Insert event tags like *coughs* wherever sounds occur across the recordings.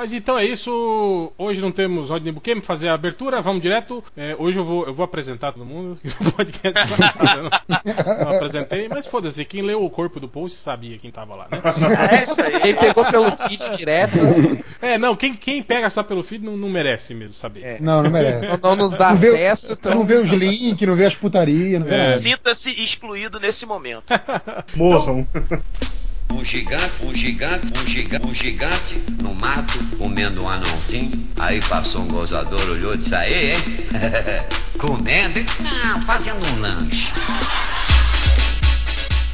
Mas então é isso. Hoje não temos buquê, me fazer a abertura, vamos direto. É, hoje eu vou, eu vou apresentar todo mundo. *laughs* No podcast não, não apresentei, mas foda-se, quem leu o corpo do post sabia quem tava lá, né? É isso aí. Quem pegou pelo feed direto, assim, É, não, quem, quem pega só pelo feed não, não merece mesmo saber. É. Não, não merece. não, não nos dá Não vê- acesso, então. Não vê os links, não vê as putarias, não vê É. Sinta-se excluído nesse momento. *laughs* Morram. Um gigante, um gigante, um gigante, um gigante no mato comendo um anãozinho. Aí passou um gozador, olhou e disse: Aí, hein? *laughs* comendo? Não, fazendo um lanche.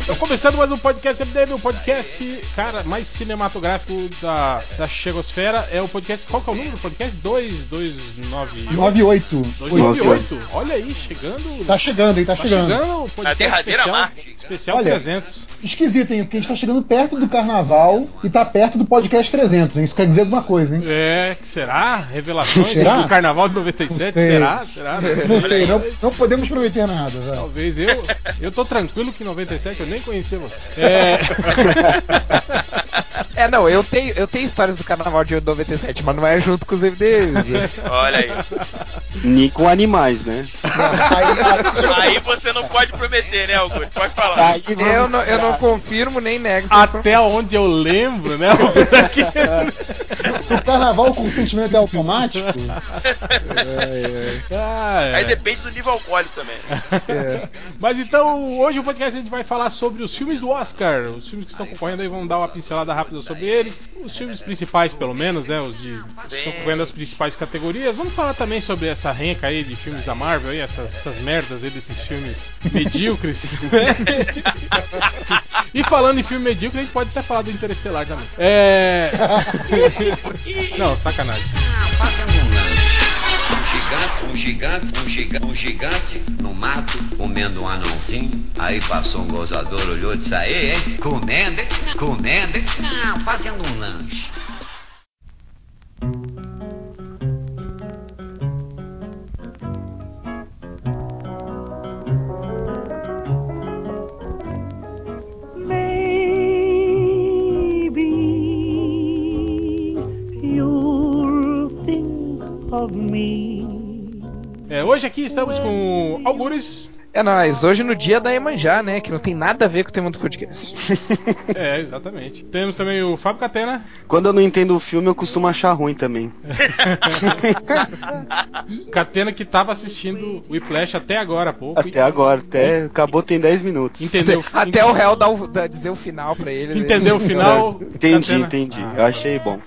Então, começando mais um podcast MDM, o podcast, cara, mais cinematográfico da, da Chegosfera. É o podcast. Qual que é o número do podcast? 2298. 98. 298. Olha aí, chegando. Tá chegando, hein? Tá Tá chegando. chegando o podcast derradeira especial, marca. especial Olha. 300. Esquisito, hein? Porque a gente tá chegando perto do carnaval e tá perto do podcast 300, hein? Isso quer dizer alguma coisa, hein? É, que será? Revelações Será? do Carnaval de 97? Não sei. Será? Será? Não sei, não, não podemos prometer nada, velho. Talvez eu. Eu tô tranquilo que em 97 eu nem conhecia você. É. *laughs* É, não, eu tenho, eu tenho histórias do carnaval de 97, mas não é junto com os MDMs. Olha aí. Nem com animais, né? Aí, Aí você não pode prometer, né, Augusto? Pode falar. Aí Eu não, eu não confirmo nem nego. Até onde eu lembro, né? o carnaval com sentimento é automático? Ah, é. Aí depende do nível alcoólico também. Mas então, hoje o podcast a gente vai falar sobre os filmes do Oscar. Os filmes que estão concorrendo aí, vamos dar uma pincelada rápida sobre eles. Os filmes principais, pelo menos, né? Os de os que estão concorrendo as principais categorias. Vamos falar também sobre essa renca aí de filmes da Marvel, aí, essas, essas merdas aí desses filmes medíocres. né? *laughs* e falando em filme medíocre, a gente pode até falar do Interestelar também. É. *laughs* Não, sacanagem. Gigante, um gigante, um gigante, um gigante no mato comendo um anãozinho. Aí passou um gozador, olhou e disse: Aí, hein? Comendo? Não, comendo? Não, fazendo um lanche. Of me. É, hoje aqui estamos com Algures. É nóis, hoje no dia da Emanjá, né? Que não tem nada a ver com o tema do podcast. *laughs* É, exatamente. Temos também o Fábio Catena. Quando eu não entendo o filme, eu costumo achar ruim também. *laughs* Catena que tava assistindo o Whiplash até agora há pouco. Até agora, até acabou tem 10 minutos. Entendeu? Até o réu dar o- dizer o final pra ele. né? Entendeu o final? *laughs* Entendi, Catena? entendi. Ah, Eu achei bom.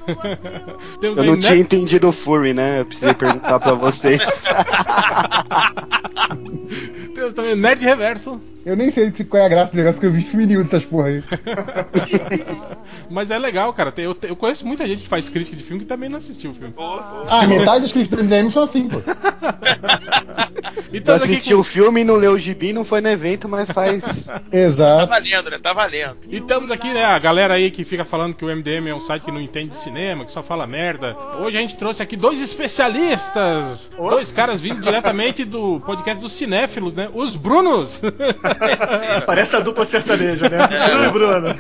Temos Eu aí não Net- tinha entendido o Fury, né? Eu precisei perguntar pra vocês. Temos também Nerd Reverso. Eu nem sei se- qual é a graça do negócio que eu vi filme nenhum dessas porra aí. *laughs* Mas é legal, cara. Eu, eu conheço muita gente que faz crítica de filme que também não assistiu o filme. Ah, metade dos críticos do MDM são assim, pô. *laughs* E Eu estamos aqui assisti com, o filme, não leu o gibi, não foi no evento, mas faz. *laughs* Tá Exato. valendo, né? Tá valendo. e estamos aqui, né? A galera aí que fica falando que o MDM é um site que não entende de cinema, que só fala merda. Hoje a gente trouxe aqui dois especialistas. Dois caras vindo diretamente do podcast dos cinéfilos, né? Os Brunos. *laughs* Parece a dupla sertaneja, né? É. Bruno e Bruno.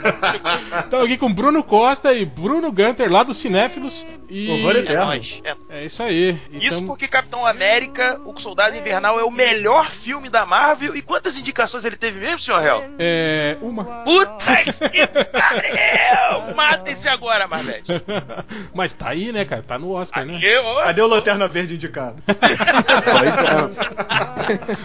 Estamos aqui com Bruno Costa e Bruno Gunter, lá dos cinéfilos. E Horror É nóis. É é isso aí. E Isso tamo- porque Capitão América, o Soldado Invernal, é o melhor filme da Marvel. E quantas indicações ele teve mesmo, senhor Hell? É. Uma. Puta que pariu! Matem-se agora, Marvete. *laughs* Mas tá aí, né, cara? Tá no Oscar, né? Cadê o Lanterna Verde indicado? *laughs* Pois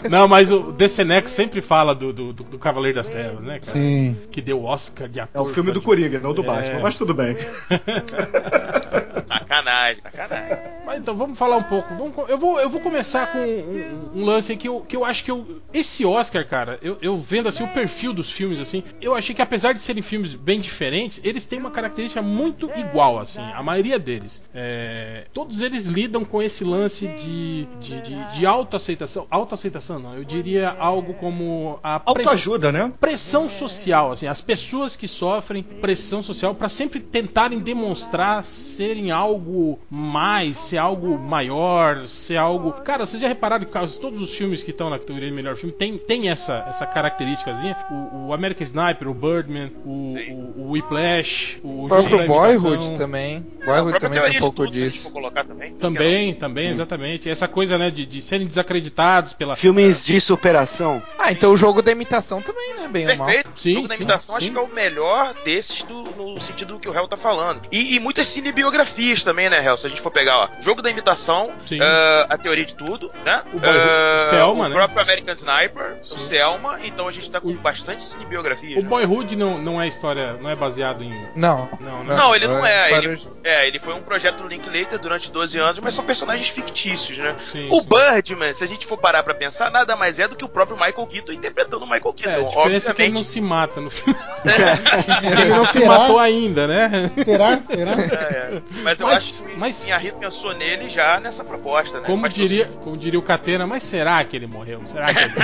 é. Não, mas o Deceneco sempre fala do, do, do- do Cavaleiro das Trevas, né, cara? Sim. Que deu Oscar de É ator. o filme do Coringa, não do É. Batman, mas tudo bem. *laughs* Sacanagem, sacanagem. Mas então vamos falar um pouco. Vamos eu, vou, eu vou começar com um, um lance que eu, que eu acho que eu, esse Oscar, cara, eu, eu vendo assim o perfil dos filmes assim, eu achei que apesar de serem filmes bem diferentes, eles têm uma característica muito igual assim, a maioria deles. É, todos eles lidam com esse lance de de, de, de autoaceitação, autoaceitação não, eu diria algo como a press- Autoajuda, né? pressão social, assim, as pessoas que sofrem pressão social para sempre tentarem demonstrar serem algo mais, ser algo maior, ser algo. Cara, vocês já repararam que quase todos os filmes que estão na categoria de melhor filme tem, tem essa, essa característicazinha? O, o American Sniper, o Birdman, o, o, o Whiplash, o O próprio Boyhood também. Boyhood também tem um pouco disso. também. Também, também, exatamente. Essa coisa, né, de, de serem desacreditados pela. Filmes de superação. Ah, então o jogo da imitação também, né? Bem ou mal. Perfeito. Sim, o jogo da sim, imitação sim. acho que é o melhor desses do- no sentido do que o Hell tá falando. E, e muitas cinebiografias também, né, Hell? Se a gente for pegar, ó, jogo da imitação, Sim. ah, a teoria de tudo, né? O o Selma, o né? próprio American Sniper, o Selma, então a gente tá com bastante cinebiografia. O Boyhood não, não é história, não é baseado em. Não. Não, né? Não, ele não é. história- Ele, é, ele foi um projeto do Linklater durante 12 anos, mas são personagens fictícios, né? Sim, o sim. Birdman, se a gente for parar pra pensar, nada mais é do que o próprio Michael Keaton interpretando o Michael Keaton. É, a diferença é que ele não obviamente. se mata no filme. ele não se Será? matou ainda, né? Será? Será? É, é. Mas eu Mas- acho que mas- o Inharito pensou nele já nessa proposta, né? Como Faz todo diria, como diria o Catena, mas será que ele morreu? Será que ele,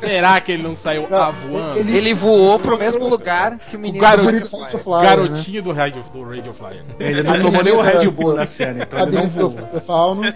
será que ele não saiu avoando? ele- Ele voou pro mesmo lugar que o O menino garoto- do Bonito Firefly. Firefly, né? Garotinho do Radio, do Radio Flyer. Ele não tomou nem o Red Bull na cena, então ele não voou. do Fauno. Né?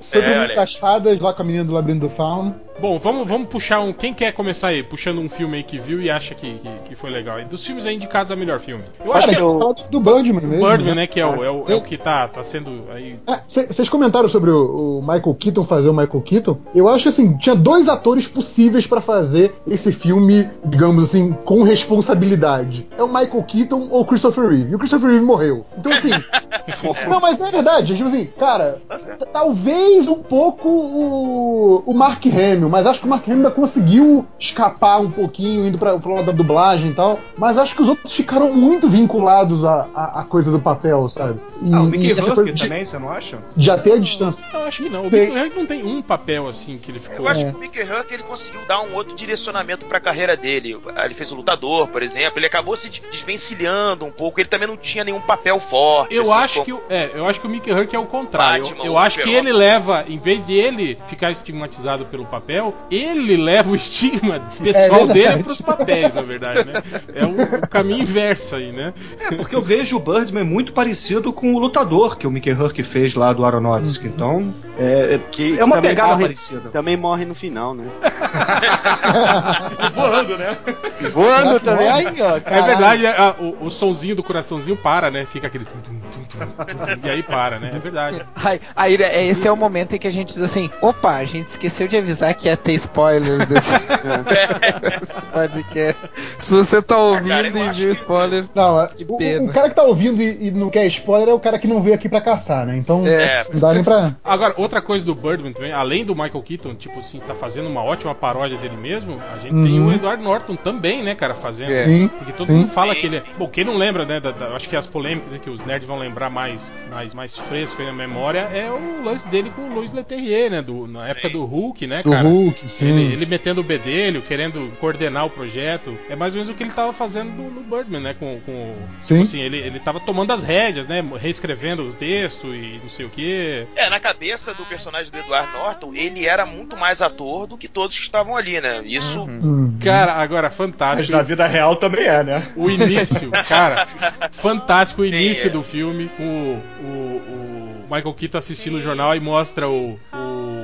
Sobre É, o mundo das fadas, lá com a menina do Labirinto do Fauno. Bom, vamos, vamos puxar um. Quem quer começar aí? Puxando um filme aí que viu e acha que, que, que foi legal. E dos filmes aí indicados a melhor filme. Eu acho Cara, que é o do Birdman mesmo. Birdman, né? Que é o, é o, é o É. que tá, tá sendo aí. Vocês comentaram sobre o, o Michael Keaton fazer o Michael Keaton? Eu acho que assim, tinha dois atores possíveis pra fazer esse filme, digamos assim, com responsabilidade. É o Michael Keaton ou o Christopher Reeve. E o Christopher Reeve morreu. Então assim. *laughs* não, mas é verdade. Tipo assim, cara, t- talvez um pouco o, o Mark Hamill, mas acho que o Mark Hamill ainda conseguiu escapar um pouquinho, indo pra, pro lado da dublagem e tal. Mas acho que os outros ficaram muito vinculados à, à, à coisa do papel, sabe? E, Ah, o Mickey Rourke de, também, você não acha? de até a distância. Eu acho que não. O Sei. Mickey Rourke não tem um papel assim que ele ficou. Eu acho É. que o Mickey Huck ele conseguiu dar um outro direcionamento pra carreira dele. Ele fez o Lutador, por exemplo. Ele acabou se desvencilhando um pouco. Ele também não tinha nenhum papel forte. Eu assim, acho como- que o, é, eu acho que o Mickey Rourke é o contrário. Batman, eu eu acho que ele leva, em vez de ele ficar estigmatizado pelo papel, ele leva o estigma *laughs* pessoal verdade. dele pros papéis, na verdade, né? É o, o caminho inverso aí, né? É, porque eu vejo o Birdman muito parecido com o Lutador que o Mickey Rourke fez lá do Aronofsky. Então, é, Que é uma também pegada morre- parecida. Também morre no final, né? *laughs* Voando, né? E voando também. Aí, ó, É verdade, a- o, o sonzinho do coraçãozinho para, né? Fica aquele. tum, tum, tum, tum, tum, tum, e aí para, né? É verdade. Aí, aí é- esse é o momento em que a gente diz assim: opa, a gente esqueceu de avisar que ia ter spoilers desse, *laughs* desse podcast. Se você tá ouvindo Cara, e viu que- spoiler, Não, é- Que o, pena. o cara que tá ouvindo e, e não quer spoiler é o cara que não veio aqui pra caçar, né? Então É. não dá nem pra. Agora, outra coisa do Birdman também, além do Michael Keaton, tipo assim, tá fazendo uma ótima paródia dele mesmo, a gente tem Uhum. o Edward Norton também, né, cara, fazendo. É. Sim. Porque todo sim. mundo fala Sim. que ele é. Bom, quem não lembra, né? Da, da- acho que as polêmicas né, que os nerds vão lembrar mais, mais, mais fresco aí na memória é o lance dele com o Louis Leterrier, né? Do, na época Sim. do Hulk, né, Do cara? Hulk, sim. Ele, ele metendo o bedelho, querendo coordenar o projeto. É mais ou menos o que ele tava fazendo no, no Birdman, né? Com, com Sim. tipo assim, ele, ele tava tomando as rédeas, né? Reescrevendo o texto e não sei o que. É, na cabeça do personagem do Edward Norton, ele era muito mais ator do que todos que estavam ali, né? Isso. Uhum. Hum. Cara, agora, Mas fantástico. na vida real também é, né? O início, *laughs* cara, fantástico o Sim, início é. do filme. O, o, o Michael Keaton assistindo o jornal e mostra o, o,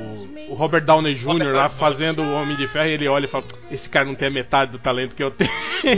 o Robert Downey Jr. Robert lá fazendo o Homem de Ferro e ele olha e fala: Esse cara não tem a metade do talento que eu tenho. *laughs*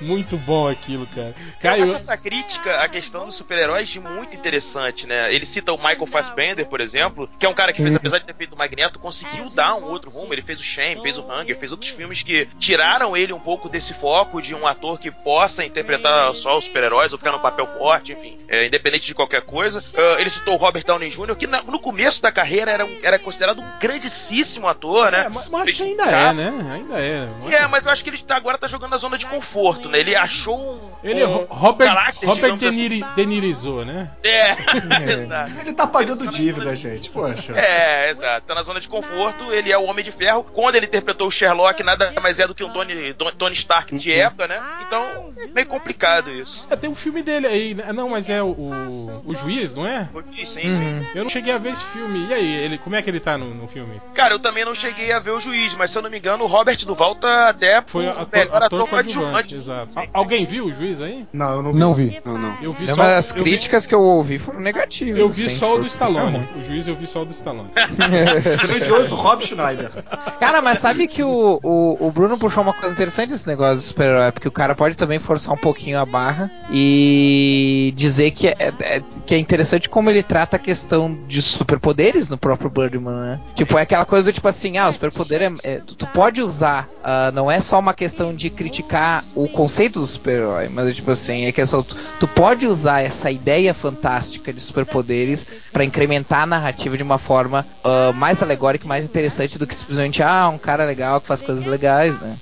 muito bom aquilo, cara. Cara, eu eu- acho essa crítica à questão dos super-heróis de muito interessante, né? Ele cita o Michael Fassbender, por exemplo, que é um cara que fez, Sim. apesar de ter feito o Magneto, conseguiu dar um outro rumo. Ele fez o Shame, fez o Hunger, fez outros filmes que tiraram ele um pouco desse foco de um ator que possa interpretar só os super-heróis ou ficar no papel forte, enfim, é, independente de qualquer coisa. Ah, ele citou o Robert Downey Jr., que na- no começo da carreira era, um- era considerado um grandíssimo ator, né? É, mas, mas acho que ainda é, né? Ainda é. É, mas eu acho que ele tá- agora tá jogando na zona de conforto, né? Ele achou um. Ele um Ro- Robert, caráter, Robert assim. Deniri, denirizou, né? É, *laughs* exato. Ele tá pagando dívida, gente. Poxa. É, exato. Tá na zona de conforto, ele é o Homem de Ferro. Quando ele interpretou o Sherlock, nada mais é do que um Tony, Tony Stark de época, né? Então, meio complicado isso. É, tem um filme dele aí, né? Não, mas é o, o, o juiz, não é? Sim, sim. Eu não cheguei a ver esse filme. E aí, ele, como é que ele tá no, no filme? Cara, eu também não cheguei a ver o juiz, mas se eu não me engano, o Robert Duval tá até Foi o ator, melhor ator ator coadjuvante, exato. Al- alguém viu o juiz aí? Não, eu não vi. Não vi. Não, não. Eu vi É, só. mas as eu vi- críticas que eu ouvi foram negativas. Eu vi assim. só o do Stallone. *laughs* O juiz eu vi só o do Stallone. *laughs* Grandioso Rob Schneider. Cara, mas sabe que o, o, o Bruno puxou uma coisa interessante desse negócio do super-herói, porque o cara pode também forçar um pouquinho a barra e dizer que é, é- que é interessante como ele trata a questão de superpoderes no próprio Birdman, né? Tipo, é aquela coisa do tipo assim, ah, o superpoder é, é- tu, tu pode usar, ah, não é só uma questão de criticar o conceito do super-herói, mas é tipo assim, é questão, tu, tu pode usar essa ideia fantástica de superpoderes pra incrementar a narrativa de uma forma ah, mais alegórica mais interessante do que simplesmente, ah, um cara legal que faz coisas legais, né?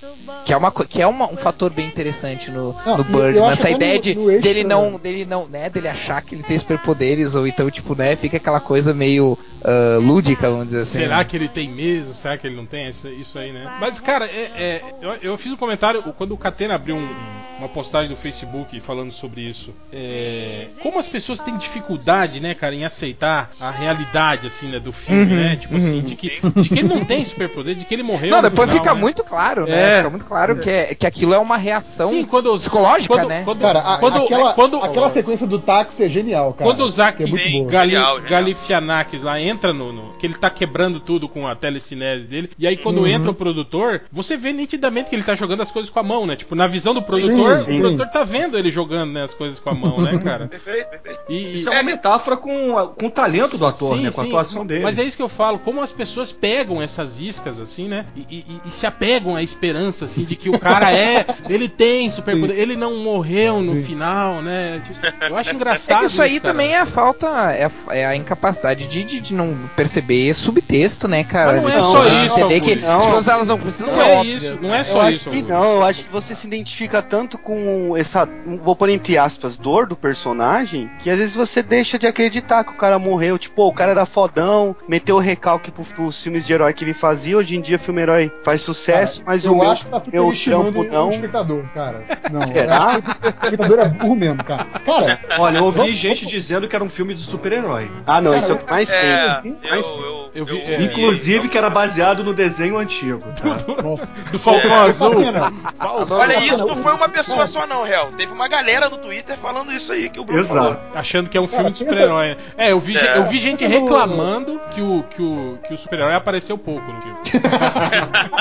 Que é, uma, que é uma- um fator bem interessante no, Não, no Birdman. Essa ideia no- de no extra- dele não, dele não, né, dele achar que ele tem superpoderes, ou então, tipo, né, fica aquela coisa meio ah, lúdica, vamos dizer assim. Será que ele tem mesmo? Será que ele não tem? Isso, isso aí, né? Mas, cara, é, é, eu, eu fiz um comentário quando o Catena abriu um- uma postagem no Facebook falando sobre isso. É, como as pessoas têm dificuldade, né, cara, em aceitar a realidade, assim, né, do filme, Uhum, né? Tipo assim, de que, de que ele não tem superpoder, de que ele morreu. Não, depois final, fica né? muito claro, né? É. Muito claro que, é- que aquilo é uma reação Sim, quando, psicológica, quando, né? Quando, Cara, a- quando, aquela, quando, aquela sequência do táxi é genial, cara. Quando o Zack é muito Sim. Gali. Galifianakis lá entra no, no- que ele tá quebrando tudo com a telecinese dele. E aí quando Uhum. entra o produtor, você vê nitidamente que ele tá jogando as coisas com a mão, né? Tipo, na visão do produtor, sim. o produtor tá vendo ele jogando né, as coisas com a mão, né, *laughs* cara? Perfeito, perfeito. E, Isso é uma metáfora com, a- com o talento do ator, Sim, né? Com a sim, atuação dele. Mas é isso que eu falo, como as pessoas pegam essas iscas, assim, né? E, e- e se apegam à esperança, assim, de que o cara é. Ele tem superpoder, ele não morreu no Sim. final, né? Eu acho É engraçado. que isso aí cara. também é a falta, é a, é a incapacidade de, de, de não perceber subtexto, né, cara? Mas não é De só entender isso, que Augusto. as coisas elas não precisam Não ser é óbvias, isso, né? não é Eu só acho isso. que Augusto. não, eu acho que você se identifica tanto com essa, vou pôr entre aspas, dor do personagem, que às vezes você deixa de acreditar que o cara morreu. Tipo, o cara era fodão, meteu o recalque pro, pros filmes de herói que ele fazia. Hoje em dia, filme herói faz sucesso, Cara, mas eu o meu, acho que tá superestimando o não. espectador, cara. Não, Será? acho que o espectador é burro mesmo, cara. Cara, *laughs* Olha, eu ouvi Vamos- gente dizendo que era um filme de super-herói. Ah, não, Cara, isso é o que mais tem. É, Assim, eu, mas- eu, Eu vi- é. Inclusive que era baseado no desenho antigo. Tá? *laughs* nossa. Do Falcão Azul. Olha, isso não, foi uma pessoa só, não, real. Teve uma galera no Twitter falando isso aí que o Bruno Exato. Achando que é um Cara, filme de super-herói. É, eu vi, É. eu vi gente reclamando que o, que o, que o super-herói apareceu pouco no filme.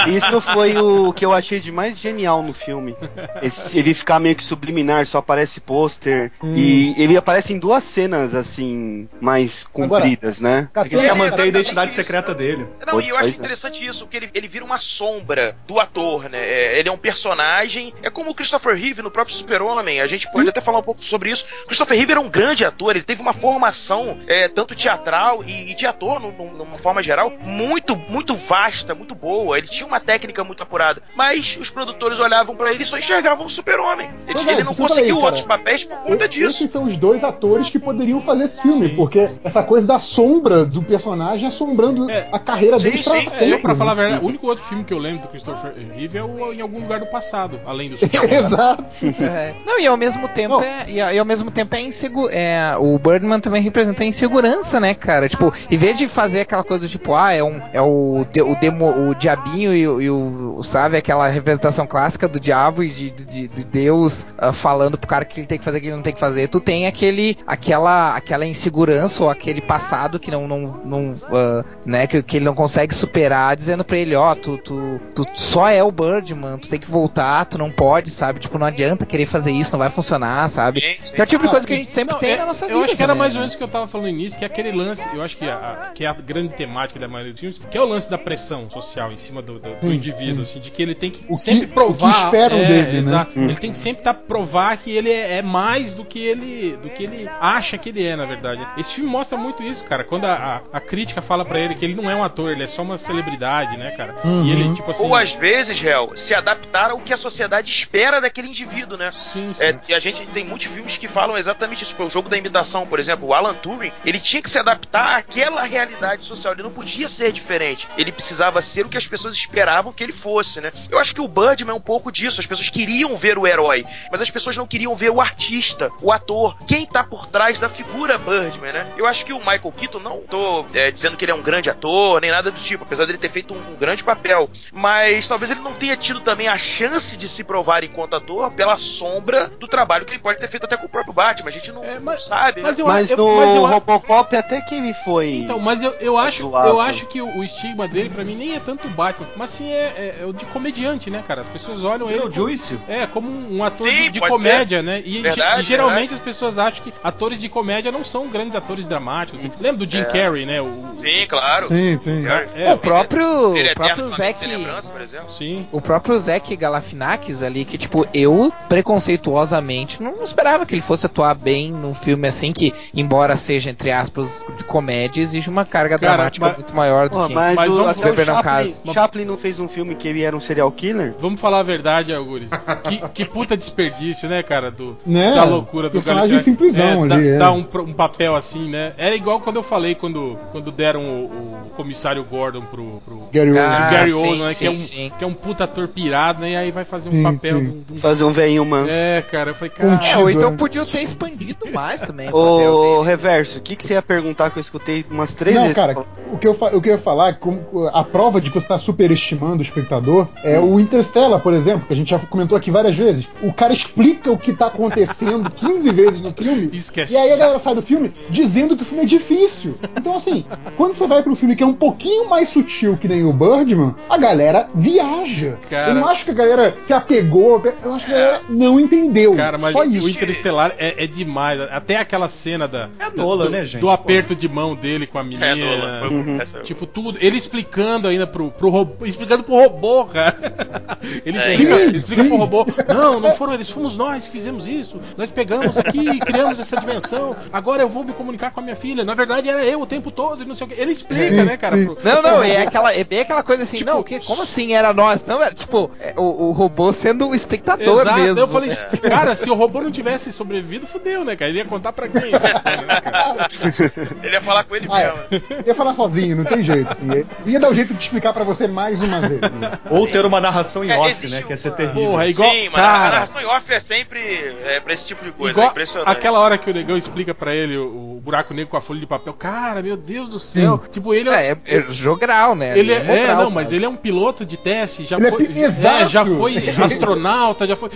*laughs* Isso foi o que eu achei de mais genial no filme. Esse- ele ficar meio que subliminar, só aparece pôster. Hum. E ele aparece em duas cenas, assim, mais compridas, né? Cara, Ele quer manter a identidade secreta dele. Não, Pois- e eu acho é. interessante isso, que ele, ele vira uma sombra do ator, né? É, ele é um personagem. É como o Christopher Reeve no próprio Super-Homem. A gente pode até falar um pouco sobre isso. Christopher Reeve era um grande ator, ele teve uma formação, é, tanto teatral e, e de ator, num- num- numa forma geral, muito, muito vasta, muito boa. Ele tinha uma técnica muito apurada. Mas os produtores olhavam pra ele e só enxergavam o Super-Homem. Ele, é, ele não conseguiu cara. outros papéis por conta E- disso. Esses são os dois atores que poderiam fazer esse filme, Sim. porque essa coisa da sombra do personagem assombrando É. a carreira Sim, deles pra sim, É, sempre. eu, pra falar a verdade, o único outro filme que eu lembro do Christopher Reeve é o Em Algum Lugar do Passado, além do *laughs* Super-Homem. Exato. É. Não, e ao mesmo tempo Não. é. E, ao mesmo tempo é inseguro. É, o Birdman também representa a insegurança, né, cara? Tipo, em vez de fazer aquela coisa do tipo, ah, é, um, é o, de- o, demo, o diabinho e, o- e o. Sabe, aquela representação clássica do diabo e de, de, de Deus ah, falando pro cara que ele tem que fazer que ele não tem que fazer. Tu tem aquele, aquela, aquela insegurança ou aquele passado que não. não, não ah, né, que, que ele não consegue superar, dizendo pra ele, ó, tu, tu, tu só é o Birdman, tu tem que voltar, tu não pode, sabe? Tipo, não adianta querer fazer isso, não vai funcionar, sabe? Sim, sim. Que é o tipo de coisa que a gente sempre Não, tem é- na nossa eu vida. acho que era também, mais ou né? menos o que eu tava falando no início, que é aquele lance, eu acho que a, que é a grande temática da maioria dos filmes, que é o lance da pressão social em cima do, do- do indivíduo, sim. assim, de que ele tem que O que- sempre o que provar. esperam é, dele, né? exato. Hum. Ele tem que sempre tá, provar que ele é, é mais do que ele do que ele acha que ele é, na verdade. Esse filme mostra muito isso, cara. Quando a, a, a crítica fala pra ele que ele não é um ator, ele é só uma celebridade, né, cara? Uhum. E ele, tipo assim. Ou às vezes, réu, se adaptar ao que a sociedade espera daquele indivíduo, né? Sim, sim. É, e a gente tem muitos filmes que falam exatamente isso. O jogo jogo da imitação, por exemplo, o Alan Turing, ele tinha que se adaptar àquela realidade social. Ele não podia ser diferente. Ele precisava ser o que as pessoas esperavam que ele fosse, né? Eu acho que o Birdman é um pouco disso. As pessoas queriam ver o herói, mas as pessoas não queriam ver o artista, o ator, quem tá por trás da figura Birdman, né? Eu acho que o Michael Keaton, não tô é, dizendo que ele é um grande ator, nem nada do tipo, apesar dele ter feito um, um grande papel, mas talvez ele não tenha tido também a chance de se provar enquanto ator pela sombra do trabalho que ele pode ter feito até com o próprio Batman. A gente não, É, não mas- sabe, mas né? eu- Mas eu- no mas eu- Robocop até que ele foi. Então, mas eu, eu acho, eu acho que o, o estigma dele, pra mim, nem é tanto o Batman, mas sim é, é- é o de comediante, né, cara? As pessoas olham ele. Ele é o como- Juice. É, como um ator Sim, de, de comédia, né? E, Verdade, e geralmente verdade. as pessoas acham que atores de comédia não são grandes atores dramáticos. Lembra do Jim É. Carrey, né? O, Sim, claro. Sim, sim. É, o próprio, é o próprio eterno Zack. Sem lembrança, por exemplo. Sim. O próprio Zack Galafinakis ali, que tipo, eu preconceituosamente não esperava que ele fosse atuar bem num filme assim que, embora seja, entre aspas, de comédia, exige uma carga Cara, dramática mas- muito maior do Pô, que. mas, Mas o, vamos- até o Chaplin, casa. Chaplin não fez um filme que ele era um serial killer? Vamos falar a verdade, Algures. Que, que puta desperdício, né, cara? Do, Né? Da loucura do Personagem simplesão é, ali, Dá, é. dá um, um papel assim, né? Era igual quando eu falei quando, quando deram o, o comissário Gordon pro, pro Gary Oldman. Ah, Gary sim, Oldman, né? que, é um, sim. que é um puta ator pirado, né? E aí vai fazer um Sim, papel sim. um- um- Fazer um velhinho manso. É, cara, eu falei, cara. Contido. É, então né? podiam ter expandido mais também. Ô. Reverso, o que, que você ia perguntar que eu escutei umas três Não, vezes? cara, o que, eu, fa- o que eu ia falar, é como a prova de que você está superestimando o espectador é o Interstellar, por exemplo, que a gente já comentou aqui várias vezes. O cara explica o que tá acontecendo *laughs* 15 vezes no filme, é e aí a galera sai do filme dizendo que o filme é difícil. Então, assim, quando você vai para um filme que é um pouquinho mais sutil que nem o Birdman, a galera viaja. Cara. Eu não acho que a galera se apegou, eu acho que a galera não entendeu. Cara, mas Só o isso. Interestelar é, é demais. Até aquela cena da, É Nolan, do, né, gente? do aperto de mão dele com a menina. É, Nolan. Foi- Uhum. Tipo, tudo. Ele explicando ainda pro, pro robô. Explicando pro robô, cara. *laughs* Ele É, explica, sim, explica sim. pro robô. Não, não foram eles, fomos nós que fizemos isso. Nós pegamos aqui e criamos essa dimensão. Agora eu vou me comunicar com a minha filha. Na verdade, era eu o tempo todo e não sei o que. Ele explica, Sim, né, cara? pro- Não, não, é, aquela, é bem aquela coisa assim, Tipo- não, que, como assim era nós? Não, era tipo, é, o, o robô sendo o espectador Exato. mesmo. Eu falei, *laughs* cara, se o robô não tivesse sobrevivido, fudeu, né, cara? Ele ia contar pra quem? *laughs* Ele ia falar com ele Ah, mesmo. é. Ia falar sozinho, não tem jeito. Assim. Ia dar o jeito de explicar pra você mais uma vez. Ou ter uma narração em É, off, né? Que ia ser uma- terrível. Porra, é igual. Sim, mas a cara, narração em off é sempre é, pra esse tipo de coisa. igual é impressionante. aquela hora que o negão explica pra ele o, o buraco negro com a folha de papel. Cara, meu Deus do céu. Tipo, ele É, é, é jogral, né? Ele é, é, jogral, não, mas ele é um piloto de teste, já Ele é foi, é, exato. Já foi *laughs* astronauta, já foi.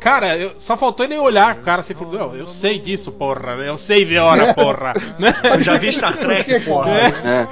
Cara, eu- só faltou ele olhar, o cara assim, falou, "Não, eu sei disso, porra, eu sei ver hora, *laughs* porra, né? Eu já vi Star Trek, *laughs* porra. É.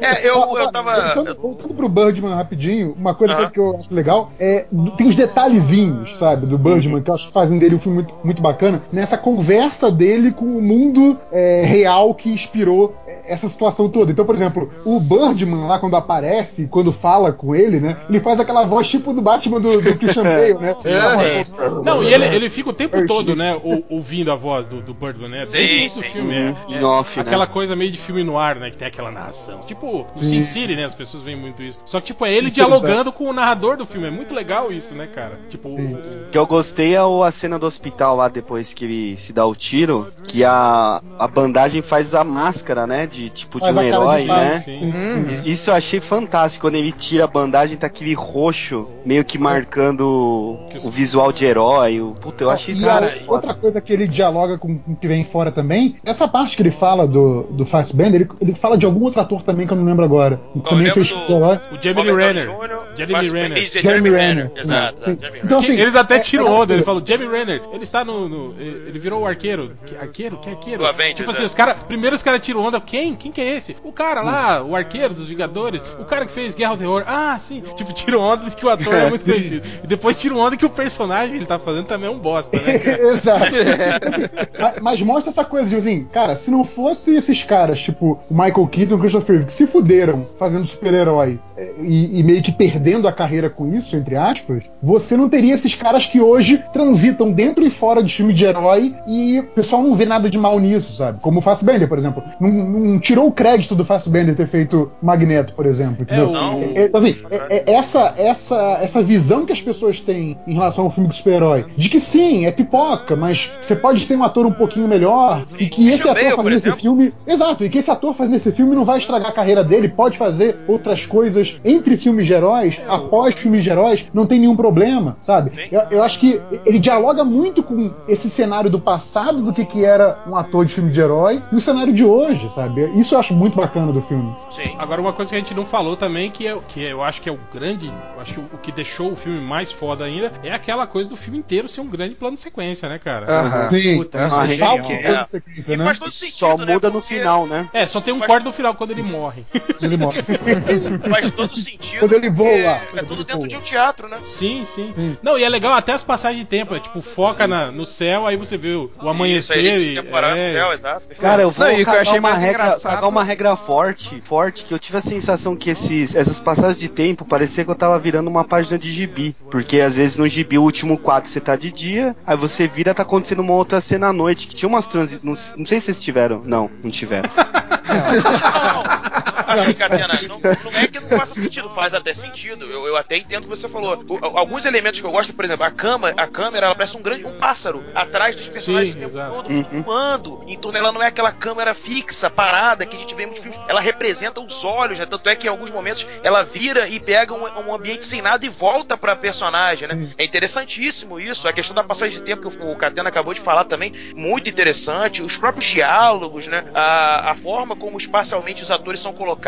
É, eu, eu tava. Voltando, voltando pro Birdman rapidinho, uma coisa que- eu acho legal é. Tem os detalhezinhos, sabe, do Birdman, que eu acho que fazem dele um filme muito, muito bacana, nessa conversa dele com o mundo é, real que inspirou essa situação toda. Então, por exemplo, o Birdman lá, quando aparece, quando fala com ele, né, ele faz aquela voz tipo do Batman do, do Christian Bale, *laughs* né? Aquela voz- Não, e ele, ele fica o tempo todo, né, ou- ouvindo a voz do, do Birdman, né? Desde Sim, o início do sim. filme, é, Em off, né? Aquela coisa meio de filme no ar, né? Que tem aquela narração. Tipo, no Sin. City, né? As pessoas veem muito isso. Só que, tipo, é ele dialogando com o narrador do filme. É muito legal isso, né, cara? Tipo, o- Sim. o- que eu gostei é o- a cena do hospital lá depois que ele se dá o tiro, que a, a bandagem faz a máscara, né? De tipo de faz um a cara herói, de né? Sim. Hum, Isso eu achei fantástico. Quando ele tira a bandagem, tá aquele roxo, meio que marcando o visual de herói. O, puta, eu achei isso a muito foda. outra coisa que ele dialoga com o que vem fora também, essa parte que ele fala do, do Fassbender, ele, ele fala de algum outro ator também que eu não lembro agora. que também lembro fez do- herói. O Robert Renner. Jeremy Renner. Jeremy Jeremy Renner. Renner. Exato, Jeremy Então, assim, Eles até é- tiram é onda, ele coisa. falou, Jamie Renner, ele está no. no- ele virou o arqueiro. Que- Arqueiro? Que arqueiro? Tipo assim, é. os cara, primeiro os caras tiram onda. Quem? Quem que é esse? O cara lá, o arqueiro dos Vingadores, o cara que fez Guerra ao Terror. Ah, sim. Tipo, tiram onda de que o ator é, É, muito. E depois tiram onda que o personagem que ele tá fazendo também é um bosta, né? *laughs* Exato. *laughs* Assim, mas, mostra essa coisa de assim, cara, se não fosse esses caras, tipo o Michael Keaton e o Christopher Reeve, que se fuderam fazendo super-herói é, e, e meio que perdendo a carreira com isso, entre aspas, você não teria esses caras que hoje transitam dentro e fora de filme de herói e o pessoal não vê nada de mal nisso, sabe? Como o Fassbender, por exemplo. Não, não tirou o crédito do Fassbender ter feito Magneto, por exemplo. Entendeu? não. É, é, assim, é- é- essa, essa, essa visão que as pessoas têm em relação ao filme do super-herói, de que sim, é pipoca, mas você pode ter um ator um pouquinho melhor, e que esse ator fazendo esse filme. Exato, e que esse ator fazendo esse filme não vai estragar a carreira dele, pode fazer outras coisas entre filmes de heróis, após filmes de heróis, não tem nenhum problema, sabe? Eu, eu acho que ele dialoga muito com esse cenário do passado, do que, que era um ator de filme de herói, e o cenário de hoje, sabe? Isso eu acho muito bacana do filme. Sim. Agora, uma coisa que a gente não falou também, que, é, que eu acho que é o grande. eu Acho o que deixou o filme mais foda ainda é aquela coisa do filme inteiro ser um grande plano de sequência, né, cara? Aham. Sim, Puta, é salvo genial. o plano de sequência, E né? faz todo sentido, Só né? muda no final, né? É, só tem um corte no final quando ele morre. Ele morre. *laughs* Faz todo sentido. Quando ele voa É tudo dentro voa. de um teatro, né? Sim, sim, Sim. Não, e é legal até as passagens de tempo. É tipo, foca na- no céu, aí você vê o, o amanhecer. Isso, e, é, no céu, exato. Cara, eu vou Não, e que eu cagar, achei uma mais regra, cagar uma regra forte, forte, que eu tive a sensação que esses, essas passagens de tempo parecia que eu tava virando uma página de gibi. Porque às vezes no gibi o último quadro você tá de dia, aí você vira tá acontecendo uma outra cena à noite. Que tinha umas transi... Não, não sei se vocês tiveram. Não, não tiveram. Não. *laughs* *laughs* Assim, Catena, não, não é que não faça sentido, faz até sentido. Eu, eu até entendo o que você falou. O- alguns elementos que eu gosto, por exemplo, a cama, a câmera, ela parece um grande um pássaro atrás dos personagens Sim, todo, Uhum. Em torno, ela não é aquela câmera fixa, parada, que a gente vê em muitos filmes. Ela representa os olhos, né? Tanto é que em alguns momentos ela vira e pega um, um ambiente sem nada e volta pra personagem, né? É interessantíssimo isso. A questão da passagem de tempo que o Catena acabou de falar também, muito interessante. Os próprios diálogos, né? A, a forma como espacialmente os atores são colocados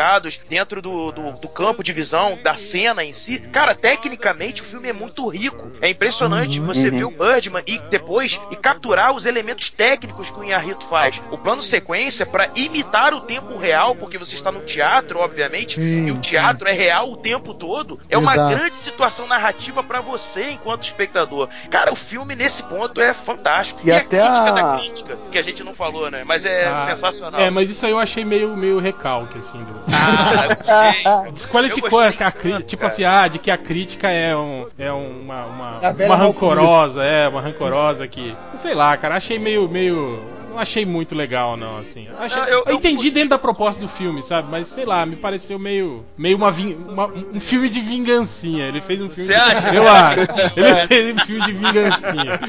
dentro do, do, do campo de visão, da cena em si. Cara, tecnicamente o filme é muito rico. É impressionante você ver o Birdman e depois e capturar os elementos técnicos que o Inharito faz. O plano sequência para imitar o tempo real, porque você está no teatro, obviamente, Sim, e o teatro é real o tempo todo. É uma Exato. grande situação narrativa para você enquanto espectador. Cara, o filme nesse ponto é fantástico. E a até crítica a- da crítica, que a gente não falou, né? Mas é Ah, sensacional. É, mas isso aí eu achei meio, meio recalque, assim. Do... Ah. *laughs* Desqualificou a, a crítica, tipo assim, ah, de que a crítica é, um, é uma, uma, velha uma rancorosa, é, uma rancorosa que. Sei lá, cara, achei meio. meio não achei muito legal, não, assim. Achei- Não, eu- eu, eu entendi curti. dentro da proposta do filme, sabe? Mas sei lá, me pareceu meio. meio uma, vin- uma- um filme de vingancinha. Ele fez um filme. Você acha? Eu acho. *laughs* Ele fez um filme de vingancinha.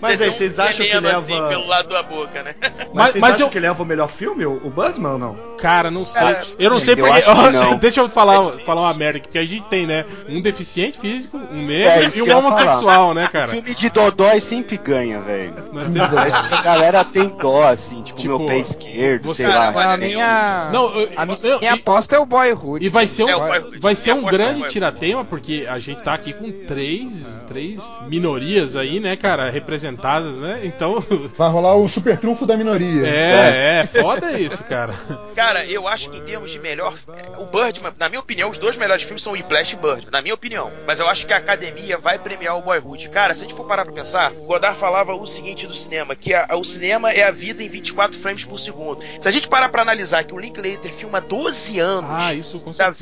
Mas aí, vocês acham que leva. assim pelo lado da boca, né? Mas, Mas- vocês mas acham eu- que leva o melhor filme, o, Birdman ou não? Cara, não sei. Cara, eu não sei eu porque. *laughs* não. Deixa eu falar, falar uma merda aqui, porque a gente tem, né? Um deficiente físico, um negro É, e um eu homossexual, né, cara? Filme de Dodói sempre ganha, velho. Nós temos- A galera tem dó, assim, tipo, Tipo, meu pé esquerdo, você- sei lá. Cara, a minha, Não, eu- a minha, eu- e- aposta é o Boyhood. E vai ser um, É, vai ser Minha um é grande Boyhood. tiratema, porque a gente tá aqui com três, três minorias aí, né, cara, representadas, né? Então, *laughs* Vai rolar o super trunfo da minoria. é, é, foda isso, cara. *laughs* Cara, eu acho que em termos de melhor. O Birdman, na minha opinião, os dois melhores filmes são o Whiplash e Birdman, na minha opinião. Mas eu acho que a academia vai premiar o Boyhood. Cara, se a gente for parar pra pensar, Godard falava o seguinte do cinema: que a- o cinema é a vida em 24 frames por segundo. Se a gente parar pra analisar que o Linklater filma 12 anos. Ah, isso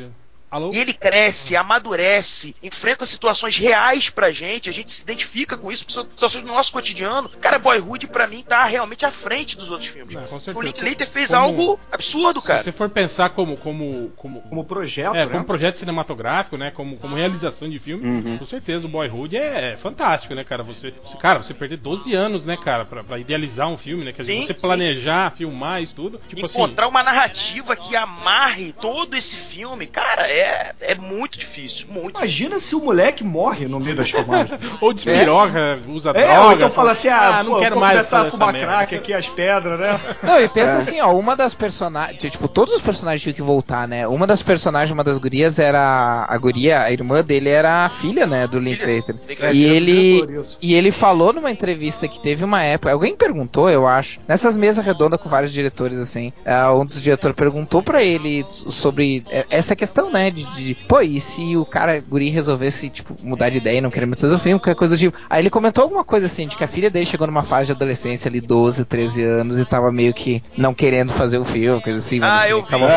Da-. Alô? E ele cresce, amadurece, enfrenta situações reais pra gente, a gente se identifica com isso, situações do nosso cotidiano. Cara, Boyhood pra mim tá realmente à frente dos outros filmes. Não, com o certeza. Linklater fez Como- algo absurdo, Se cara. você for pensar como como como Como projeto, é, né? como projeto cinematográfico, né? Como, como realização de filme, Uhum. com certeza o Boyhood é, é fantástico, né, cara? Você, você- cara, você perder 12 anos, né, cara, pra, pra idealizar um filme, né? Quer dizer, Sim, você sim. planejar, filmar isso tudo. Tipo assim. Encontrar uma narrativa que amarre todo esse filme, cara, é, é muito difícil, muito. Imagina se o moleque morre no meio das filmagens. *laughs* Ou despiroca, usa É, droga. ou então fala assim, ah, não pô, quero mais começar a fumar crack aqui, as pedras, né? Não, e pensa assim, ó, uma das personagens, tipo, todos os personagens tinham que voltar, né? Uma das personagens, uma das gurias era a guria, a irmã dele era a filha, né, do Linklater. E É, ele e ele falou numa entrevista que teve uma época, alguém perguntou, eu acho, nessas mesas redondas com vários diretores assim, ah, um dos diretores perguntou pra ele sobre essa questão, né, De, de- pô, e se o cara, guri, resolvesse, tipo, mudar de ideia e não querer mais fazer o filme, qualquer coisa do tipo. Aí ele comentou alguma coisa assim, de que a filha dele chegou numa fase de adolescência ali, 12, 13 anos, e tava meio que não querendo fazer o filme, coisa assim. Ah, eu vi. acabou-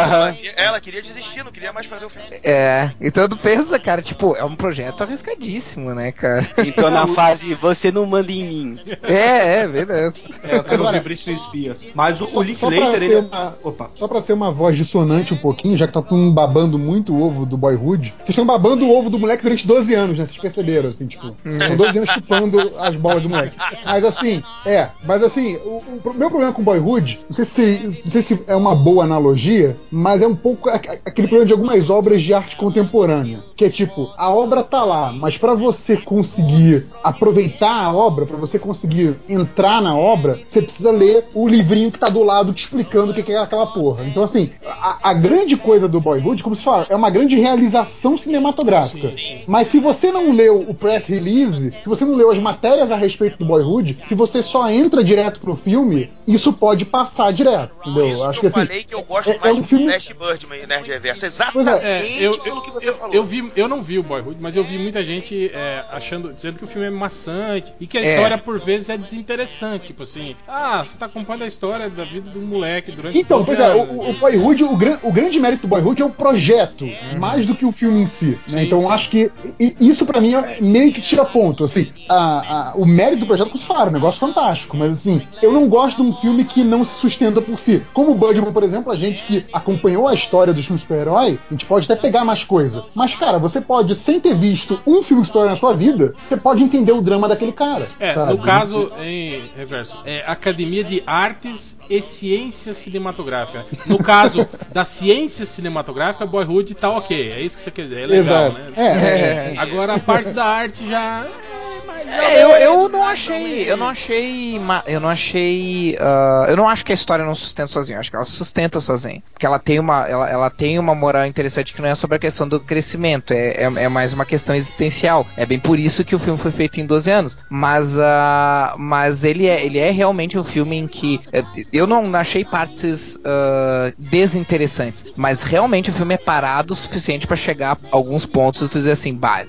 Ela, queria desistir, não queria mais fazer o filme. É, então tu pensa, cara, tipo, é um projeto arriscadíssimo, né, cara? Então na *laughs* fase você não manda em mim. É, é, beleza. É, eu quero Agora- ver Britney Spears. Mas o, o Só, Link Later, ser ele. uma, Opa. só pra ser uma voz dissonante um pouquinho, já que tá todo mundo babando muito o ovo do Boyhood, vocês estão babando o ovo do moleque durante 12 anos, né? Vocês perceberam, assim, tipo, são 12 anos chupando as bolas do moleque. Mas assim, é, mas assim, o, o meu problema com Boyhood, não sei, se, não sei se é uma boa analogia, mas é um pouco aquele problema de algumas obras de arte contemporânea, que é tipo, a obra tá lá, mas pra você conseguir aproveitar a obra, pra você conseguir entrar na obra, você precisa ler o livrinho que tá do lado te explicando o que que é aquela porra. Então, assim, a, a grande coisa do Boyhood, como se fala, é uma grande realização cinematográfica. Mas se você não leu o press release, se você não leu as matérias a respeito do Boyhood, se você só entra direto pro filme, isso pode passar direto, entendeu? isso Acho que eu assim. falei que eu gosto é- é mais um do filme- Flash Birdman e Nerd Reverso. Exatamente É, eu, pelo que você eu, falou. eu vi, eu não vi o Boyhood, mas eu vi muita gente é, achando, dizendo que o filme é maçante e que a É. história por vezes é desinteressante, tipo assim, ah, você tá acompanhando a história da vida do moleque durante Então, 12 pois é, o, o Boyhood, o, gran- o grande mérito do Boyhood é o projeto, mais do que o filme em si. né? Então, acho que isso pra mim é meio que tira ponto. Assim, a- a- o mérito do projeto, fala, é um negócio fantástico, mas assim, eu não gosto de um filme que não se sustenta por si. Como o Bugman, por exemplo, a gente que acompanhou a história dos filmes super-herói, a gente pode até pegar mais coisa. Mas, cara, você pode, sem ter visto um filme super-herói na sua vida, você pode entender o drama daquele cara. É, sabe? no caso, em reverso, é Academia de Artes e Ciência Cinematográfica. No caso *laughs* da ciência cinematográfica, Boyhood tá ok. É isso que você quer dizer. É legal, Exato. né? É, é, é. Agora a parte da arte já. É, mais É, eu, eu menos, não achei, eu não achei, eu não achei, ah, eu não acho que a história não sustenta sozinha, eu acho que ela sustenta sozinha, porque ela tem uma, ela, ela tem uma moral interessante que não é sobre a questão do crescimento, é, é, é mais uma questão existencial, é bem por isso que o filme foi feito em 12 anos, mas, ah, mas ele é, ele é realmente um filme em que eh, eu não achei partes ah, desinteressantes, mas realmente o filme é parado o suficiente pra chegar a alguns pontos e tu dizer assim, bah,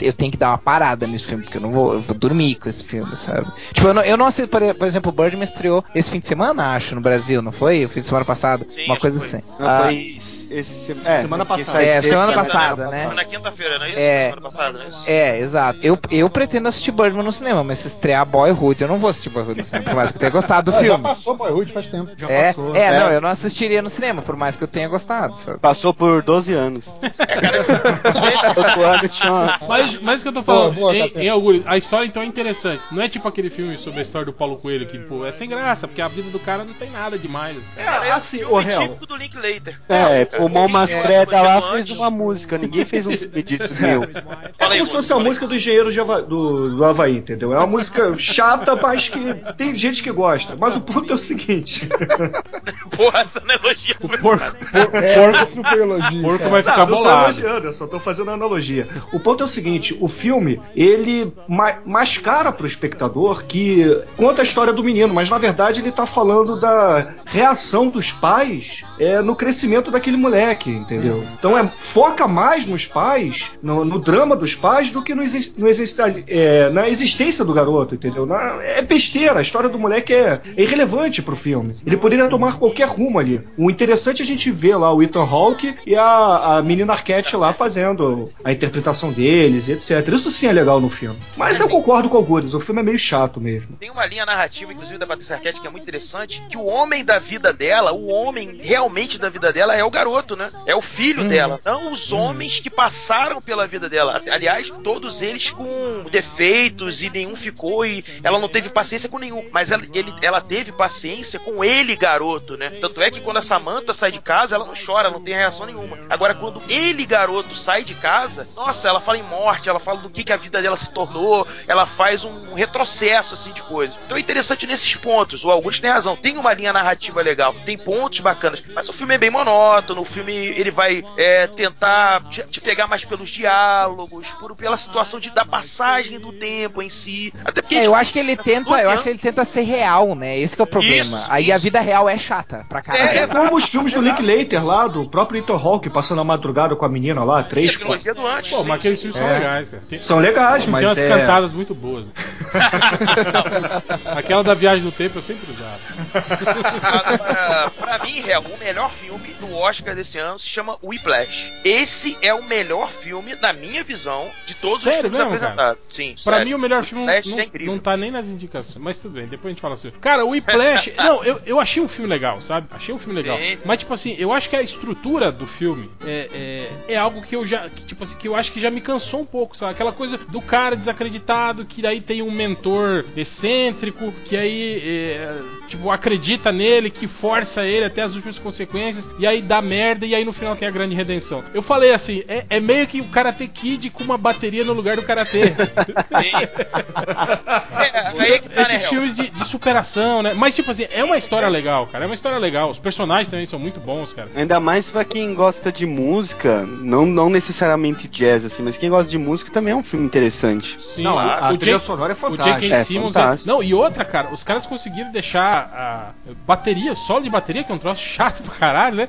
eu tenho que dar uma parada nesse filme, porque eu não vou, eu vou dormir com esse filme, sabe? Tipo, eu não, eu não assisto, por, por exemplo, o Birdman estreou esse fim de semana, acho, no Brasil, não foi? O fim de semana passado? Sim, uma coisa foi. assim. Não, Ah, foi esse, é, Semana porque passada. É, semana né? passada, né? Foi na quinta-feira, não é isso? É. Semana passada, não é isso? É, exato. Eu, eu pretendo assistir Birdman no cinema, mas se estrear Boyhood, eu não vou assistir Boyhood no cinema, por mais que eu tenha gostado do Ah, já filme. passou Boyhood faz tempo. Já É, passou. é, É. não, eu não assistiria no cinema, por mais que eu tenha gostado, sabe? Passou por 12 anos. Uma... Mas, mas o que eu tô falando, Boa, boa, em, Augusto, a história então é interessante. Não é tipo aquele filme sobre a história do Paulo Coelho que pô, é sem graça, porque a vida do cara não tem nada demais. Cara. É, assim, o o real. típico do Linklater. É, fumou umas É, pretas lá, é, fez é, uma música. Ninguém fez um filme disso, meu. É como se fosse a música do engenheiro de Hava- do, do Havaí, entendeu? É uma música chata, mas que tem gente que gosta. Mas o ponto é o seguinte: *laughs* Porra, essa analogia foi Porco, É, esse não foi elogio. porco vai ficar Não, não tô bolado. elogiando, eu só tô fazendo analogia. O ponto é o seguinte: o filme ele ma mascara pro espectador que conta a história do menino, mas na verdade ele tá falando da reação dos pais é, no crescimento daquele moleque, entendeu? Então é foca mais nos pais, no, no drama dos pais, do que no no é, na existência do garoto, entendeu? Na- é besteira, a história do moleque é, é irrelevante pro filme. Ele poderia tomar qualquer rumo ali. O interessante é a gente ver lá o Ethan Hawke e a, a menina Arquette lá fazendo a interpretação deles e etc. Isso sim é legal no filme. Mas eu concordo com o Algures, o filme é meio chato mesmo. Tem uma linha narrativa, inclusive, da Patrícia Arquette, que é muito interessante, que o homem da vida dela, o homem realmente da vida dela é o garoto, né? É o filho dela, não os homens que passaram pela vida dela. Aliás, todos eles com defeitos e nenhum ficou e ela não teve paciência com nenhum. Mas ela, ele- ela teve paciência com ele, garoto, né? Tanto é que quando a Samantha sai de casa, ela não chora, não tem reação nenhuma. Agora, quando ele, garoto, sai de casa, nossa, ela fala em morte, ela fala do que, que a vida dela se tornou, ela faz um retrocesso, assim, de coisas. Então é interessante nesses pontos. O Augusto tem razão. Tem uma linha narrativa legal, tem pontos bacanas. Mas o filme é bem monótono, filme ele vai é, tentar te, te pegar mais pelos diálogos, por, pela situação de, da passagem do tempo em si. Até porque É, eu acho que ele tenta, eu acho que ele tenta ser real, né? Esse que é o problema. Isso, Aí a isso. vida real é chata pra caralho. É, É como os filmes do Linklater lá, do próprio Ethan Hawke, passando a madrugada com a menina lá, a três, quatro. do antes. Pô, mas aqueles filmes são É. legais, cara. Tem, São legais, tem mas umas é... cantadas muito boas. né? *laughs* Aquela da viagem do tempo eu sempre usava. Agora, pra mim, Réu, o melhor filme do Oscar desse ano se chama Whiplash. Esse é o melhor filme, na minha visão, de todos Sério os filmes mesmo, apresentados. Sim, Pra sério. mim, o melhor filme não, é não tá nem nas indicações. Mas tudo bem, depois a gente fala sobre. Cara, o Whiplash. *laughs* não, eu, eu achei um filme legal, sabe? Achei um filme legal. Sim, sim. Mas, tipo assim, eu acho que a estrutura do filme é, é, é algo que eu já. Que, tipo assim, que eu acho que já me cansou um pouco, sabe? Aquela coisa do cara desacreditado, que daí tem um mentor excêntrico, que aí, é, tipo, acredita nele, que força ele até as últimas consequências, e aí dá merda, e aí no final tem a grande redenção. Eu falei assim, é, é meio que o Karate Kid com uma bateria no lugar do Karatê. Sim. *laughs* É, aí é que tá, né, Esses filmes de, de superação, né? Mas, tipo assim, é uma história legal, cara. É uma história legal. Os personagens também são muito bons, cara. Ainda mais pra quem gosta de música, não, não necessariamente jazz, assim, mas quem gosta de música também é um filme interessante. Sim, Não, a, a o trilha Jake- sonora é O fantástica. J.K. É, Simmons. É... Não, e outra, cara, os caras conseguiram deixar a bateria, solo de bateria, que é um troço chato pra caralho, né?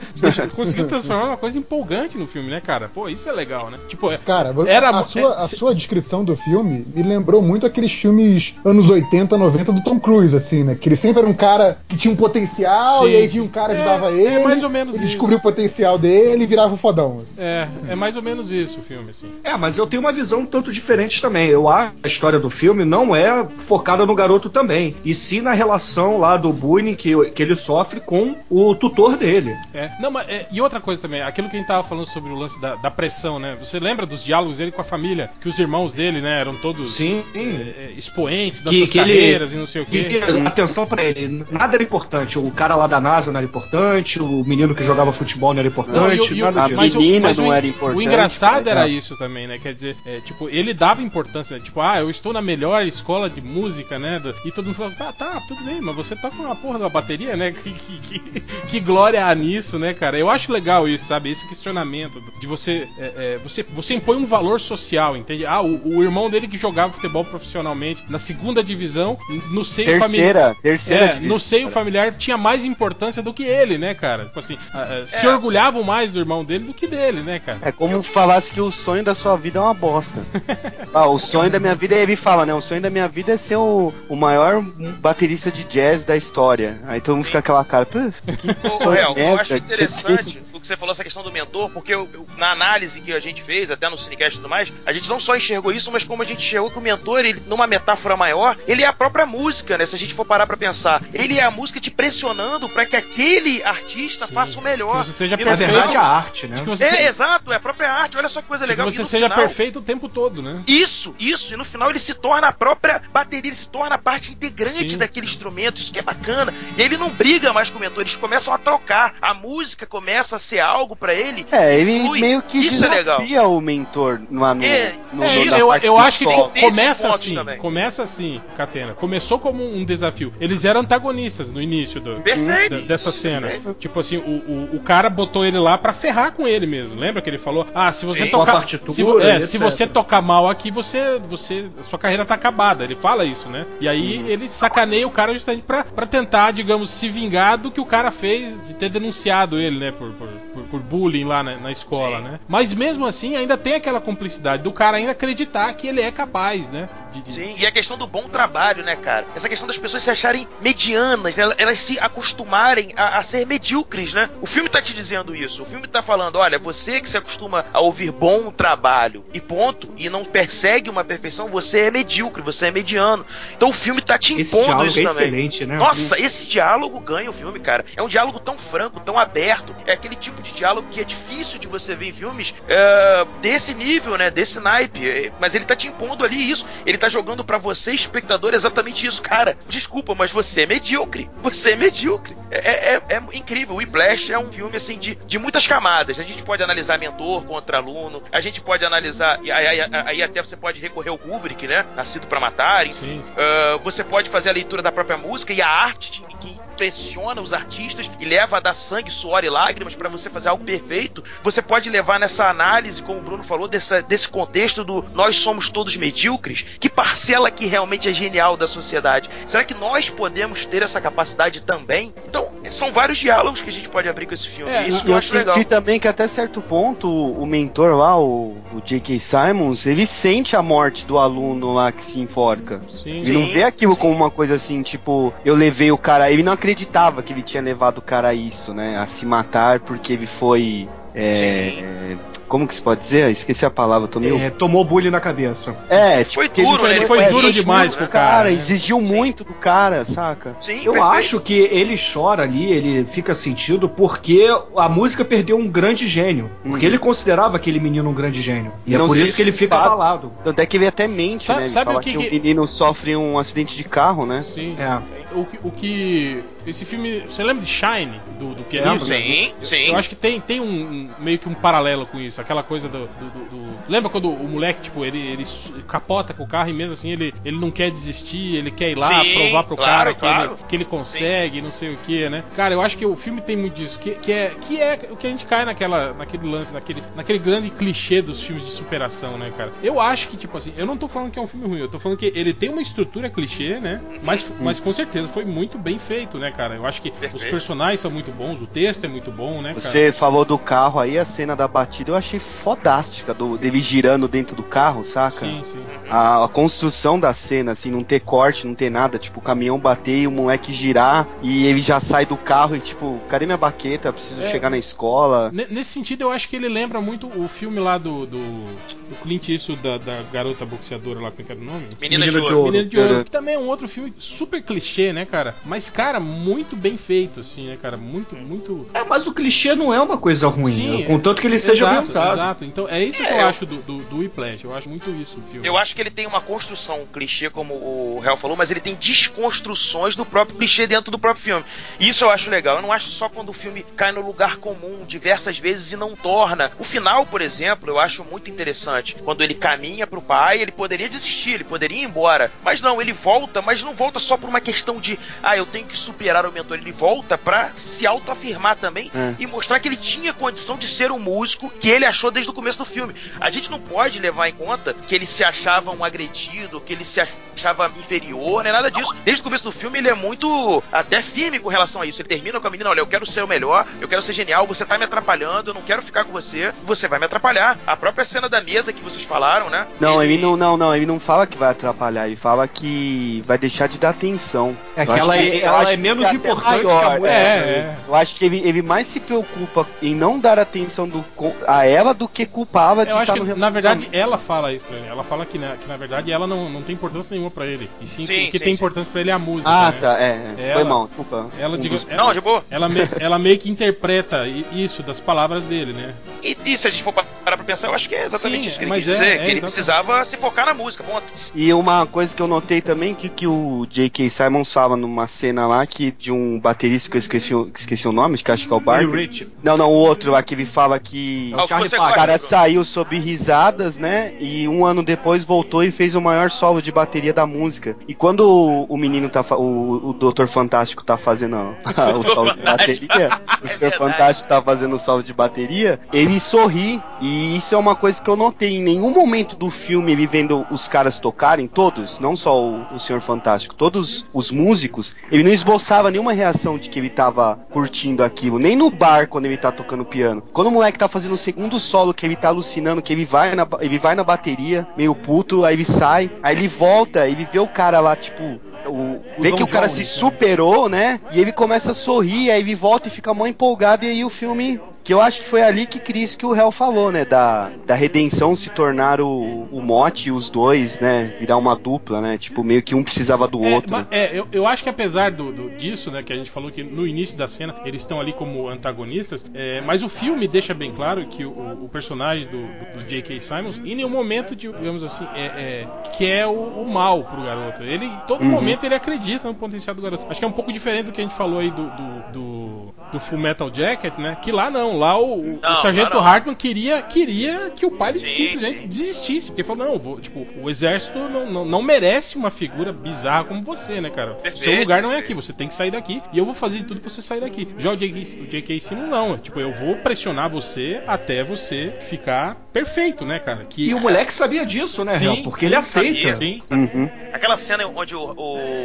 Conseguiram transformar uma coisa empolgante no filme, né, cara? Pô, isso é legal, né? Tipo, é- Cara, Era a, sua, é- a sua descrição do filme me lembrou muito aqueles filmes anos 80, 90 do Tom Cruise, assim, né? Que ele sempre era um cara que tinha um potencial Sim, e aí vinha um cara que É, ajudava é ele. mais ou menos ele isso. descobriu o potencial dele e virava o fodão. assim. é, é mais ou menos isso o filme, assim. É, mas eu tenho uma visão um tanto diferente também. Eu acho que a história do filme não é focada no garoto também, e sim na relação lá do bullying que, que ele sofre com o tutor dele. É. Não, mas, é, e outra coisa também, aquilo que a gente tava falando sobre o lance da, da pressão, né? Você lembra dos diálogos dele com a família? Que os irmãos dele, né, eram todos Sim. é, é, expoentes das Que- suas que ele- carreiras e não sei o Que, quê. atenção pra ele, nada era importante. O cara lá da NASA não era importante, o menino que jogava futebol não era importante, Não, e e nada a disso. menina o não era importante, O engraçado era É. isso também, né? Quer dizer, é, tipo, ele dava importância, né? Tipo, ah, eu estou na melhor escola de música, né? do- E todo mundo falava, tá, tá, tudo bem, mas você toca uma porra da bateria, né? *laughs* Que, que, que- que glória há nisso, né, cara? Eu acho legal isso, sabe? Esse questionamento de você, é, é, você, você impõe um valor social, entende? Ah, o, o irmão dele que jogava futebol profissionalmente na segunda divisão, no seio familiar. Terceira, terceira É, divisão, no seio cara. familiar tinha mais importância do que ele, né, cara? Tipo assim, ah, se É. orgulhavam mais do irmão dele do que dele, né, cara? É como falasse que o sonho da sua vida é uma bosta. *laughs* ah, o sonho da minha vida, ele fala, né? O sonho da minha vida é ser o, o maior baterista de jazz da história. Aí todo mundo fica com aquela cara, que Ô, sonho Réu, eu acho de ser interessante o que você falou, essa questão do mentor, porque eu- eu- na análise que a gente fez, até no Cinecast e tudo mais, a gente não só enxergou isso, mas como a gente enxergou que o mentor, ele, numa metáfora maior, ele é a própria música, né? Se a gente for parar pra pensar. Ele é a música te pressionando pra que aquele artista Sim. faça o melhor. Que você seja no Na perfeito. verdade, é a arte, né? Que você, É, exato, é a própria arte, olha só que coisa que legal. E você seja final- perfeito o tempo todo, né? Isso, isso, e no final ele se torna a própria bateria, ele se torna a parte integrante Sim. daquele instrumento, isso que é bacana. E ele não briga mais com o mentor, eles começam a trocar. A música começa a ser algo pra ele. É, ele flui. meio que Isso é desafia o mentor no, no, É, no, É, no- eu, eu acho que solo. começa assim, também. começa assim, Catena. Começou como um desafio. Eles eram antagonistas no início do, Perfeito. da- dessa cena. Tipo assim, o, o, o cara botou ele lá pra ferrar com ele mesmo. Lembra que ele falou? Ah, se você Sim. tocar, se, é, se você tocar mal aqui, você, você, sua carreira tá acabada. Ele fala isso, né? E aí ele sacaneia o cara justamente pra, pra tentar, digamos, se vingar do que o cara fez de ter denunciado ele, né? Por, por, por- por bullying lá na, na escola, Sim. né? Mas mesmo assim, ainda tem aquela cumplicidade do cara ainda acreditar que ele é capaz, né? De, de- Sim, e a questão do bom trabalho, né, cara? Essa questão das pessoas se acharem medianas, né? elas se acostumarem a, a ser medíocres, né? O filme tá te dizendo isso. O filme tá falando, olha, você que se acostuma a ouvir bom trabalho e ponto, e não persegue uma perfeição, você é medíocre, você é mediano. Então o filme tá te Esse impondo diálogo isso é também. excelente, né? Nossa, esse diálogo ganha o filme, cara. É um diálogo tão franco, tão aberto. É aquele tipo de diálogo que é difícil de você ver em filmes é, desse nível, né? Desse naipe. É, Mas ele tá te impondo ali isso. Ele tá jogando pra você, espectador, exatamente isso. Cara, desculpa, mas você é medíocre. Você é medíocre. É, é- é incrível. O Whiplash é um filme, assim, de, de muitas camadas. A gente pode analisar mentor contra aluno. A gente pode analisar... E aí, aí- aí até você pode recorrer ao Kubrick, né? Nascido pra Matar. enfim. Uh, você pode fazer a leitura da própria música e a arte de- que, impressiona os artistas e leva a dar sangue, suor e lágrimas para você fazer algo perfeito, você pode levar nessa análise, como o Bruno falou, dessa, desse contexto do nós somos todos medíocres, que parcela que realmente é genial da sociedade? Será que nós podemos ter essa capacidade também? Então, são vários diálogos que a gente pode abrir com esse filme. É, isso E eu eu acho legal. senti também que até certo ponto o mentor lá, o, o J.K. Simons, ele sente a morte do aluno lá que se enforca. Sim. Ele não Sim, vê aquilo sim. como uma coisa assim, tipo, eu levei o cara. Ele não acreditava que ele tinha levado o cara a isso, né? A se matar porque ele foi. É, como que se pode dizer? Esqueci a palavra, tô meio. É, tomou bullying na cabeça. É, tipo, Foi que ele duro, né? Ele foi é, duro demais do com o cara, né? Exigiu muito do cara, saca? Sim, Eu perfeito. acho que ele chora ali, ele fica sentido porque a música perdeu um grande gênio. Porque Uhum. ele considerava aquele menino um grande gênio. E Não é por isso que ele fica culpado. abalado. Tanto é que ele até mente, Sabe- né? Ele sabe fala o que que, que- o menino sofre um acidente de carro, né? Sim. É. O, que- o que. Esse filme. Você lembra de Shine? Do, do pianista? Sim, Eu- sim. Eu acho que tem, tem um, um- meio que um paralelo com isso. Aquela coisa do. do- do- Lembra quando o moleque, tipo, ele, ele capota com o carro e mesmo assim ele, ele não quer desistir, ele quer ir lá Sim, provar pro claro, cara que, claro. Ele, que ele consegue, não sei o que, né? Cara, eu acho que o filme tem muito disso. Que, que, é, que é o que a gente cai naquela, naquele lance, naquele, naquele grande clichê dos filmes de superação, né, cara? Eu acho que, tipo assim, eu não tô falando que é um filme ruim, eu tô falando que ele tem uma estrutura clichê, né? Mas, mas com certeza foi muito bem feito, né, cara? Eu acho que os Perfeito. personagens são muito bons, o texto é muito bom, né, cara? Você falou do carro aí, a cena da batida eu achei fodástica, do, dele girando dentro do carro, saca? Sim, sim. A, a construção da cena, assim, não ter corte, não ter nada, tipo, o caminhão bater e o moleque girar e ele já sai do carro e tipo, cadê minha baqueta? Preciso É. chegar na escola. Ne- Nesse sentido, eu acho que ele lembra muito o filme lá do, do, do Clint Eastwood, da, da garota boxeadora lá, como é que era o nome? Menina, Menina de de ouro. Ouro. Menino de Ouro, Uhum. que também é um outro filme super clichê, né, cara? Mas, cara, muito bem feito, assim, né, cara? Muito, muito. É, mas o clichê não é uma coisa ruim. Sim, contanto que ele seja exato, bem usado. Exato, então é isso que É, eu eu- acho do, do, do Whiplash. Eu acho muito isso o filme. Eu acho que ele tem uma construção clichê, como o Hell falou, mas ele tem desconstruções do próprio clichê dentro do próprio filme. Isso eu acho legal. Eu não acho só quando o filme cai no lugar comum diversas vezes e não torna. O final, por exemplo, eu acho muito interessante. Quando ele caminha pro pai, ele poderia desistir, ele poderia ir embora. Mas não, ele volta, mas não volta só por uma questão de, ah, eu tenho que superar o mentor. Ele volta pra se autoafirmar também É. e mostrar que ele tinha condição de ser um músico que ele achou desde o começo do filme. A gente não pode levar em conta que ele se achava um agredido, que ele se achava inferior, nem nada disso. Desde o começo do filme ele é muito até firme com relação a isso. Ele termina com a menina, olha, eu quero ser o melhor, eu quero ser genial, você tá me atrapalhando, eu não quero ficar com você, você vai me atrapalhar. A própria cena da mesa que vocês falaram, né? Não, ele não, não, não, ele não fala que vai atrapalhar, ele fala que vai deixar de dar atenção. É Eu que ela é- eu ela é que menos importante que a maior, música. É, é. é. Eu acho que ele, ele mais se preocupa em não dar atenção do, a ela do que culpava de Eu acho estar que, no na verdade, ela fala isso, né? Ela fala que, na, que na verdade, ela não, não tem importância nenhuma pra ele. E sim, Sim, o que sim, tem sim. importância pra ele é a música. Ah, né? tá, é. é. Ela- Foi mal, desculpa. Ela, Um diga, dos- ela, Não, de boa. ela, me- ela meio que interpreta i- isso das palavras dele, né? E, e se a gente for parar pra pensar, eu acho que é exatamente Sim, isso que ele mas quis é, dizer. é, que ele exatamente. precisava se focar na música, ponto. E uma coisa que eu notei também que, que o J.K. Simons fala numa cena lá que de um baterista que eu esqueci, esqueci o nome, que acho que é o Barker. Rich. Não, não, o outro lá que ele fala que Ah, o cara saiu sob risadas, né? E um ano depois voltou e fez o maior solo de bateria da música. E quando o, o menino tá o, o Doutor Fantástico tá fazendo a- *laughs* o solo de bateria, o É Senhor verdade. Fantástico tá fazendo o solo de bateria, ele sorri. E isso é uma coisa que eu notei. Em nenhum momento do filme ele vendo os caras tocarem, todos, não só o, o Senhor Fantástico, todos os músicos, ele não esboçava nenhuma reação de que ele tava curtindo aquilo, nem no bar quando ele tá tocando piano. Quando o moleque tá fazendo o segundo solo, que ele tá alucinando, que ele vai na, ele vai na bateria, meio puto, aí ele sai, aí ele volta, ele vê o cara lá, tipo, o, vê que o cara se né? superou, né? E ele começa a sorrir, aí ele volta e fica mó empolgado, e aí o filme. Que eu acho que foi ali que Cris que o réu falou, né? Da, da redenção se tornar o, o mote e os dois, né? Virar uma dupla, né? Tipo, meio que um precisava do É, outro. é, eu, eu acho que apesar do, do- disso, né, que a gente falou que no início da cena eles estão ali como antagonistas, é, mas o filme deixa bem claro que o, o personagem do, do, J.K. Simons, em nenhum momento, digamos assim, é, é, quer o, o mal pro garoto. Ele, em todo Uhum. momento, ele acredita no potencial do garoto. Acho que é um pouco diferente do que a gente falou aí do, do, do, do Full Metal Jacket, né? Que lá não, lá o, o Não, sargento lá não. Hartman queria, queria que o pai simplesmente sim. desistisse. Porque ele falou, não, vou, tipo, o exército não, não, não merece uma figura bizarra como você, né, cara? Perfeito, Seu lugar não é aqui, você tem que sair daqui. E eu vou fazer de tudo pra você sair daqui. Já o J.K. o J.K. Simmons não. Tipo, eu vou pressionar você até você ficar perfeito, né, cara? Que E o moleque sabia disso, né, Sim, Real? Porque sim, ele aceita. sabia. Sim. Uhum. Aquela cena onde o,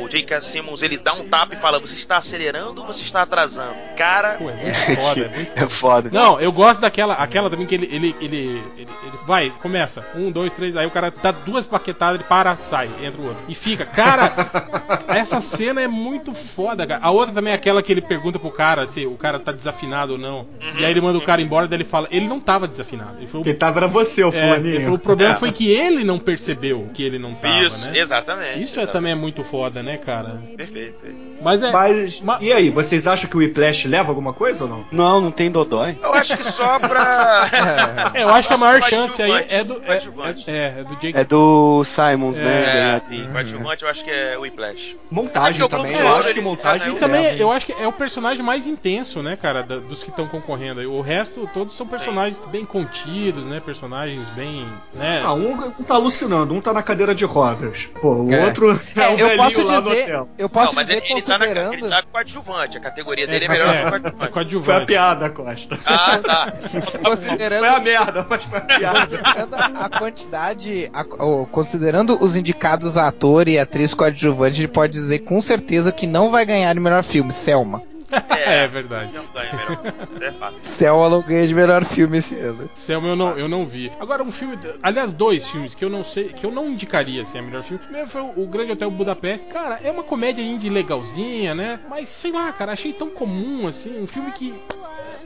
o J.K. Simmons ele dá um tapa e fala: Você está acelerando ou você está atrasando? Cara, Pô, é muito foda, é muito *laughs* É foda. Não, eu gosto daquela aquela também que ele, ele, ele, ele, ele- vai, começa. Um, dois, três, aí o cara dá duas paquetadas, ele para, sai, entra o outro. E fica. Cara, *laughs* essa cena é muito foda, cara. A outra também é aquela que ele pergunta pro cara se o cara tá desafinado ou não. E aí ele manda o cara embora, daí ele fala, ele não tava desafinado. Ele falou, Quem tava era você, o é, falou, o problema foi que ele não percebeu que ele não tava, isso, né? exatamente. Isso é, exatamente. também é muito foda, né, cara? Perfeito. perfeito. Mas é. Mas, Ma- e aí, vocês acham que o Whiplash leva alguma coisa ou não? Não, não tem Dodói. Eu acho que só pra. É, *laughs* eu acho que a maior chance aí é do. É, é, é do Jake. É do Simons, É, né? É, ganhar- coadjuvante eu acho que é o Whiplash. Montagem É também. Eu acho que ele- montagem é, E também leva. eu acho que é o personagem mais intenso, né, cara, da- dos que estão concorrendo. aí. O resto, todos são personagens bem contidos, né? Personagens bem. né? Ah, um, tá alucinando, um tá na cadeira de rodas. Pô, o É. outro é, É, o eu posso dizer, eu posso não, mas dizer ele, ele, tá na, considerando. ele tá com coadjuvante. A categoria dele é é, melhor é, que é coadjuvante. Foi a piada, Costa. Ah, tá. considerando Foi a merda, mas foi a piada. A quantidade, a- oh, considerando os indicados a ator e atriz coadjuvante, gente pode dizer com certeza que não vai ganhar o melhor filme, Selma. é verdade. Não ganha melhor. É fácil. Selma não ganha de melhor filme esse ano. Selma eu não, eu não vi. Agora um filme, aliás, dois filmes que eu não sei, que eu não indicaria assim, a melhor filme. Primeiro foi o Grande Hotel Budapeste. Cara, é uma comédia indie legalzinha, né? Mas sei lá, cara, achei tão comum assim, um filme que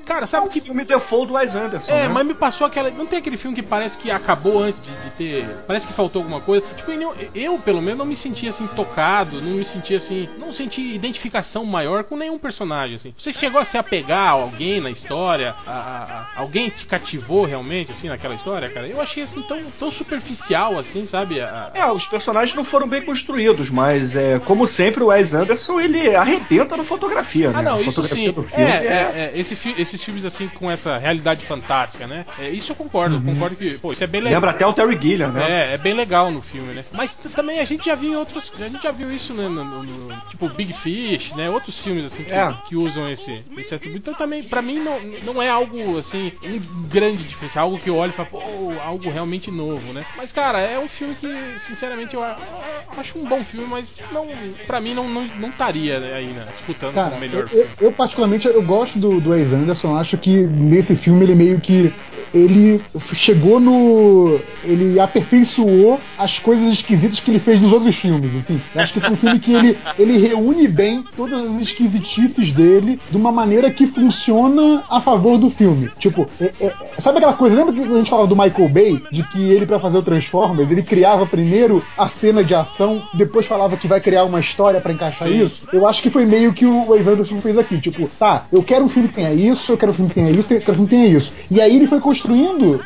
Cara, É sabe o que filme default do Wes Anderson, É, né? mas me passou aquela. Não tem aquele filme que parece que acabou antes de, de ter. Parece que faltou alguma coisa. Tipo, nenhum- eu, pelo menos, não me senti assim tocado, não me senti assim. Não senti identificação maior com nenhum personagem, assim. Você chegou a se apegar a alguém na história? A, a- a- alguém te cativou realmente, assim, naquela história, cara? Eu achei assim tão, tão superficial, assim, sabe? É, os personagens não foram bem construídos, mas é, como sempre o Wes Anderson ele arrebenta na fotografia, né? Ah, não, a isso sim. filme É, é, é, esse fi- esses filmes assim com essa realidade fantástica, né? É, isso eu concordo, eu concordo que, pô, isso é bem legal. Lembra até o Terry Gilliam, né? É, é bem legal no filme, né? Mas também a gente já viu em outros. A gente já viu isso né, no, no- no- tipo Big Fish, né? Outros filmes assim que, É. que usam esse, esse atributo. Então também, pra mim, não, não é algo assim, um grande diferencial, algo que eu olho e falo, pô, algo realmente novo, né? Mas, cara, é um filme que, sinceramente, eu acho um bom filme, mas não, pra mim não não estaria aí, né, disputando Cara, o melhor eu, filme. eu, particularmente eu gosto do, do Wes Anderson, acho que nesse filme ele meio que ele chegou no ele aperfeiçoou as coisas esquisitas que ele fez nos outros filmes, assim. Acho que esse é um filme que ele, *laughs* ele reúne bem todas as esquisitices dele de uma maneira que funciona a favor do filme. Tipo, é- é- sabe aquela coisa, lembra que a gente falava do Michael Bay, de que ele pra fazer o Transformers, ele criava primeiro a cena de ação, depois falava que vai criar uma história pra encaixar Sim. isso? Eu acho que foi meio que o Wes Anderson fez aqui. Tipo, tá, eu quero um filme que tenha isso, eu quero um filme que tenha isso, eu quero um filme que tenha isso. E aí ele foi construindo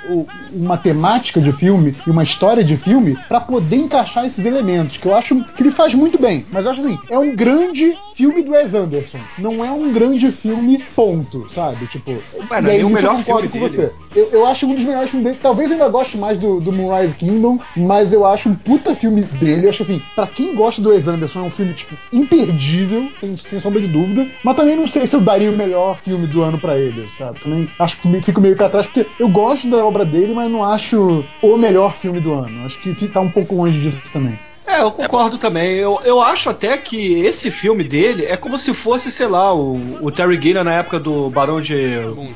uma temática de filme e uma história de filme pra poder encaixar esses elementos, que eu acho que ele faz muito bem. Mas eu acho assim, é um grande filme do Wes Anderson. Não é um grande filme, ponto, sabe? Tipo, Mano, e aí é o melhor eu concordo com dele. você. Eu, eu acho um dos melhores filmes dele. Talvez eu ainda goste mais do, do Moonrise Kingdom, mas eu acho um puta filme dele. Eu acho assim, pra quem gosta do Wes Anderson, é um filme, tipo, imperdível, sem, sem sombra de dúvida. Mas também não sei se eu daria o melhor filme do ano pra ele, sabe? Também acho que fico meio pra trás, porque eu gosto da obra dele, mas não acho o melhor filme do ano. Acho que tá um pouco longe disso também. É, eu concordo também. Eu, eu acho até que esse filme dele é como se fosse, sei lá, o, o Terry Gilliam na época do Barão de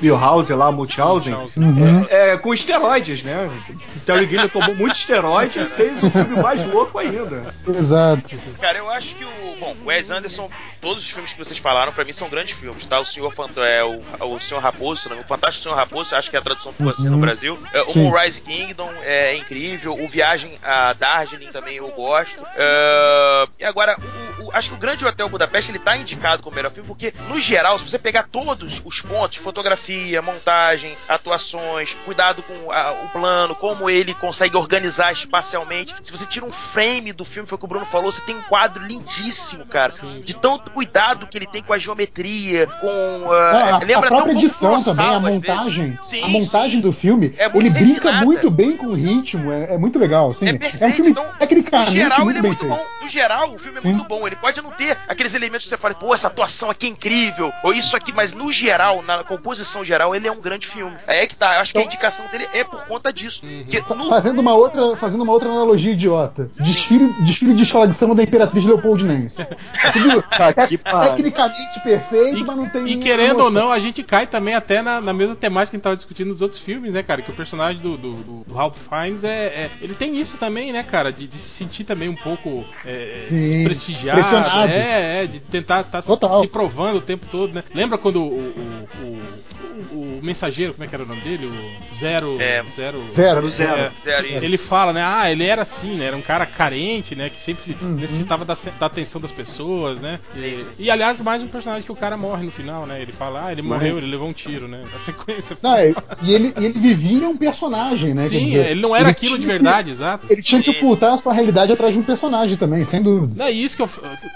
Milhouse lá, Mulchausen. Uhum. É, com esteroides, né? O Terry Gilliam tomou muito esteroide e fez um filme mais louco ainda. Exato. Cara, eu acho que o. Bom, o Wes Anderson, todos os filmes que vocês falaram, pra mim são grandes filmes, tá? O Senhor Fant é, o, o Senhor Raposo, né? o Fantástico Senhor Raposo, acho que a tradução ficou assim no Uhum. Brasil. É, o. Moonrise Kingdom é incrível. O Viagem a Darjeeling também eu gosto. É, e agora, o- acho que o Grande Hotel Budapeste ele tá indicado como melhor filme porque, no geral, se você pegar todos os pontos, fotografia, montagem, atuações, cuidado com a- o plano, como ele consegue organizar espacialmente, se você tira um frame do filme, foi o que o Bruno falou, você tem um quadro lindíssimo, cara, de tanto cuidado que ele tem com a geometria, com... ah, Não, a, a lembra um própria pouco edição também, a montagem, Sim, a montagem sim. do filme, É ele brinca refinada. muito bem com o ritmo, é, é muito legal. Assim, É é, perfeito, um filme então, tecnicamente geral, muito é bem muito feito. bom. No geral, o filme é Sim. muito bom. Ele pode não ter aqueles elementos que você fala, pô, essa atuação aqui é incrível, ou isso aqui, mas no geral, na composição geral, ele é um grande filme. É que tá, acho que a indicação dele é por conta disso. Fa- no- Fazendo uma outra, fazendo uma outra analogia idiota. Desfile, desfile de escola de samba da Imperatriz Leopoldinense. É tudo *laughs* Tá é- que pariu. tecnicamente perfeito, E, mas não tem e querendo ou emoção. não, a gente cai também até na, na mesma temática que a gente tava discutindo nos outros filmes, né, cara? Que o personagem do, do, do- do Ralph Fiennes é, é- Ele tem isso também, né, cara? De, de se sentir também um pouco é, é, desprestigiado. Pressionado. É, é, de tentar estar Total. se provando o tempo todo, né? Lembra quando o, o, o, o- mensageiro, como é que era o nome dele? O Zero. É. Zero. Zero, zero. É, Zero, isso. ele fala, né? Ah, ele era assim, né? Era um cara carente, né? Que sempre Uhum. necessitava da, da atenção das pessoas, né? E, e, aliás, mais um personagem que o cara morre no final, né? Ele fala, ah, ele Mas- morreu, ele levou um tiro, né? A sequência. Não, é- e, ele, ele vivia um personagem, né? quer Sim, dizer, ele não era aquilo de tinha que- verdade, exato. ele tinha que ocultar a sua realidade atrás de um personagem também, sem dúvida. Não é isso que eu.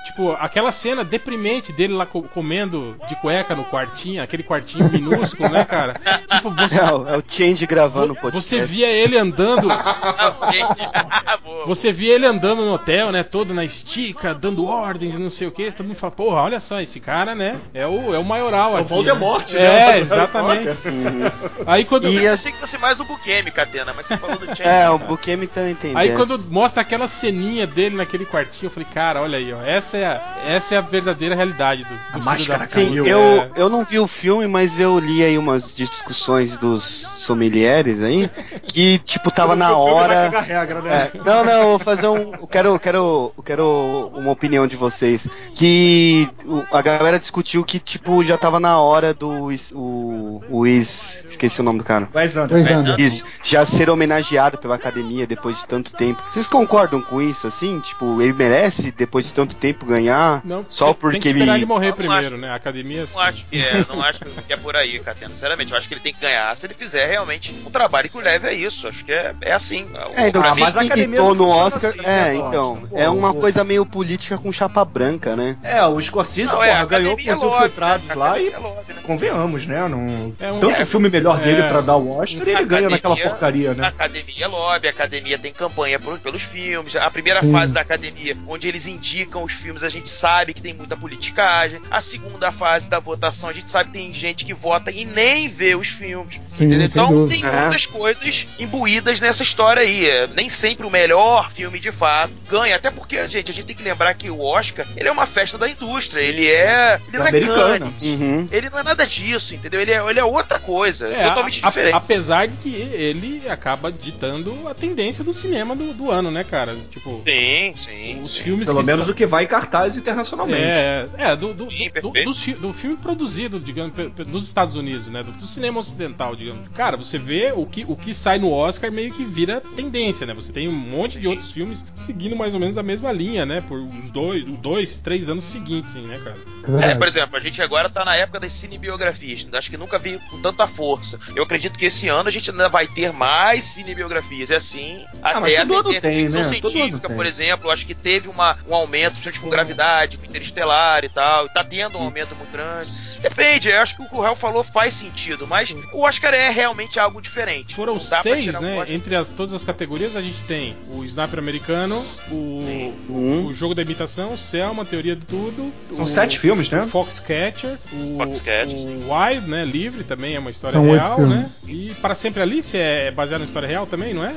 Tipo, aquela cena deprimente dele lá co- comendo de cueca no quartinho, aquele quartinho minúsculo, né, cara? Tipo, você. É, o- é o Change gravando o podcast. Você via ele andando. *laughs* Ah. *laughs* Boa. Você via ele andando no hotel, né? Todo na estica, dando ordens e não sei o que. Todo mundo fala, porra, olha só, esse cara, né? É o, é o maioral É o aqui. Voldemort, né? né? É, *laughs* Harry exatamente. Potter. Aí quando. E Eu a- achei que fosse mais o Bukemi, Catena, mas você falou do Change. É, o Bukemi também tem Aí dessas. quando mostra aquela ceninha dele naquele quartinho, eu falei, cara, olha aí, ó, essa é a, essa é a verdadeira realidade do, do filho máscara da Sim, puta. eu, É. eu não vi o filme, mas eu li aí umas discussões dos sommeliers aí, que, tipo, tava na hora. regra, né? É, não, não, eu vou fazer um. Eu quero, eu quero, eu quero uma opinião de vocês. Que a galera discutiu que, tipo, já tava na hora do. O, o Is. Esqueci o nome do cara. Wes Anderson. Isso, já ser homenageado pela academia depois de tanto tempo. Vocês concordam com isso, assim? Tipo, ele merece, depois de tanto tempo, ganhar? Não, só tem- porque tem que esperar ele ele. morrer Não primeiro, acho. né? A academia. Não acho que é, não acho que é por aí, Catena. Sinceramente, eu acho que ele tem que ganhar se ele fizer realmente um trabalho que o leve a isso. Acho que é, é assim. É, então, Ah, mas a academia no Oscar. assim, é, né, então. Pô, É uma pô. coisa meio política com chapa branca, né? É, o Scorsese, Não, é, porra, a ganhou com os é infiltrados né? A lá e é lobby, né? convenhamos, né? Não... É um- Tanto é- filme melhor dele é. pra dar o Oscar, ele ganha naquela porcaria, A né? academia é lobby, a academia tem campanha por- pelos filmes. A primeira Sim. fase da academia, onde eles indicam os filmes, a gente sabe que tem muita politicagem. A segunda fase da votação, a gente sabe que tem gente que vota e nem vê os filmes. Sim, Então dúvida. tem É. muitas coisas imbuídas nessa história aí. É, nem sempre o melhor filme de fato ganha. Até porque, gente, a gente tem que lembrar que o Oscar ele é uma festa da indústria. Ele é. Ele não é Americana. Cannes. Uhum. Ele não é nada disso, entendeu? Ele é, ele é outra coisa, É, totalmente a- a- diferente. apesar de que ele acaba ditando a tendência do cinema do, do ano, né, cara? Tipo, Sim, sim. os filmes Pelo que menos são- o que vai em cartaz internacionalmente. É, é do, do, Sim, do, do fi- do filme produzido, digamos, nos Estados Unidos, né? Do, do cinema ocidental, digamos. Cara, você vê o que, o que sai no Oscar meio que vira tendência, né? Você tem um monte de outros filmes seguindo mais ou menos a mesma linha, né? Por os dois, dois três anos seguintes, né, cara? É É, por exemplo, a gente agora tá na época das cinebiografias. Acho que nunca vi com tanta força. Eu acredito que esse ano a gente ainda vai ter mais cinebiografias. É assim, Ah, até todo ano ter tem, ficção né? Todo científica, por tem. exemplo. Acho que teve uma, um aumento, principalmente com gravidade, com interestelar e tal. E tá tendo um aumento muito grande. Depende, eu acho que o que o Real falou faz sentido, mas o Oscar é realmente algo diferente. Foram seis, o né? Entre as, todas as categorias a gente tem o Sniper americano, o, Uhum. o jogo da imitação, o Selma, a teoria de tudo. São o, sete filmes, né? O Foxcatcher, o, Foxcatcher, o. Wild, né? Livre também é uma história São oito real, filmes. né? E Para Sempre Alice é baseado na história real também, não é?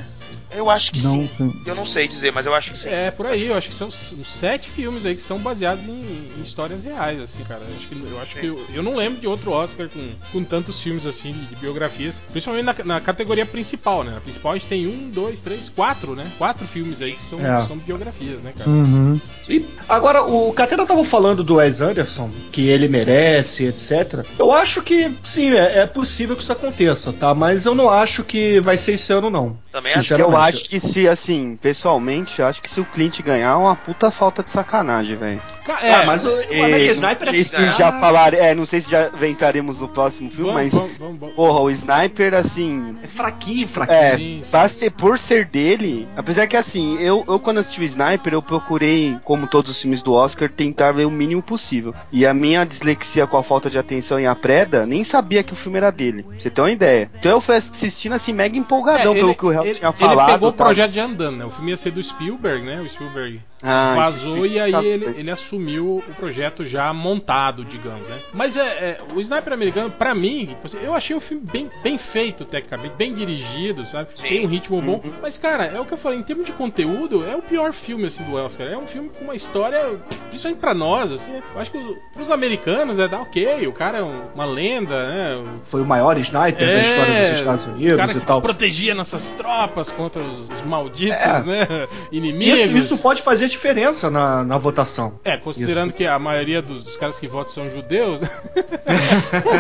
Eu acho que Não, sim. sim. Eu não sei dizer, mas eu acho que sim. É, por aí, eu acho que são sete filmes aí que são baseados em, em histórias reais, assim, cara. Eu acho que, eu, acho que eu, eu não lembro de outro Oscar com, com tantos filmes assim, de, de biografias. Principalmente na, na categoria principal, né? Na principal a gente tem um, dois, três, quatro, né? Quatro filmes aí que são, É. são biografias, né, cara? Uhum. E agora, o Catena tava falando do Wes Anderson, que ele merece, etc. Eu acho que sim, é, é possível que isso aconteça, tá? Mas eu não acho que vai ser esse ano, não. Também acho que Sinceramente. Eu acho que se, assim, pessoalmente, eu acho que se o Clint ganhar, é uma puta falta de sacanagem, velho. Ca- É, Ah, mas o, o É, American não Sniper sei é se já falar, é, não sei se já entraremos no próximo filme, vamos, mas vamos, vamos, vamos. porra, o Sniper assim, É fraquinho, fraquinho. é, Sim, sim. ser, por ser dele, apesar que assim, eu, eu quando assisti o Sniper, eu procurei, como todos os filmes do Oscar, tentar ver o mínimo possível. E a minha dislexia com a falta de atenção em A Preda, nem sabia que o filme era dele. Pra você ter uma ideia. Então eu fui assistindo assim, mega empolgadão É, pelo ele- que o Hell ele, tinha ele falado. Pegou o projeto de andando, né? O filme ia ser do Spielberg, né? O Spielberg Ah, vazou e aí ele, doido. ele assumiu o projeto já montado, digamos, né? Mas é, é, o Sniper americano, pra mim, assim, eu achei o filme bem, bem feito, tecnicamente, bem dirigido, sabe? Sim. Tem um ritmo bom. Uhum. Mas, cara, é o que eu falei, em termos de conteúdo, é o pior filme, assim, do Oscar. É um filme com uma história, principalmente pra nós, assim, né? Eu acho que pros americanos, é, dá ok, o cara é um- uma lenda, né? Foi o maior sniper da história dos Estados É, o Unidos cara e que tal. protegia nossas tropas contra os, os malditos, É. né? Inimigos. Isso, isso pode fazer diferença na, na votação. É, considerando que a maioria dos, dos caras que votam são judeus. *laughs*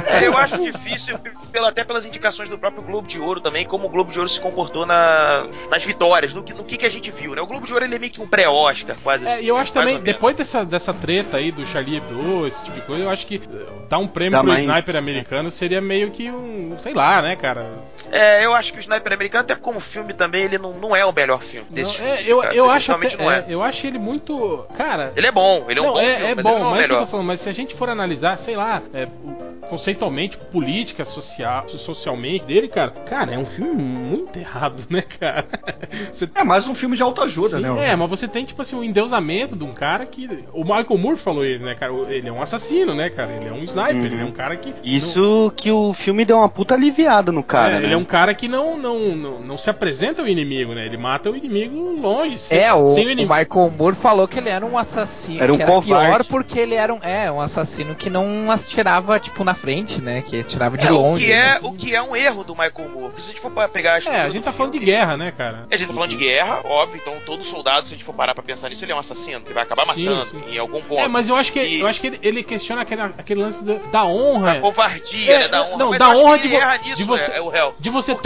É, eu acho difícil, pela, até pelas indicações do próprio Globo de Ouro também, como o Globo de Ouro se comportou na, nas vitórias, no que, no que, que a gente viu, né? O Globo de Ouro ele é meio que um pré-Oscar, quase É, assim. e eu acho mais também, depois dessa, dessa treta aí do Charlie Hebdo, esse tipo de coisa, eu acho que eh, dar um prêmio Dá pro mais- sniper americano seria meio que um, sei lá, né, cara? É, eu acho que o Sniper Americano, até como filme também, ele não, não é o melhor filme Não, desse é, filme, eu, cara. eu acho até, não é. é, eu acho ele muito, cara, Ele é bom, ele é um não, bom é, filme, é mas bom, não é o mas é eu tô falando, mas se a gente for analisar, sei lá, é, o- conceitualmente, política, social, socialmente dele, cara, cara, é um filme muito errado, né, cara? *laughs* Você É mais um filme de autoajuda, Sim, né? É, mas você tem, tipo assim, um endeusamento de um cara que. O Michael Moore falou isso, né, cara? Ele é um assassino, né, cara? Ele é um sniper, Uhum. ele é um cara que. Isso que o filme deu uma puta aliviada no não- cara, é, né? Ele é um cara que não, não, não, não se apresenta ao inimigo, né? Ele mata o inimigo longe. Sem, É, o, sem o o inimigo. Michael Moore falou que ele era um assassino. Era um que era pior porque ele era um, é, um assassino que não atirava, tipo, na frente, né? Que atirava de É, longe. o, que é, né? o que é um erro do Michael Moore. Porque se a gente for pegar a É, a gente tá falando de filme- guerra, né, cara? A gente tá falando de guerra, óbvio, então todo soldado, se a gente for parar pra pensar nisso, ele é um assassino, ele vai acabar Sim, matando sim. em algum ponto. É, mas eu acho que, E- eu acho que ele, ele questiona aquele, aquele lance da, da honra. A covardia, É, né, da é, honra. não, mas da honra que de vo- nisso, de você- é, é o réu. De você o-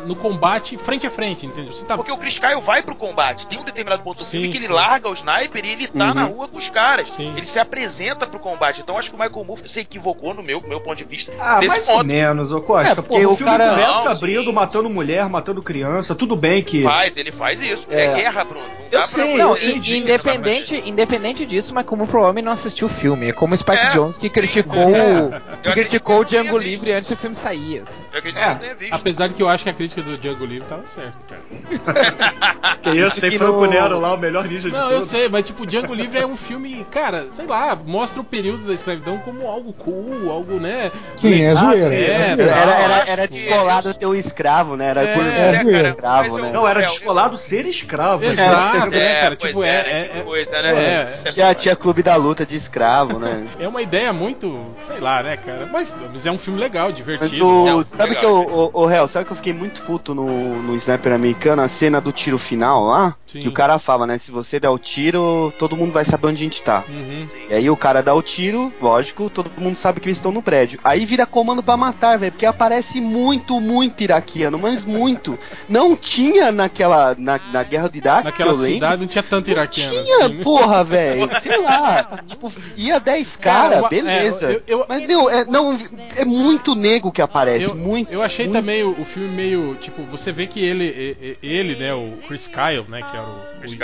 no combate frente a frente, entendeu? Você tá. Porque o Chris Kyle vai pro combate. Tem um determinado ponto do Sim, filme que ele sim. Larga o sniper e ele tá Uhum. na rua com os caras. Sim. Ele se apresenta pro combate. Então acho que o Michael Moore se equivocou no meu, meu ponto de vista. Ah, mais ou ponto. menos, ô Costa. É, porque o o cara- começa abrindo, sim. matando mulher, matando criança. Tudo bem que. Faz, ele faz isso. É, É. guerra, Bruno. Não Eu dá sei, pra... eu Não, sei e- disso, independente, independente disso, mas como provavelmente não assistiu o filme. É como o Spike É. Jones que criticou, É. o- que Eu criticou o eu Django Livre antes do filme sair. assim. Eu acredito É. que eu tenha visto. Apesar de que eu acho que a crítica do Django Livre tava certa, cara. *laughs* Que isso, tem que no- Nero lá, o melhor ninja de Não, eu todos. sei, mas tipo, Django Livre é um filme, cara, sei lá, mostra o período da escravidão como algo cool, algo, né? Sim, é zoeira. sim, é é, zoeira. Era, era, era descolado ter um escravo, né? Era É, por é ser zoeira. escravo, eu- né? Não, era É, descolado ser escravo. Exato, *laughs* né, É, cara? pois Tipo, é, é, né? é, é- né? é, Tinha, tinha clube da luta de escravo, né? é uma ideia muito, sei lá, né, cara? Mas, mas é um filme legal, divertido. Mas o. É um sabe legal, que o, o, o Hel, sabe que eu fiquei muito puto no, no Sniper americano, a cena do tiro final lá? Sim. Que o cara fala, né? Se você der o tiro, todo mundo vai saber onde a gente tá. Uhum. E aí o cara dá o tiro, lógico, todo mundo sabe que eles estão no prédio. Aí vira comando pra matar, velho, porque aparece muito, muito iraquiano, mas muito. Não tinha naquela, na, na guerra do Iraque, Naquela eu lembro. cidade não tinha tanto Não iraquiano. tinha, assim, né? porra, velho. *laughs* Sei lá. Tipo, ia 10 cara, uma- beleza. é, eu- eu- Mas, meu, é, não, é muito nego que aparece. Eu, muito. eu achei muito. também o, o filme meio. Tipo, você vê que ele, ele, né, o Chris Kyle, né, que era o, o, o sim.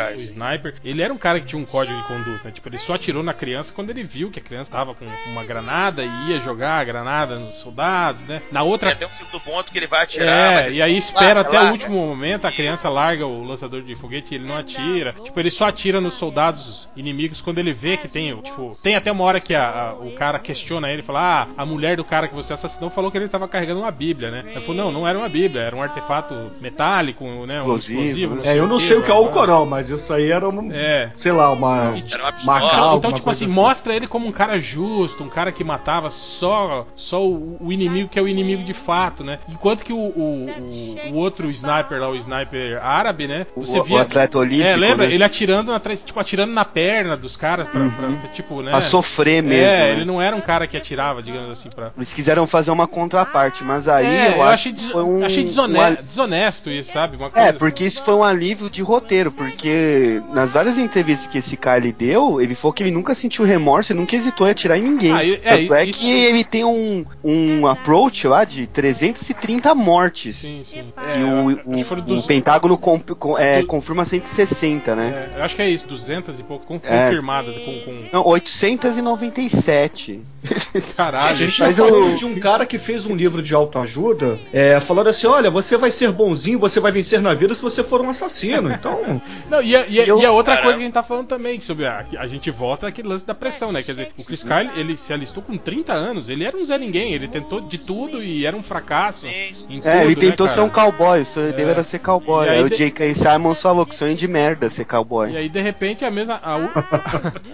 Sniper, ele era um cara que tinha um código de conduta. né? Tipo, ele só atirou na criança quando ele viu que a criança tava com uma granada e ia jogar a granada nos soldados, né? Na Tem outra. até um segundo ponto que ele vai atirar. É, e aí espera larga, até o larga. último momento, a criança larga o lançador de foguete e ele não atira. Tipo, ele só atira nos soldados inimigos quando ele vê que tem, tipo, tem até uma hora que a- a- o cara questiona ele, fala: "Ah, a mulher do cara que você assassinou falou que ele tava carregando uma bíblia, né?" Ele falou: "Não, não era uma bíblia, era um artefato metálico, né, um Explosivo, explosivo." né? É, eu não sei o que é o blá. Corão, mas isso aí era É. Sei lá, uma. E, Era uma pistola. Macau, Então, tipo coisa assim, mostra ele como um cara justo, um cara que matava só só, o, o inimigo que é o inimigo de fato, né? Enquanto que o, o, o- o outro sniper lá, o sniper árabe, né? Você O- via. o atleta olímpico, É, lembra? né? Ele atirando atrás, tipo, atirando na perna dos caras pra, pra- pra, tipo, né? Pra sofrer mesmo. É, né? ele não era um cara que atirava, digamos assim, pra. Eles quiseram fazer uma contraparte, mas aí é, eu, eu, acho achei, des- foi um, achei desone- um al- desonesto isso, sabe? Uma coisa É, assim. porque isso foi um alívio de roteiro, porque nas várias entrevistas que esse cara ele deu, ele falou que ele nunca sentiu remorso e nunca hesitou em atirar em ninguém. Ah, e- é, Tanto é isso- que ele tem um, um approach lá de 330 mortes. Sim, sim. E É, o, o, foram o dos- Pentágono comp- com- é, Du- confirma 160, né? É, eu acho que é isso, 200 e pouco, É. confirmadas, com, com... Não, 897. *laughs* Caralho. Gente, a gente tá falando eu- de um cara que fez um livro de autoajuda, é, falando assim: olha, você vai ser bonzinho, você vai vencer na vida se você for um assassino. Então. *laughs* Não, e a, e a- Eu- e a outra Caramba. coisa que a gente tá falando também, sobre a, a gente volta àquele lance da pressão, né? Quer dizer, o Chris Kyle, ele se alistou com 30 anos, ele era um Zé Ninguém, ele tentou de tudo e era um fracasso. Sim, sim. em É, ele tudo, né, tentou ser cara? um cowboy, o sonho dele É. era ser cowboy. E aí Aí, o de- J.K. Simons falou que sonho de merda ser cowboy. E aí, de repente, a mesma. A, u-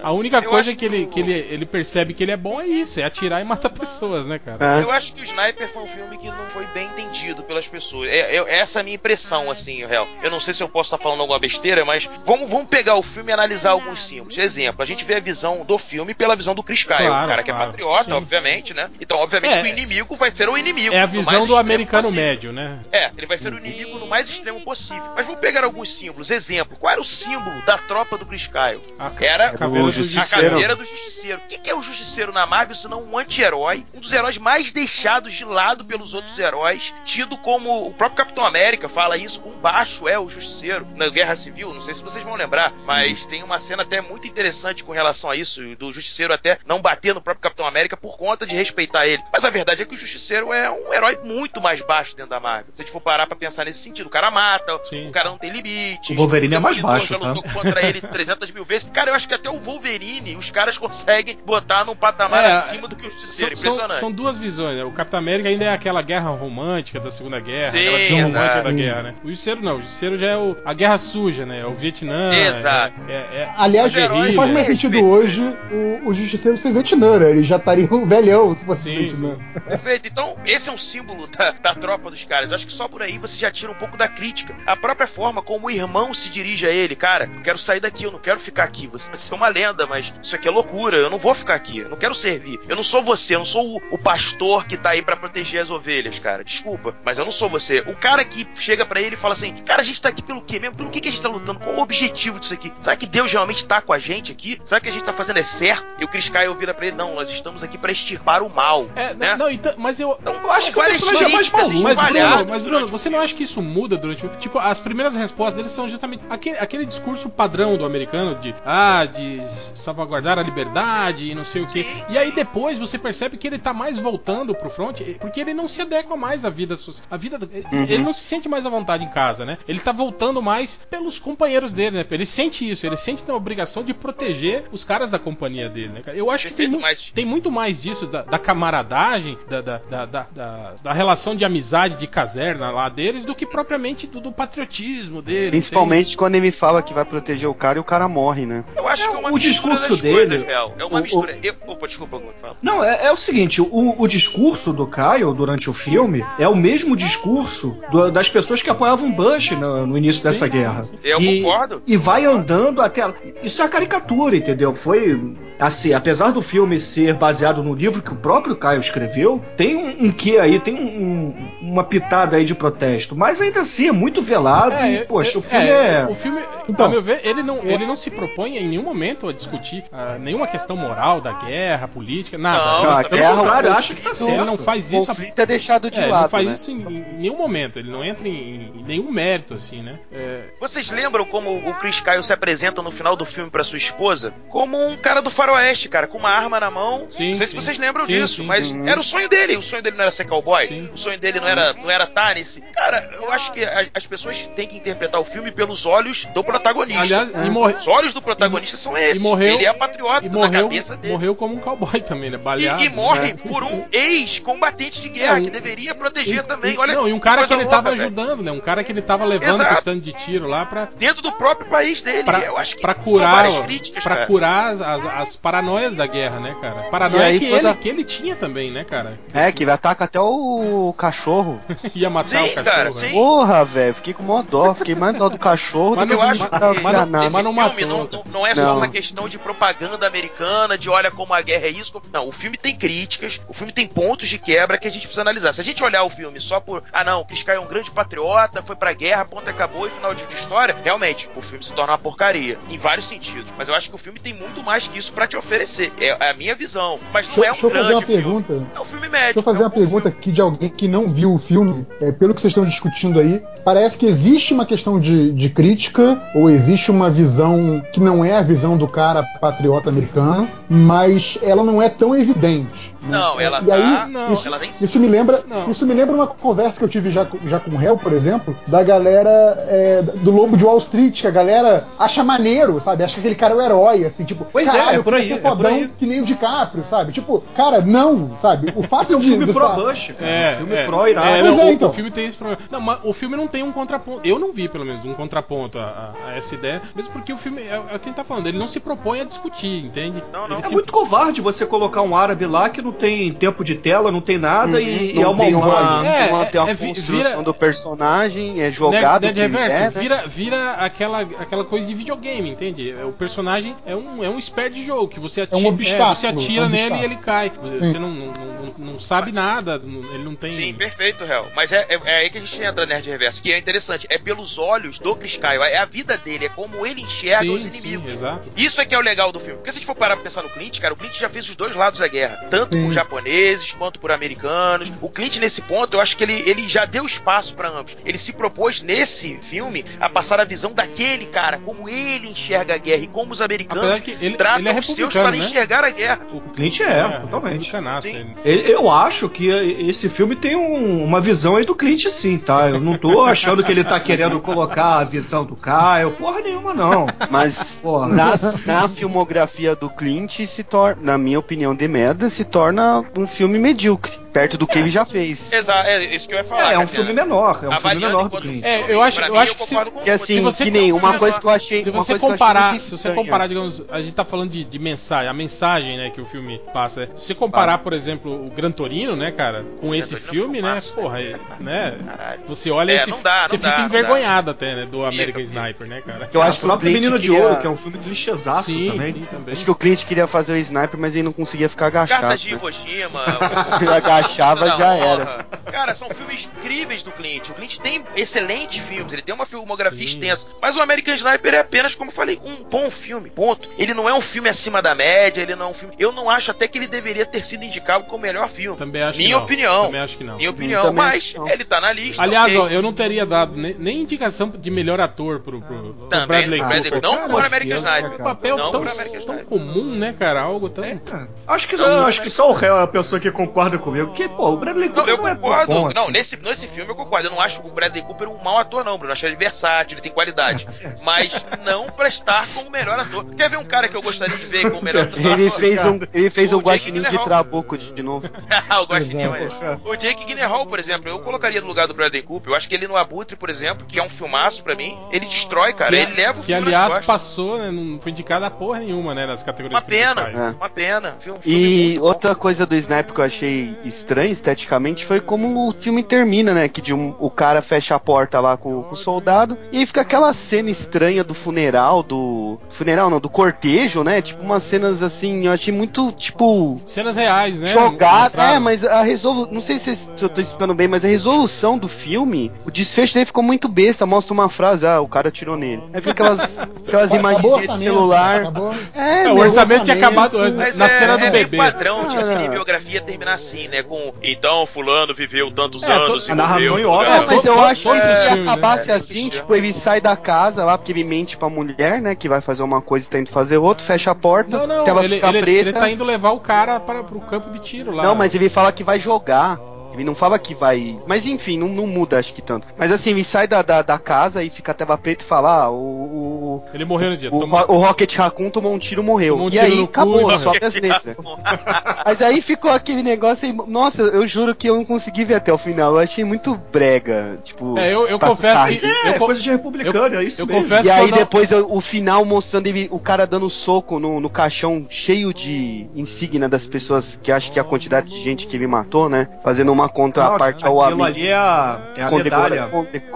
a única *laughs* Eu coisa que, ele, que ele, ele percebe que ele é bom é isso, é atirar e matar pessoas, né, cara? É. Eu acho que o Sniper foi um filme que não foi bem entendido pelas pessoas. É, é- essa é a minha impressão, assim, real. Eu não sei se eu posso estar falando alguma besteira, mas vamos, vamos pegar o filme e analisar alguns símbolos. Exemplo, a gente vê a visão do filme pela visão do Chris Kyle, Claro, um cara que é claro. patriota, Sim, obviamente, né? Então, obviamente, É. que o inimigo vai ser o inimigo. É a visão do americano possível. médio, né? É, ele vai ser o inimigo no mais extremo possível. Mas vamos pegar alguns símbolos. Exemplo, qual era o símbolo da tropa do Chris Kyle? A Era caveira o a Justiceiro. caveira do Justiceiro. O que que é o Justiceiro na Marvel senão um anti-herói? Um dos heróis mais deixados de lado pelos outros heróis, tido como o próprio Capitão América fala isso, um baixo é o Justiceiro na Guerra Civil. Não sei se vocês vão lembrar, mas tem uma cena até muito interessante com relação a isso, do Justiceiro até não bater no próprio Capitão América por conta de respeitar ele. Mas a verdade é que o Justiceiro é um herói muito mais baixo dentro da Marvel. Se a gente for parar pra pensar nesse sentido, o cara mata, Sim. o cara não tem limite. O Wolverine é mais baixo, já tá? lutou contra ele *laughs* 300 mil vezes. Cara, eu acho que até o Wolverine os caras conseguem botar num patamar É, acima do que o Justiceiro. São, Impressionante. são duas visões, né? O Capitão América ainda é aquela guerra romântica da Segunda Guerra, Sim, aquela visão romântica da guerra, né? O Justiceiro não, o Justiceiro já é o, a guerra suja, né? É o Vietnã. Exato. É, é, é Aliás, heróis não faz mais sentido respeito. hoje o, o Justiceiro ser Vietnã, né? Ele já estaria um velhão se fosse Sim, Vietnã. Perfeito. Então, esse é um símbolo da, da tropa dos caras. Eu acho que só por aí você já tira um pouco da crítica. A própria forma como o irmão se dirige a ele. Cara, eu quero sair daqui, eu não quero ficar aqui. Você pode ser uma lenda, mas isso aqui é loucura. Eu não vou ficar aqui. Eu não quero servir. Eu não sou você. Eu não sou o, o pastor que tá aí pra proteger as ovelhas, cara. Desculpa, mas eu não sou você. O cara que chega pra ele e fala assim: Cara, a gente tá aqui pelo quê mesmo? Pelo que, que a gente tá lutando? Qual o objetivo disso aqui? Será que Deus realmente tá com a gente aqui? Será que a gente tá fazendo é certo? E o Chris Kyle vira pra ele: Não, nós estamos aqui pra extirpar o mal. É, né? não, então, mas eu. Então, Eu acho que o personagem é mais maluco. Mas Bruno, mas Bruno, você não acha que isso muda durante o. Tipo, as primeiras respostas deles são justamente aquele, aquele discurso padrão do americano de ah, de salvaguardar a liberdade e não sei o que. Sim. E aí depois você percebe que ele tá mais voltando pro front, porque ele não se adequa mais à vida social. A vida do- Uhum. Ele não se sente mais à vontade em casa, né? Ele tá voltando mais pelos companheiros dele, né? Ele sente isso, ele sente a obrigação de proteger os caras da companhia dele, né, cara? Eu acho que tem, mu- mas- tem muito mais disso, da, da camaradagem, da, da, da, da, da- da relação de amizade de caserna lá deles, do que propriamente do, do patriotismo dele. Principalmente quando ele fala que vai proteger o cara e o cara morre, né? Eu acho É, que é uma o mistura discurso dele- coisas, real. É uma o- mistura. Eu, opa, desculpa, fala. Não, é, é o seguinte, o, o discurso do Kyle durante o filme é o mesmo discurso do- das pessoas que apoiavam Bush no, no início dessa guerra. Eu e, concordo. E vai andando até. Isso é a caricatura, entendeu? Foi. Assim, apesar do filme ser baseado no livro que o próprio Caio escreveu, tem um, um quê aí, tem um- uma pitada aí de protesto. Mas ainda assim é muito velado É, e, eu- poxa, eu- o filme é. O filme, Então, a meu ver, ele não, ele não se propõe em nenhum momento a discutir ah, nenhuma questão moral da guerra, política, nada. Não, a pelo guerra, contrário, o acho que tá conflito- ele certo. não faz O isso. conflito é deixado de é, ele lado, não faz né? isso em, em nenhum momento, ele não entra em, em nenhum mérito, assim, né? É, Vocês lembram como o Chris Kyle se apresenta no final do filme pra sua esposa? Como um cara do faroeste, cara, com uma arma na mão. Sim, não sei se sim. vocês lembram Sim, disso, sim. mas Uhum. era o sonho dele. O sonho dele não era ser cowboy. Sim. O sonho dele não era não era estar nesse. Cara, eu acho que a- as pessoas têm que interpretar o filme pelos olhos do protagonista. Aliás, Os morre- olhos do protagonista são esses. e morreu- ele é patriota E na morreu, cabeça dele. morreu como um cowboy também, né? Baleado. E, e morre né? por um ex-combatente de guerra, Não, que deveria proteger E- também. Olha não, e um cara que ele louca, tava ajudando, né? Um cara que ele tava levando Exato. pro stand de tiro lá pra, Dentro do próprio país dele. pra, eu acho que pra curar, várias críticas, pra cara. curar as, as, as paranoias da guerra, né, cara? Paranoia E aí que, ele, que ele tinha também, né, cara? É, que ele ataca até o cachorro. *laughs* Ia matar Sim, o cachorro. cara, né? sim. Porra, velho, fiquei com mó dó. Fiquei mais dó do cachorro Mas do não- que Eu mas- acho da que mas não- esse não filme matou, não, não- não é só Não. uma questão de propaganda americana, de olha como a guerra é isso. Não, o filme tem críticas, o filme tem pontos de quebra que a gente precisa analisar. Se a gente olhar o filme só por, ah não, Chris Sky é um grande patriota, foi pra guerra, ponto acabou e final de, de história, realmente, o filme se torna uma porcaria, em vários sentidos. Mas eu acho que o filme tem muito mais que isso pra te oferecer. É a minha visão. Mas não Deixa, é um deixa eu fazer uma filme. pergunta. É um filme médio. Deixa eu fazer é um uma pergunta filme. aqui de alguém que não viu o filme. É, pelo que vocês estão discutindo aí, parece que existe uma questão de, de crítica, ou existe uma visão que não é a visão do cara patriota americano, mas ela não é tão evidente. Não, ela e tá- aí, não, isso, ela nem isso me lembra, Não. isso me lembra uma conversa que eu tive já, com- já com o Hell, por exemplo, da galera é, do Lobo de Wall Street, que a galera acha maneiro, sabe? Acha que aquele cara é o herói, assim, tipo, Pois é, caralho, é eu por aí, ser é por fodão aí. que nem o DiCaprio, sabe? Tipo, cara, não, sabe? O fato *laughs* Esse é um de filme pro tá- Bush, cara. É, um filme é. pró irado. É, Pois não, é, o- então. O filme tem esse problema. Não, mas o filme não tem um contraponto. Eu não vi, pelo menos, um contraponto a, a- a essa ideia. Mesmo porque o filme, é, é o que a gente tá falando, ele não se propõe a discutir, entende? Não, não. Ele É se- muito covarde você colocar um árabe lá que não tem tempo de tela, não tem nada e, e é não o tem uma, malvado. É, uma, tem uma é, construção vira- do personagem, é jogado ele Reverso, é, né? vira, vira aquela, aquela coisa de videogame, entende? O personagem é um, é um expert de jogo, que você atira, obstáculo, você atira é um nele e ele cai. Você não, não, não, não sabe nada, ele não tem. Sim, perfeito, Hel. Mas é, é, é aí que a gente entra Nerd Reverso, que é interessante. É pelos olhos do Chris Kyle, é a vida dele, é como ele enxerga sim, os inimigos. Sim, exato. Isso é que é o legal do filme. Porque se a gente for parar pra pensar no Clint, cara, o Clint já fez os dois lados da guerra. Tanto Sim. Por japoneses quanto por americanos. O Clint, nesse ponto, eu acho que ele, ele já deu espaço pra ambos. Ele se propôs, nesse filme, a passar a visão daquele cara, como ele enxerga a guerra e como os americanos ele, tratam ele é os seus para né? enxergar a guerra. O Clint é, totalmente. Sim. ele. Ele- Eu acho que esse filme tem um- uma visão aí do Clint sim, tá? Eu não tô *laughs* achando que ele tá querendo colocar a visão do Kyle, porra nenhuma não. Mas na, na filmografia do Clint se torna, na minha opinião de merda, se torna um filme medíocre, perto do que ele já fez. Exato, é isso que eu ia falar. É, é um Cassiano. filme menor, é um filme menor do Clint. É, eu acho- eu acho que se- Que assim, você que nem uma se coisa você- que eu achei. Se você comparar, se você comparar, digamos, a gente tá falando de, de mensagem, a mensagem, né, que o filme passa. né? Se você comparar, por exemplo, o Gran Torino, né, cara, com esse é filme, né, porra, é- né, Caralho. você olha É, esse, dá, você fica envergonhado até, né, do American. Sniper, né, cara. Que eu acho o que o Menino de Ouro, que é um filme clichêzaço também. Acho que o Clint queria fazer o sniper, mas ele não conseguia ficar agachado. De Hiroshima. *laughs* Ele agachava, já Honra. era. Cara, são filmes incríveis do Clint. O Clint tem excelentes filmes, ele tem uma filmografia Sim. extensa. Mas o American Sniper é apenas, como eu falei, um bom filme. Ponto. Ele não é um filme acima da média, ele não é um filme. Eu não acho até que ele deveria ter sido indicado como o melhor filme. Também acho Minha que não. opinião. Também acho que não. Minha opinião, também mas não. ele tá na lista. Aliás, ok. ó, eu não teria dado ne- nem indicação de melhor ator pro, pro, pro Também, Bradley Cooper. Não Cara, por American que Sniper. É um papel Não tão, tão Sniper. comum, né, cara? Algo tão. É, cara. Acho que, acho que só o réu é a pessoa que concorda comigo. Porque, pô, o Bradley Não, Cooper eu não é tão concordo. bom não, assim. nesse, nesse filme eu concordo. Eu não acho o Bradley Cooper um mau ator, não, Bruno. Eu acho ele versátil, ele tem qualidade. *laughs* Mas não pra estar como o melhor ator. Quer ver um cara que eu gostaria de ver como o melhor ator? Ele fez um, ele fez O um guaxinim de trabuco de, de novo. *laughs* o Guaxinim, Exato. mas- O Jake Gyllenhaal, por exemplo, eu colocaria no lugar do Bradley Cooper. Eu acho que ele no Abutre, por exemplo, que é um filmaço pra mim, ele destrói, cara. Que- ele leva o Que, filme nas aliás, passou, né? Não foi indicado a porra nenhuma, né? Nas categorias Uma pena. É. uma pena. Filme, filme E bom. Outra coisa do Sniper que eu achei estranho esteticamente foi como o filme termina, né? Que de um, o cara fecha a porta lá com, com o soldado e aí fica aquela cena estranha do funeral, do. Funeral não, do cortejo, né? Tipo, umas cenas assim, eu achei muito, tipo. Cenas reais, né? Jogada, é, mas a resolução. Não sei se, se eu tô explicando bem, mas a resolução do filme, o desfecho dele ficou muito besta. Mostra uma frase, ah, o cara atirou nele. Aí fica aquelas, *laughs* aquelas imagens de celular. acabou. É, É, o orçamento tinha acabado antes, na é, cena do é bebê. padrão de Ah, cinebiografia terminar assim, né? Com então fulano viveu tantos É, anos e a narração morreu em no off, lugar. É, mas eu acho que se né? acabasse É, assim, tipo, ele sai da casa lá, porque ele mente pra mulher, né? Que vai fazer uma coisa e tá indo fazer outra, fecha a porta, Não, que não, ela ele, fica ele, preta. ele tá indo levar o cara para pro campo de tiro lá. Não, mas ele fala que vai jogar. Ele não fala que vai. Mas enfim, não, não muda, acho que tanto. Mas assim, ele sai da, da, da casa e fica a tela preta e fala: ah, o. o Ele morreu no dia. o, Ro- o Rocket Raccoon tomou um tiro e morreu. Tomou um e tiro aí acabou, e sobe as letras. *laughs* Mas aí ficou aquele negócio aí. Nossa, eu juro que eu não consegui ver até o final. Eu achei muito brega. Tipo, É, eu, eu confesso tarde. que. É, eu, co- coisa de republicano, é isso eu mesmo. confesso E aí eu não- depois eu- o final mostrando ele- o cara dando soco no, no caixão cheio de insígnia das pessoas que acho que é a quantidade de gente que ele matou, né? Fazendo uma contraparte ao amigo. ali é a, é a medalha.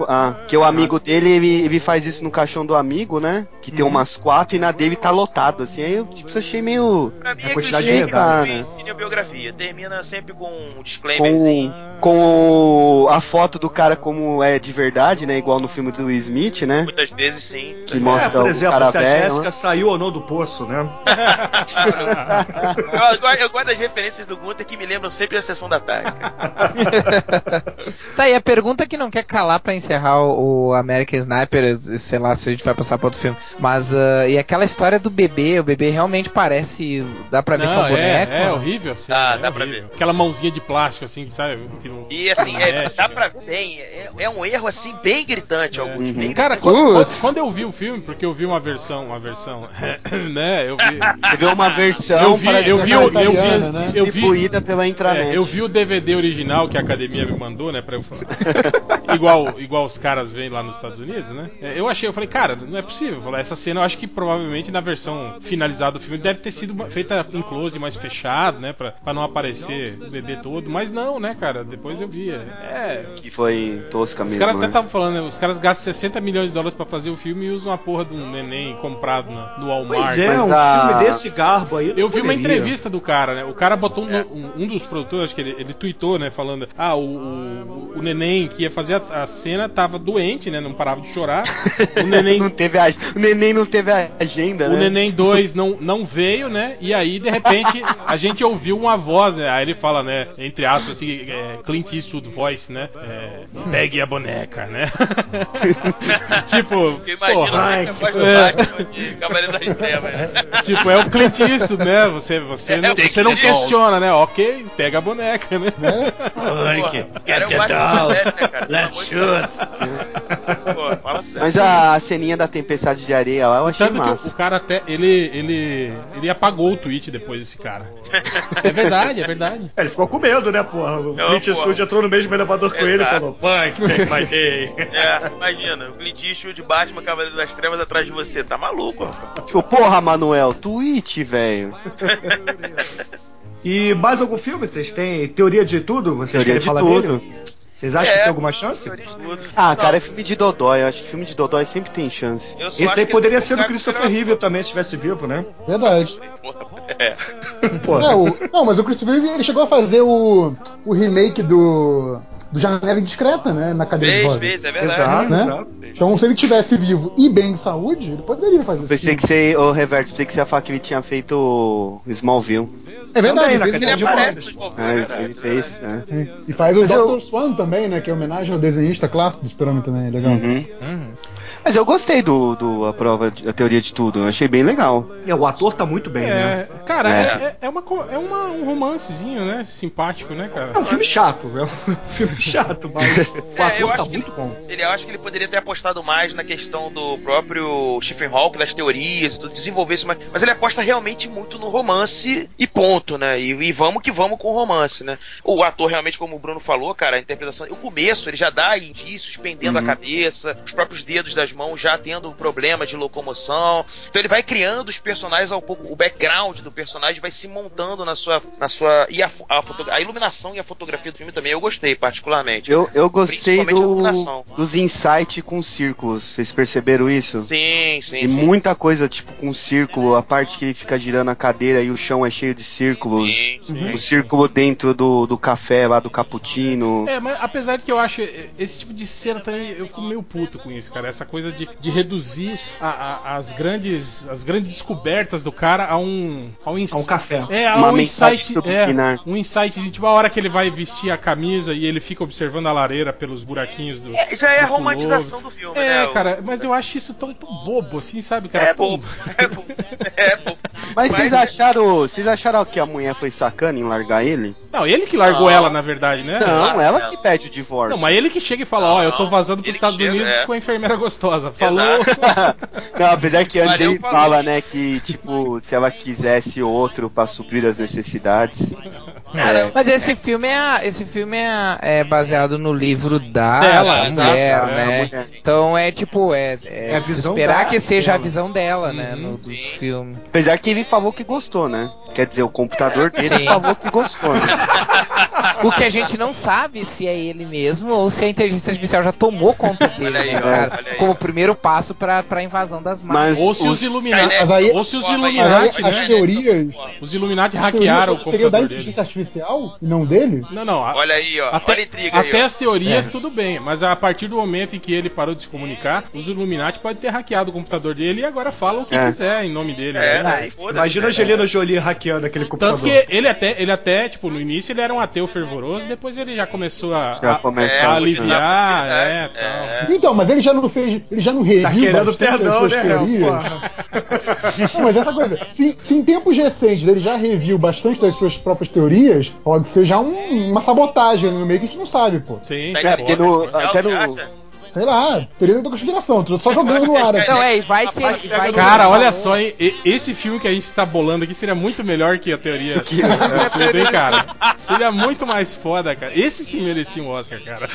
ah, que o amigo dele, ele, ele faz isso no caixão do amigo, né? Que tem umas quatro e na dele tá lotado, assim. Aí eu tipo, achei meio. Pra mim A é quantidade de medalha. filme, cinebiografia. Termina sempre com um disclaimer. Com, com o- a foto do cara como é de verdade, né? Igual no filme do Will Smith, né? Muitas vezes sim. Que É, mostra por o exemplo, cara se a velho. Jéssica né? saiu ou não do poço, né? *laughs* eu, eu eu gosto das referências do Gunter que me lembram sempre a sessão da tarde. cara. *laughs* *laughs* Tá, e a pergunta que não quer calar pra encerrar o o American Sniper, sei lá se a gente vai passar pra outro filme, mas ah, e aquela história do bebê, o bebê realmente parece, dá pra ver que é um Não, boneco? é, é horrível assim. Ah, é dá pra horrível. ver. Aquela mãozinha de plástico assim, sabe? Que não- E assim, é, dá pra cara. ver bem. É, é um erro assim bem gritante, alguns. Uhum. Bem Cara, quando, quando eu vi o filme, porque eu vi uma versão, uma versão, *coughs* né? Eu vi, Você uma versão eu vi, para eu vi, eu vi, italiana, né? eu vi, distribuída pela intranet. É, eu vi o DVD original que a academia me mandou, né, pra eu falar. *laughs* igual, igual os caras veem lá nos Estados Unidos, né? É, Eu achei, eu falei, cara, não é possível. Falei, essa cena eu acho que provavelmente na versão finalizada do filme deve ter sido uma- feita em close mais fechado, né, pra, pra não aparecer o bebê todo. Mas não, né, cara? Depois eu vi. É. Que foi tosca Os mesmo. caras até né? estavam falando, né? Os caras gastam 60 milhões de dólares pra fazer o filme e usam uma porra de um neném comprado no Walmart. Pois é, um a- filme desse garbo aí. Eu vi uma poderia. entrevista do cara, né? O cara botou um, um- um dos produtores, acho que ele, ele tweetou, né? Falando: Ah, o, o, o neném que ia fazer a, a cena tava doente, né? Não parava de chorar. O *laughs* neném. Não teve a... O neném não teve a agenda, O né? Neném 2 não, não veio, né? E aí, de repente, a gente ouviu uma voz, né? Aí ele fala, né? Entre aspas, assim, é, Clint Eastwood voice, né? É, pegue a boneca, né? *laughs* tipo, porra, é. Batman de Cavaleiro das Trevas. né? *laughs* Tipo, é o Clint Eastwood, né? Você, você, É, não, você não que- questiona, né? Ok, pega a boneca, né? O Batman velho, né, cara? Let's shoot. Pô, fala sério. Mas a ceninha da tempestade de areia lá eu achei Tanto que o- massa. o cara até. Ele, ele, ele apagou o tweet depois desse cara. É verdade, é verdade. É, *laughs* ele ficou com medo, né, porra? O Não, Clint. Eastwood entrou no mesmo elevador com ele e Exato. falou: Punk, take my *laughs* day. É, imagina, o Clint Eastwood de Batman, Cavaleiro das Trevas atrás de você. Tá maluco, ó. Tipo, porra, Manuel, tweet, velho. *laughs* E mais algum filme? Vocês têm teoria de tudo? Vocês Teoria querem de falar tudo. dele? Vocês acham que É, tem alguma chance? de. Ah, Não, cara, é filme de Dodói. Eu acho que filme de Dodói sempre tem chance. Esse aí que poderia ser do Christopher Reeve também, se estivesse vivo, né? Verdade. *laughs* É. É, o- não, mas o Christopher Reeve, ele chegou a fazer o, o remake do, do Janela Indiscreta, né? Na cadeira de Fez, rodas. fez, é verdade. exato, né? exato. Então, se ele tivesse vivo e bem de saúde, ele poderia fazer isso. Pensei que você, ô Reverso, pensei que você ia falar que ele tinha feito o Smallville. É verdade, Também, na ele fez Ele cadeira de aparece É, ele, fez. É. E faz o Mas Dr. eu- Swan também, né? Que é homenagem ao desenhista clássico do Super-Homem também, é legal. Uhum. Uhum. Mas eu gostei do, do a prova, a teoria de tudo. Eu achei bem legal. É, o ator tá muito bem, né? É, cara, É. é, é, uma, é uma, um romancezinho, né? Simpático, né, cara? É um filme chato, é um *laughs* filme chato, mas *laughs* o É, eu ator tá acho que muito bom. Ele, eu acho que ele poderia ter apostado mais na questão do próprio Stephen Hawking, das teorias e tudo, desenvolver isso mais. Mas ele aposta realmente muito no romance e ponto, né? E, e vamos que vamos com o romance, né? O ator, realmente, como o Bruno falou, cara, a interpretação. O começo, ele já dá indícios, pendendo a cabeça, os próprios dedos das mãos já tendo problema de locomoção. Então ele vai criando os personagens ao pouco. O background do personagem vai se montando na sua. Na sua e a, a, foto- a iluminação e a fotografia do filme também eu gostei, particularmente. Eu, eu gostei a do, dos insights com círculos. Vocês perceberam isso? Sim, sim, E sim. muita coisa, tipo, com círculo, a parte que ele fica girando a cadeira e o chão é cheio de círculos. Sim, sim. O círculo dentro do, do café lá do cappuccino. É, mas apesar de que eu acho eh, esse tipo de cena também, eu fico meio puto com isso, cara. Essa coisa de, de reduzir a- a- as grandes as grandes descobertas do cara a um a um, ins- A um café. É, a Uma um insight, é, um insight de tipo a hora que ele vai vestir a camisa e ele fica observando a lareira pelos buraquinhos do. É, já é a do romantização do filme, É, né? O- cara, mas eu acho isso tão, tão bobo assim, sabe, cara? É bobo. É bobo. *laughs* É bobo. Mas vocês acharam. Vocês acharam que a mulher foi sacana em largar ele? Não, ele que largou Não. ela, na verdade, né? Não, ela ela. que pede o divórcio. Não, mas ele que chega e fala, ó, eu tô vazando pros ele Estados chega, Unidos é. com a enfermeira gostosa. Falou. *laughs* Não, apesar que antes Valeu, ele falou. fala, né, que, tipo, se ela quisesse outro pra suprir as necessidades. É. Mas esse filme é, a- esse filme é, a- é baseado no livro da, Dela, exato, mulher, é, né? a mulher. Então é tipo, é, é, É a esperar que seja a dela. visão dela, né? Uhum. No, do Sim. filme. Apesar que ele falou que gostou, né? Quer dizer, o computador dele Sim. falou que gostou, né? *laughs* O que a gente não sabe se é ele mesmo ou se a inteligência artificial já tomou conta dele, aí, né, cara? aí. Como primeiro passo pra, pra invasão das máquinas. Ou se os os- Illuminati. Mas aí- Ou se os Illuminati, as né? teorias. Os Illuminati as hackearam o teorias seriam da computador inteligência dele. artificial e não dele? Não, não. a- Olha aí, ó. Até, Olha a intriga até aí, ó. as teorias, É. tudo bem, mas a partir do momento em que ele parou de se comunicar, os Illuminati podem ter hackeado o computador dele e agora falam o que É. quiser em nome dele. É, né? Imagina a Angelina Jolie hackeando aquele computador. Tanto que ele até, ele até, tipo, no início ele era um ateu fervoroso, depois ele já começou a, Já a- começa a a- aliviar, É, é, tal. é. Então, mas ele já não fez. Ele já não reviu Tá querendo bastante das perdão, suas né, teorias. Não, mas essa coisa, se, se em tempos recentes ele já reviu bastante das suas próprias teorias, pode ser já um- uma sabotagem no meio que a gente não sabe, pô. Sim, É, porque no- até no- acha? Sei lá, teoria da conspiração, tô só jogando no ar aqui. Não, é, e vai que. Vai Cara, olha só, hein? Esse filme que a gente tá bolando aqui seria muito melhor que a teoria. que- hein, *laughs* cara? Seria muito mais foda, cara. Esse sim merecia um Oscar, cara.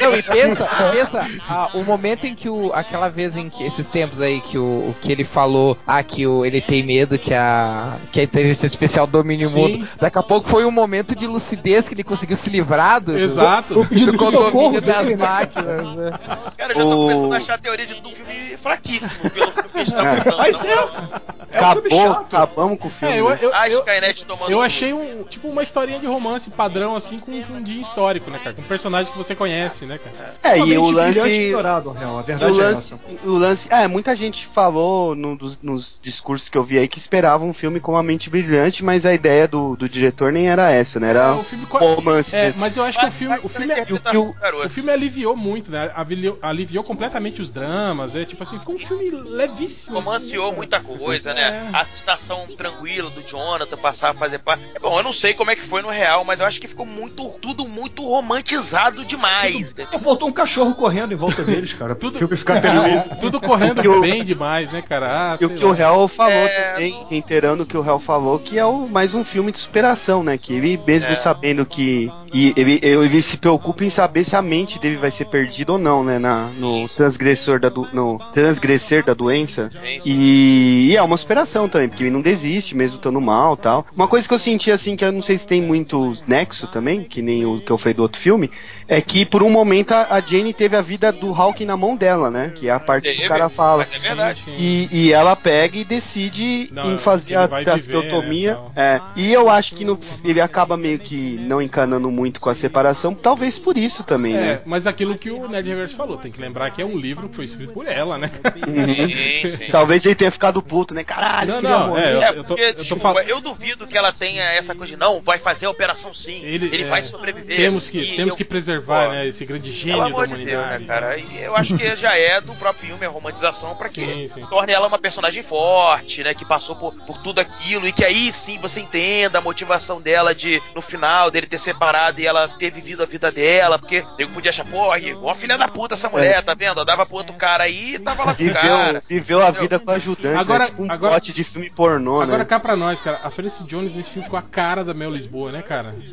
Não, e pensa, pensa ah, o momento em que o. Aquela vez em que. Esses tempos aí que o, o que ele falou, ah, que o, ele tem medo que a. que a inteligência artificial domine o Sim. mundo. Daqui a pouco foi um momento de lucidez que ele conseguiu se livrar do, do- Exato. O pedido do de socorro condomínio das dele, né? máquinas, né? Cara, eu já tô O- começando a achar a teoria de, do filme fraquíssimo, pelo que a gente tá É. montando. Mas é. É um filme Acabou, chato. acabamos com o filme. É, eu, né? eu, A eu, Skynet tomando. eu achei um, tipo uma historinha de romance padrão, assim, com um fundinho histórico, né, cara? Com personagens que você conhece, né, cara? É, e o lance. real. A O verdade é lance, essa. o lance, é, muita gente falou no- dos- nos discursos que eu vi aí que esperava um filme com uma mente brilhante, mas a ideia do, do diretor nem era essa, né? Era É, o filme romance. É, mesmo. mas eu acho que o filme, o filme, é- o garoto. o filme aliviou muito, né? Aliviou, aliviou completamente os dramas, né? Tipo assim, ficou um filme levíssimo. assim, Romanceou cara. muita coisa, né? É. A citação tranquila do Jonathan passar a fazer parte. É bom, eu não sei como é que foi no real, mas eu acho que ficou muito, tudo muito romantizado demais. entendeu? Faltou um cachorro correndo em volta deles, cara. Tudo- O filme ficar. *laughs* Tudo correndo *laughs* O o- bem demais, né, cara? Ah, E o que o lá. Hell falou É. também, reiterando o que o Hell falou, que é o, mais um filme de superação, né? Que ele mesmo É. sabendo que. E ele, ele se preocupa em saber se a mente dele vai ser perdida ou não, né? Na, no transgressor da do, no transgresser da doença. E, e é uma superação também, porque ele não desiste, mesmo estando mal tal. Uma coisa que eu senti assim, que eu não sei se tem muito nexo também, que nem o que eu falei do outro filme, é que por um momento a, a Jane teve a vida do Hawking na mão dela, né? Que é a parte que o cara fala. é verdade. E, e ela pega e decide Não, em fazer a trasteotomia. né, é. E eu acho que no- ele acaba meio que não encanando muito com a separação, talvez por isso também, É, né? mas aquilo que o Nerd Reverso falou, tem que lembrar que é um livro que foi escrito por ela, né? Sim, sim. Talvez ele tenha ficado puto, né? Caralho, Não, não, é, eu- É, tô- porque, eu tô desculpa, eu duvido que ela tenha essa coisa de não, vai fazer a operação sim, ele, é, vai sobreviver. Temos que, temos eu- que preservar, Pô, né, esse grande gênio da Deus, humanidade. né, cara? E eu acho que já é do próprio filme a romantização pra que Sim, sim. torne ela uma personagem forte, né? Que passou por, por tudo aquilo e que aí sim você entenda a motivação dela de, no final, dele ter separado e ela ter vivido a vida dela, porque eu podia achar, aí, uma filha da puta essa mulher, tá vendo? Eu dava pro outro cara aí e tava lá com o cara. Viveu, viveu a vida com ajudante, Agora- né? Tipo um agora- plot de filme pornô, Agora né? cá pra nós, cara, a Felicity Jones nesse filme ficou a cara da Mel Lisboa, né, cara? *laughs*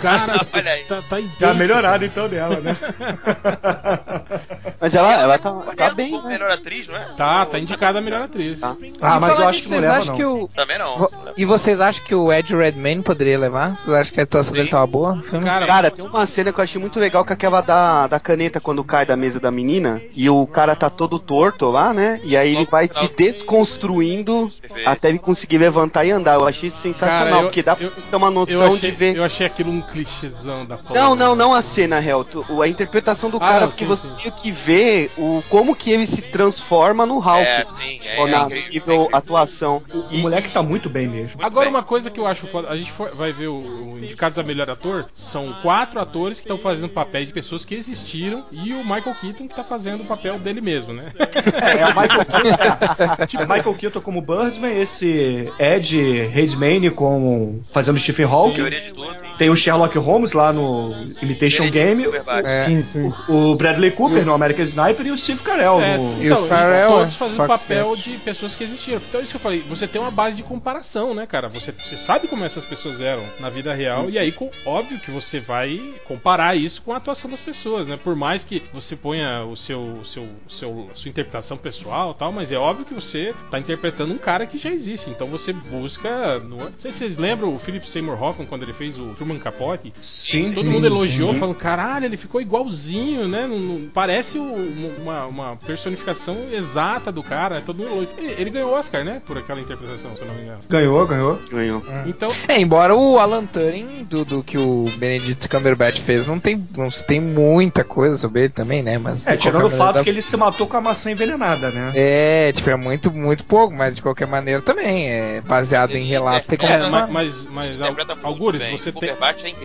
Cara, Olha aí. tá, tá idêntico. Tá melhorado então dela, né? *laughs* Mas ela, ela tá, tá Concorrendo bem, né? melhor atriz, não é? Tá, tá indicada a melhor atriz. Tá. Ah, E mas eu acho que não vocês leva, acham não. que o. Também não. E vocês acham que o Ed Redmayne poderia levar? Vocês acham que a atuação dele tava boa no filme? Cara, Cara, tem uma cena que eu achei muito legal que é aquela da, da caneta quando cai da mesa da menina e o cara tá todo torto lá, né? E aí ele vai se do- desconstruindo até ele conseguir levantar e andar. Eu achei isso sensacional, Cara, eu- porque dá pra você ter uma noção achei, de ver. eu achei aquilo um clichêzão da porra. Não, não, não a cena, Hel. tu- A interpretação do Ah, cara, não, porque sim, você sim. que ver o, como que ele se transforma no Hulk. É, sim, é, Ou na é incrível, nível é incrível. atuação. O moleque tá muito bem mesmo. Muito Agora, bem. uma coisa que eu acho foda, a gente for- vai ver o, o Indicados a Melhor Ator, são quatro atores que estão fazendo papéis de pessoas que existiram e o Michael Keaton que tá fazendo o papel dele mesmo, né? É, é o Michael Keaton, tipo, Michael Keaton como Birdman, esse Ed Redmayne como fazendo Stephen Hawking. Tem o Sherlock Holmes lá no Imitation Game. É. O Bradley Cooper no American Sniper e o Steve Carell É, no... E então, o Farrell, todos é, fazendo Fox papel de pessoas que existiram. Então, isso que eu falei, você tem uma base de comparação, né, cara? Você, você sabe como essas pessoas eram na vida real, e aí, com- óbvio que você vai comparar isso com a atuação das pessoas, né? Por mais que você ponha o seu, seu, seu, a sua interpretação pessoal e tal, mas é óbvio que você tá interpretando um cara que já existe. Então você busca. No... Não sei se vocês lembram o Philip Seymour Hoffman quando ele fez o Truman Capote. Sim, Todo sim, mundo elogiou, sim. falando, caralho, ele ficou igualzinho, né? Não- não- parece uma, uma personificação exata do cara. Todo mundo elogiou. Ele, ele ganhou o Oscar, né? Por aquela interpretação, se eu não me engano. Ganhou, ganhou. Ganhou. Então, É, embora o Alan Turing do, do que o Benedict Cumberbatch fez, não tem, não se tem muita coisa sobre ele também, né? Mas É, tirando o fato maneira que ele se matou com a maçã envenenada, né? É, tipo, é muito, muito pouco, mas de qualquer maneira também é baseado em Ele relatos. Tem como é, interpreta- mas, mas, mas Algures, você tem, é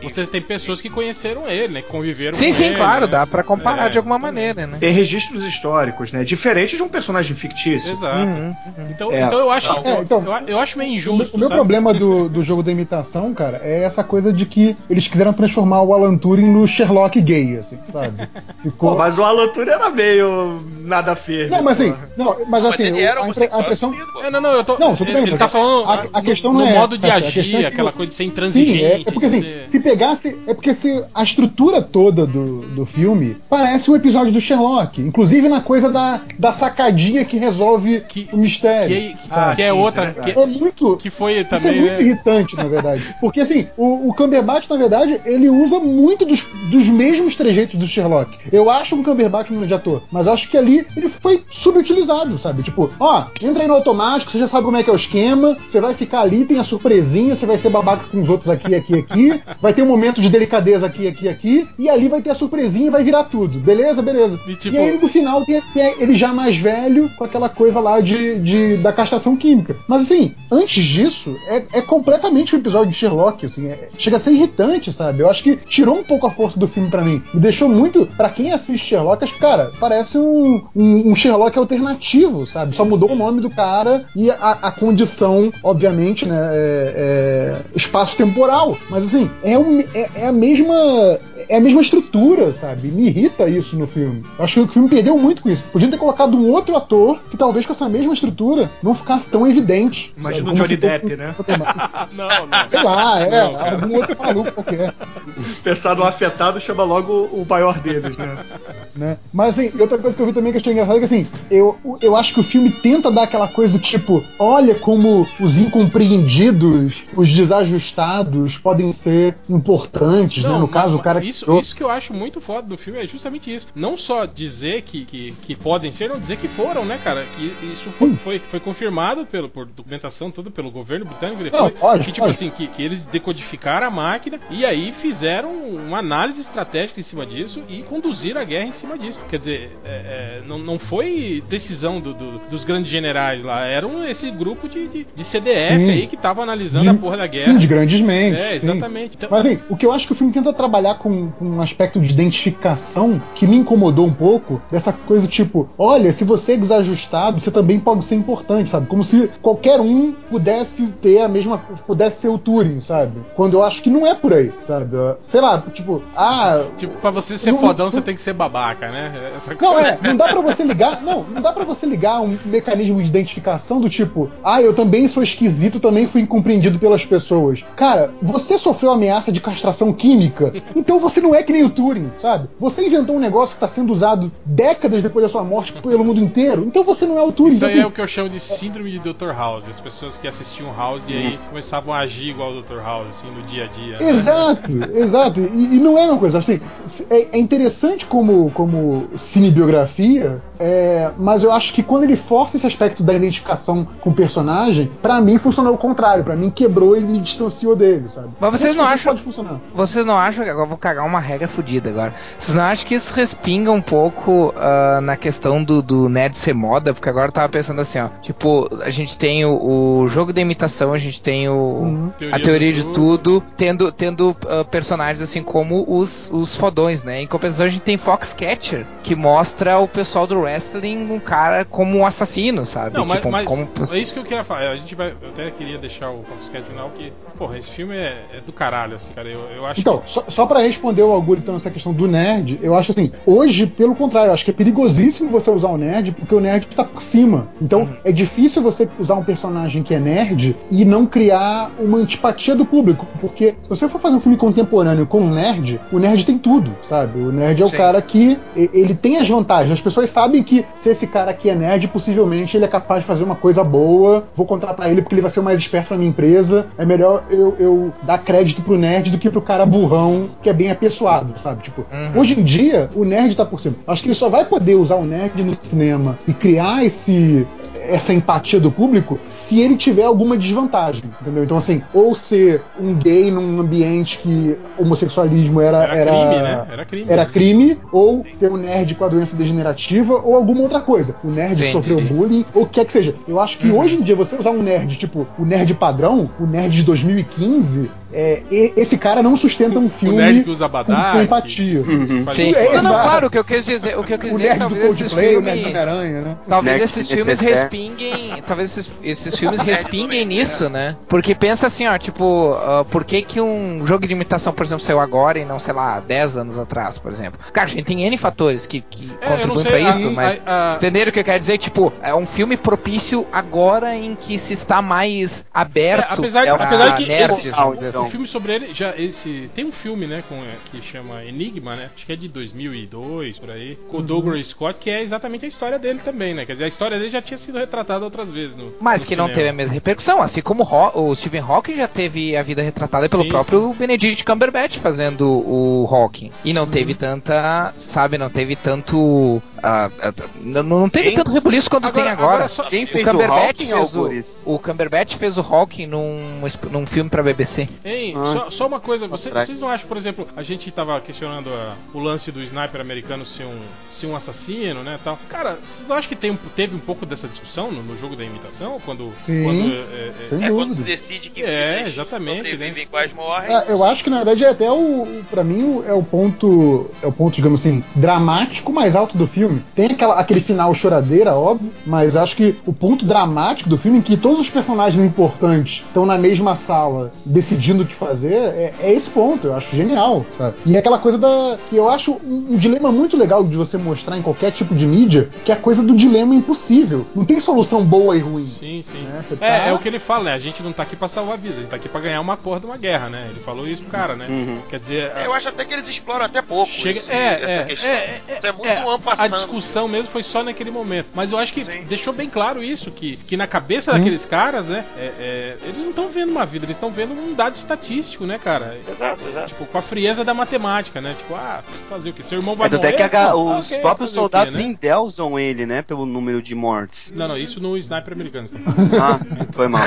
você tem pessoas que conheceram ele, né? Que conviveram Sim, com sim, ele, claro, né? dá pra comparar É, de alguma maneira, né? Tem registros históricos, né? Diferente de um personagem fictício. Exato. Uhum, Então, É. então eu acho, É, eu, então, eu, eu acho meio injusto. o meu sabe? problema do, do jogo da imitação, cara, é essa coisa de que eles quiseram transformar o Alan Turing no Sherlock gay, assim, sabe? *laughs* Ficou. Pô, mas o Alan Turing era meio nada firme. Não, mas assim, não, mas Mas assim, ele era a, impre- a impressão. É, não, não, eu tô. Não, tudo ele, bem, ele mas tá a- falando a- a questão no, não é modo de essa, agir, é que aquela coisa de ser Sim, intransigente. é, é porque assim, ser- se pegasse. É porque se a estrutura toda do, do filme parece um episódio do Sherlock. Inclusive na coisa da, da sacadinha que resolve Que- o mistério. que, que, Ah, que é sim, outra. é que, É muito. que foi Isso é também. muito né? irritante, na verdade. *laughs* Porque assim, o, o Cumberbatch, na verdade, ele usa muito dos, dos mesmos trejeitos do Sherlock. Eu acho um Cumberbatch um grande ator, mas acho que ali ele foi subutilizado, sabe? Tipo, ó, entra aí no automático, você já sabe como é que é o esquema, você vai ficar ali, tem a surpresinha, você vai ser babaca com os outros aqui, aqui, aqui, *laughs* vai ter um momento de delicadeza aqui, aqui, aqui, e ali vai ter a surpresinha e vai virar tudo. Beleza, beleza. E, tipo- E aí no final tem, tem ele já mais velho com aquela coisa lá de, de- da castração química. Mas assim, antes disso, é, é completamente um episódio de Sherlock, assim, é- chega a ser irritante, sabe? Eu acho que tirou um pouco a força do filme pra mim. Me deixou muito, Pra quem assiste Sherlock, acho que, cara, parece um, um, um Sherlock alternativo, sabe? Só mudou o nome do cara e a, a condição, obviamente, né? É, é espaço-temporal. Mas assim, é, o- é- é a mesma. É a mesma estrutura, sabe? Me irrita isso no filme. Eu acho que o filme perdeu muito com isso. Podiam ter colocado um outro ator que talvez com essa mesma estrutura não ficasse tão evidente. Imagina o Johnny Depp, né? *laughs* não, não. Sei lá, é, Não, algum outro maluco qualquer. Pensar no afetado chama logo o maior deles, né? Né? Mas assim, outra coisa que eu vi também que eu achei engraçado é que assim, eu, eu acho que o filme tenta dar aquela coisa do tipo, olha como os incompreendidos, os desajustados podem ser importantes, né? No mas- caso, o cara isso, criou- isso que eu acho muito foda do filme é justamente isso. Não só dizer que, que, que podem ser, não dizer que foram, né, cara? Que isso foi, foi, foi confirmado pelo, por documentação toda pelo governo britânico Não, depois. lógico, que, tipo lógico. assim, que, que eles decodificaram a máquina e aí fizeram uma análise estratégica em cima disso e conduziram a guerra em cima disso. Quer dizer, é, é, não, não foi decisão do- do- dos grandes generais lá, era um, esse grupo de, de, de CDF Sim. aí que tava analisando de- a porra da guerra. Sim, de grandes mentes. É, sim. exatamente. Então- Mas assim, o que eu acho que o filme tenta trabalhar com, com um aspecto de identificação que me incomodou um pouco, dessa coisa tipo, olha, se você é desajustado, você também pode ser importante, sabe? Como se qualquer um pudesse ter a mesma. pudesse ser o Turing, sabe? Quando eu acho que não é por aí, sabe? Sei lá, tipo, ah. Tipo, pra você ser Não- fodão, não- você tem que ser babaca, né? Essa Não, coisa. é, não dá pra você ligar. Não, não dá pra você ligar um mecanismo de identificação do tipo, ah, eu também sou esquisito, também fui incompreendido pelas pessoas. Cara, você sofreu ameaça de castração química, então você não é que nem o Turing, sabe? Você inventou um negócio que tá sendo usado décadas depois da sua morte pelo mundo inteiro, então você não é o Turing. Isso aí Então, é o que eu chamo de síndrome de Dr. House. As pessoas que assistiam House e Hum. aí começavam a agir igual o Dr. House, assim, no dia a dia. né? Exato, exato. E, e não é uma coisa. Acho que é, é interessante como, como cinebiografia É, mas eu acho que quando ele força esse aspecto da identificação com o personagem, pra mim funcionou o contrário. Pra mim quebrou e me distanciou dele, sabe? Mas vocês não acham- Pode funcionar. Vocês não acham que agora eu vou cagar uma regra fodida agora? Vocês não acham que isso respinga um pouco ah, na questão do, do nerd ser moda? Porque agora eu tava pensando assim, ó. Tipo, a gente tem o, o jogo da imitação, a gente tem o, Uhum. a teoria de tudo, tendo, tendo ah, personagens assim como os, os fodões, né? Em compensação, a gente tem Foxcatcher, que mostra o pessoal do wrestling um cara como um assassino, sabe? Não, mas, tipo, mas como... é isso que eu queria falar. A gente vai, eu até queria deixar o Foxcat final, que, porra, esse filme é, é do caralho, assim, cara. Eu, eu acho Então, que. só, só para responder o Augusto então, nessa questão do nerd, eu acho assim, hoje, pelo contrário, eu acho que é perigosíssimo você usar o nerd, porque o nerd tá por cima. Então, Uhum. é difícil você usar um personagem que é nerd e não criar uma antipatia do público. Porque se você for fazer um filme contemporâneo com um nerd, o nerd tem tudo, sabe? O nerd é o Sim. cara que ele tem as vantagens. As pessoas sabem que se esse cara aqui é nerd, possivelmente ele é capaz de fazer uma coisa boa. Vou contratar ele porque ele vai ser o mais esperto na minha empresa. É melhor eu, eu dar crédito pro nerd do que pro cara burrão que é bem apessoado, sabe? Tipo, Uhum. hoje em dia o nerd tá por cima. Acho que ele só vai poder usar o nerd no cinema e criar esse essa empatia do público se ele tiver alguma desvantagem, entendeu? Então assim, ou ser um gay num ambiente que homossexualismo era Era crime, né? Era crime. era crime, ou ter um nerd com a doença degenerativa, ou alguma outra coisa. O nerd que Entendi. sofreu bullying, ou o que quer que seja. Eu acho que Uhum. hoje em dia você usar um nerd, tipo, o nerd padrão, o nerd de 2015, é, esse cara não sustenta um O filme nerd que usa com, com empatia. que faz Sim. É, não, não, claro, o que eu quis dizer, o que eu quis O dizer é que nerd do talvez esses Coldplay, o nerd do filmes. Homem-Aranha, né? Talvez esses de filmes necessaire. Respinguem. Talvez esses, esses filmes *laughs* respinguem nisso, né? Porque pensa assim, ó, tipo, ah, por que, que um jogo de imitação, por exemplo, saiu agora e não, sei lá, 10 anos atrás, por exemplo? Cara, a gente tem N fatores que, que É, contribuem sei, pra a- isso, a- mas. a- Vocês entenderam o que eu quero dizer? Tipo, é um filme propício agora em que se está mais aberto É, apesar, pra apesar que nerds, esse, dizer esse assim. filme sobre ele já esse tem um filme né com é, que chama Enigma né acho que é de 2002 por aí com o Douglas Scott que é exatamente a história dele também né quer dizer a história dele já tinha sido retratada outras vezes no Mas no que não cinema. teve a mesma repercussão, assim como o, o Stephen Hawking já teve a vida retratada pelo Sim, próprio Benedict Cumberbatch fazendo o Hawking. E não teve tanta, sabe, não teve tanto. Ah, ah, não, não teve Quem? tanto rebuliço quanto tem agora. só- Quem O fez o, Cumberbatch Hawking, fez o, o Cumberbatch fez o Hawking num, num filme pra BBC. Hein, Ah. só, só uma coisa, você- vocês não acham, por exemplo, a gente tava questionando a- o lance do sniper americano ser um, ser um assassino, né, tal. Cara, vocês não acham que tem teve um pouco dessa discussão no, no jogo da imitação? Quando... Sim. quando, é, é, Sem É quando se decide que É, exatamente, sobrevivem quais morrem. É, eu acho que na verdade é até o, o para mim o- é o ponto é o ponto digamos assim dramático mais alto do filme. Tem aquela, aquele final choradeira óbvio, mas acho que o ponto dramático do filme em que todos os personagens importantes estão na mesma sala decidindo o que fazer é, é esse ponto. Eu acho genial. sabe? E é aquela coisa da que eu acho um, um dilema muito legal de você mostrar em qualquer tipo de mídia, que é a coisa do dilema impossível. Não tem solução boa e ruim. Sim, sim. É, você É, tá- é o que ele fala, né? A gente não tá aqui pra salvar vidas, a gente tá aqui pra ganhar uma porra de uma guerra, né? Ele falou isso pro cara, né? Uhum. Quer dizer, É, Eu acho até que eles exploram até pouco Chega, esse- é, essa é, questão. é, é, é muito é, ano a. discussão mesmo foi só naquele momento. Mas eu acho que Sim. deixou bem claro isso, que, que na cabeça Sim. daqueles caras, né, é, é, eles não estão vendo uma vida, eles estão vendo um dado estatístico, né, cara? Exato, exato. Tipo, com a frieza da matemática, né? Tipo, ah, fazer o que? Seu irmão vai É, morrer? é que a Ah, os ok, próprios soldados né? endeusam ele, né? Pelo número de mortes. Não, não, isso no sniper americano. Tá? Ah, foi mal.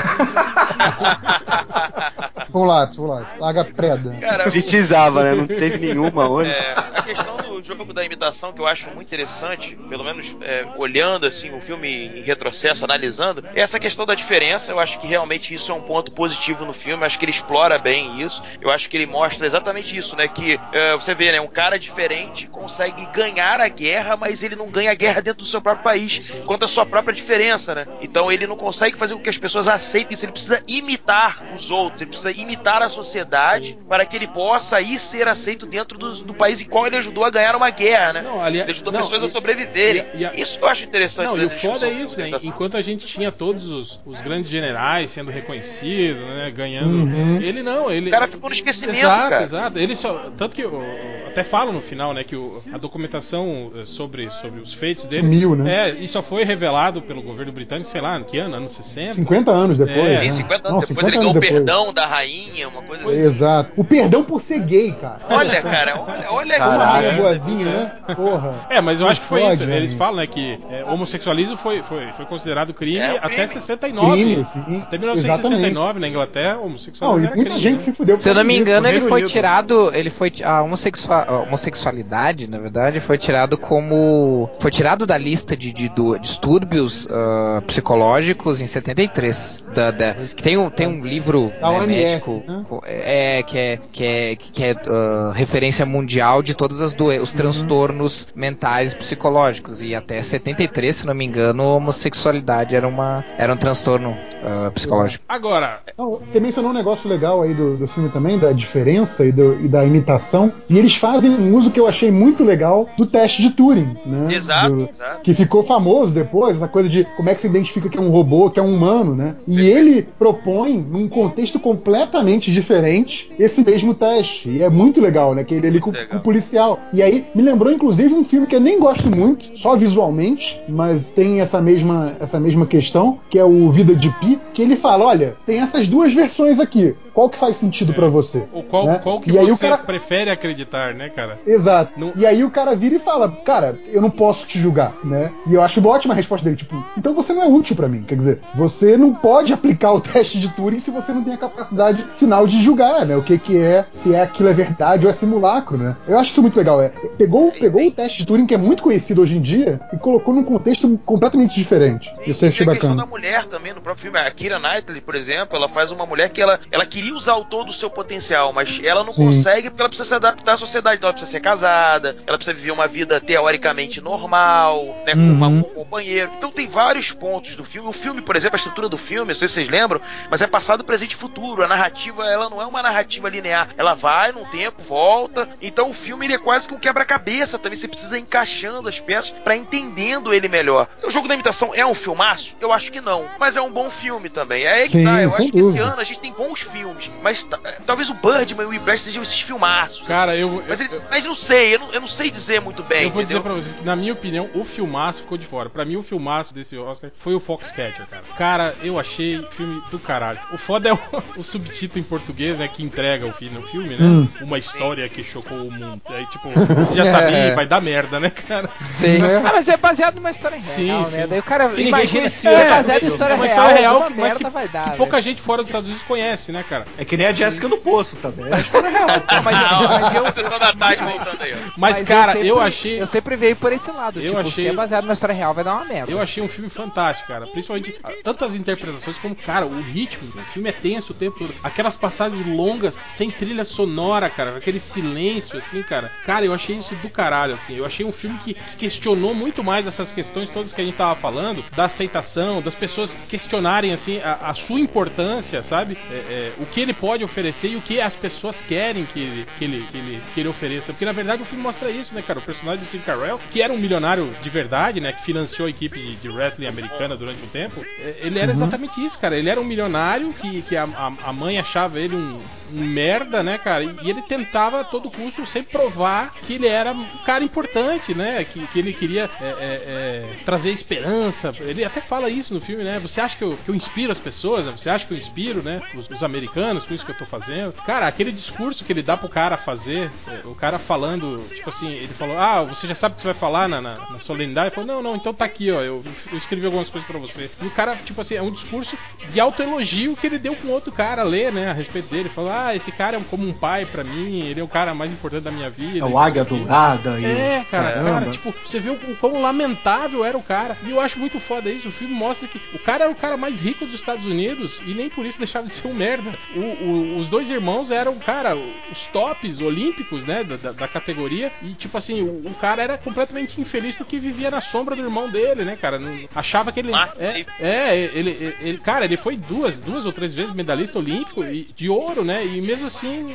Vamos lá, vamos lá. Larga preda. Cara, Precisava, né? Não teve nenhuma hoje. É, a questão do jogo da imitação que eu acho muito interessante, pelo menos é, olhando assim o filme em retrocesso, analisando, é essa questão da diferença. Eu acho que realmente isso é um ponto positivo no filme. Eu acho que ele explora bem isso. Eu acho que ele mostra exatamente isso, né? Que é, você vê, né? Um cara diferente consegue ganhar a guerra, mas ele não ganha a guerra dentro do seu próprio país, contra a sua própria diferença, né? Então ele não consegue fazer com que as pessoas aceitem isso. Ele precisa imitar os outros. Ele precisa imitar a sociedade para que ele possa aí ser aceito dentro do, do país em qual ele ajudou a ganhar uma guerra, né? Não, ali, Ele ajudou não, pessoas e- a sobreviverem. e e a- Isso que eu acho interessante. Não, e o foda é isso, né? Enquanto a gente tinha todos os, os grandes generais sendo reconhecidos, né? Ganhando. Uhum. Ele não, ele. O cara ficou no esquecimento, Exato, cara. exato. Ele só. Tanto que o- até falo no final, né? Que o- a documentação eh, sobre, sobre os feitos dele. Sumiu, né? É, e só foi revelado pelo governo britânico, sei lá, que ano? Anos 60? 50 anos depois. É, né? Tem 50 Não, anos depois 50 ele ganhou o depois. perdão da rainha, uma coisa assim. Exato. O perdão por ser gay, cara. Olha, cara, olha, olha Caralho. rainha sozinha, né? Porra. É, mas eu acho que foi isso. né? Eles falam, né, que é, homossexualismo foi, foi, foi considerado crime É até crime. 69. Crime, sim. Até 1969, na Inglaterra, homossexualismo Não, era muita crime, gente né? se fudeu. Se eu não me engano, no ele foi tirado. Ele foi. A homossexua- a homossexualidade, na verdade, foi tirado como. Foi tirado da lista de, de do- distúrbios ah, psicológicos em 73. Da, da- que tem, um, tem um livro Da né, OMS, médico né? é, que é, que é, que é ah, referência mundial de todos as doen- os transtornos mentais e psicológicos. E até 73, se não me engano, a homossexualidade era, uma, era um transtorno ah, psicológico. Agora, Não, você mencionou um negócio legal aí do, do filme também, da diferença e, do- e da imitação. E eles fazem um uso que eu achei muito legal do teste de Turing, né? Exato, Do- exato. Que ficou famoso depois, essa coisa de como é que se identifica que é um robô, que é um humano, né? E ele propõe, num contexto completamente diferente, esse mesmo teste. E é muito legal, né? Que ele ali com, com o policial. E aí me lembrou, inclusive, um filme que eu nem gosto muito, só visualmente, mas tem essa mesma, essa mesma questão, que é o Vida de Pi, que ele fala: olha, tem essas duas versões aqui. Qual que faz sentido pra você? o qual, né? qual que E aí o você cara- prefere acreditar, né, cara? Exato. Não- E aí o cara vira e fala, cara, eu não posso te julgar, né? E eu acho ótima a resposta dele, tipo, então você não é útil pra mim. Quer dizer, você não pode aplicar o *laughs* teste de Turing se você não tem a capacidade final de julgar, né? O que que é, se é aquilo é verdade ou é simulacro, né? Eu acho isso muito legal. É, pegou, pegou o teste de Turing, que é muito conhecido hoje em dia, e colocou num contexto completamente diferente. Isso eu achei Tem a questão bacana. da mulher também no próprio filme. A Kira Knightley, por exemplo, ela faz uma mulher que ela, ela queria usar o todo o seu potencial, mas ela não Sim. consegue porque ela precisa se adaptar à sociedade. Então ela precisa ser casada, ela precisa viver uma vida teoricamente normal, né, Uhum. com um companheiro. Então tem vários pontos do filme. O filme, por exemplo, a estrutura do filme, não sei se vocês lembram, mas é passado, presente e futuro. A narrativa, ela não é uma narrativa linear. Ela vai num tempo, volta. Então o filme ele é quase que um quebra-cabeça também. Você precisa ir encaixando as peças pra entendendo ele melhor. O jogo da imitação é um filmaço? Eu acho que não. Mas é um bom filme também. É aí que Sim, tá. Eu acho que esse dúvida. ano a gente tem bons filmes. Mas ta- talvez o Birdman e o Whiplash sejam esses filmaços. Cara, eu, Mas, eu, eles, mas não sei, eu não, eu não sei dizer muito bem. eu vou dizer entendeu? pra vocês que, na minha opinião, o filmaço ficou de fora. Pra mim, o filmaço desse Oscar foi o Foxcatcher, cara. Cara, eu achei o filme do caralho. O foda é o, *laughs* o subtítulo em português, né, que entrega o filme, o filme, né? Hum. Uma história que chocou o mundo. Aí, tipo, *laughs* você já sabia, É. vai dar merda, né, cara? Sim. Né? Ah, mas é baseado numa história real, Sim, né? sim. Daí o cara Que imagina, se é né? baseado em história É uma real, história real, mas merda que- vai dar. que pouca gente fora dos Estados Unidos conhece, né, cara? É que nem a Jéssica do Poço também. É história real. *laughs* Não, mas, mas eu, sessão da tarde voltando aí. Mas, cara, sempre, eu achei. Eu sempre veio por esse lado. Eu tipo, achei- se é baseado numa história real, vai dar uma merda. Eu achei um filme fantástico, cara. Principalmente ah, tantas interpretações como, cara, o ritmo. O filme é tenso o tempo todo. Aquelas passagens longas, sem trilha sonora, cara. Aquele silêncio, assim, cara. Cara, eu achei isso do caralho, assim. Eu achei um filme que, que questionou muito mais essas questões todas que a gente tava falando, da aceitação, das pessoas questionarem, assim, a, a sua importância, sabe? É, é, o que ele pode oferecer e o que as pessoas querem que ele, que ele, que ele, que ele ofereça. Porque na verdade o filme mostra isso, né, cara? O personagem do Steve Carell, que era um milionário de verdade, né? Que financiou a equipe de, de wrestling americana durante um tempo. é, Ele era exatamente isso, cara. Ele era um milionário que, que a, a, a mãe achava ele um, um merda, né, cara? E, e ele tentava a todo custo sempre provar que ele era um cara importante, né? Que, que ele queria é, é, é, trazer esperança. Ele até fala isso no filme, né? Você acha que eu, que eu inspiro as pessoas? né? Você acha que eu inspiro, né? Os, os americanos com isso que eu tô fazendo? Cara, aquele discurso que ele dá pro cara fazer, é, o cara falando, tipo assim, ele falou: Ah, você já sabe o que você vai falar na, na, na solenidade? Ele falou: Não, não, então tá aqui, ó. Eu, eu escrevi algumas coisas pra você. E o cara, tipo assim, é um discurso de autoelogio que ele deu com outro cara ler, né? A respeito dele. Falou: Ah, esse cara é como um pai pra mim, ele é o cara mais importante da minha vida. É o não Águia sei o quê. Dourada e É, cara, Caramba. cara, tipo, você vê o, o quão lamentável era o cara. E eu acho muito foda isso. O filme mostra que o cara era o cara mais rico dos Estados Unidos e nem por isso deixava de ser um merda. O- o- os dois irmãos eram, cara, os tops olímpicos, né, da, da- categoria. E, tipo assim, o, o cara era completamente infeliz porque vivia na sombra do irmão dele, né, cara? Não- achava que ele. Mark É, é ele, ele- ele- Cara, ele foi duas, duas ou três vezes medalhista olímpico e, de ouro, né? E mesmo assim,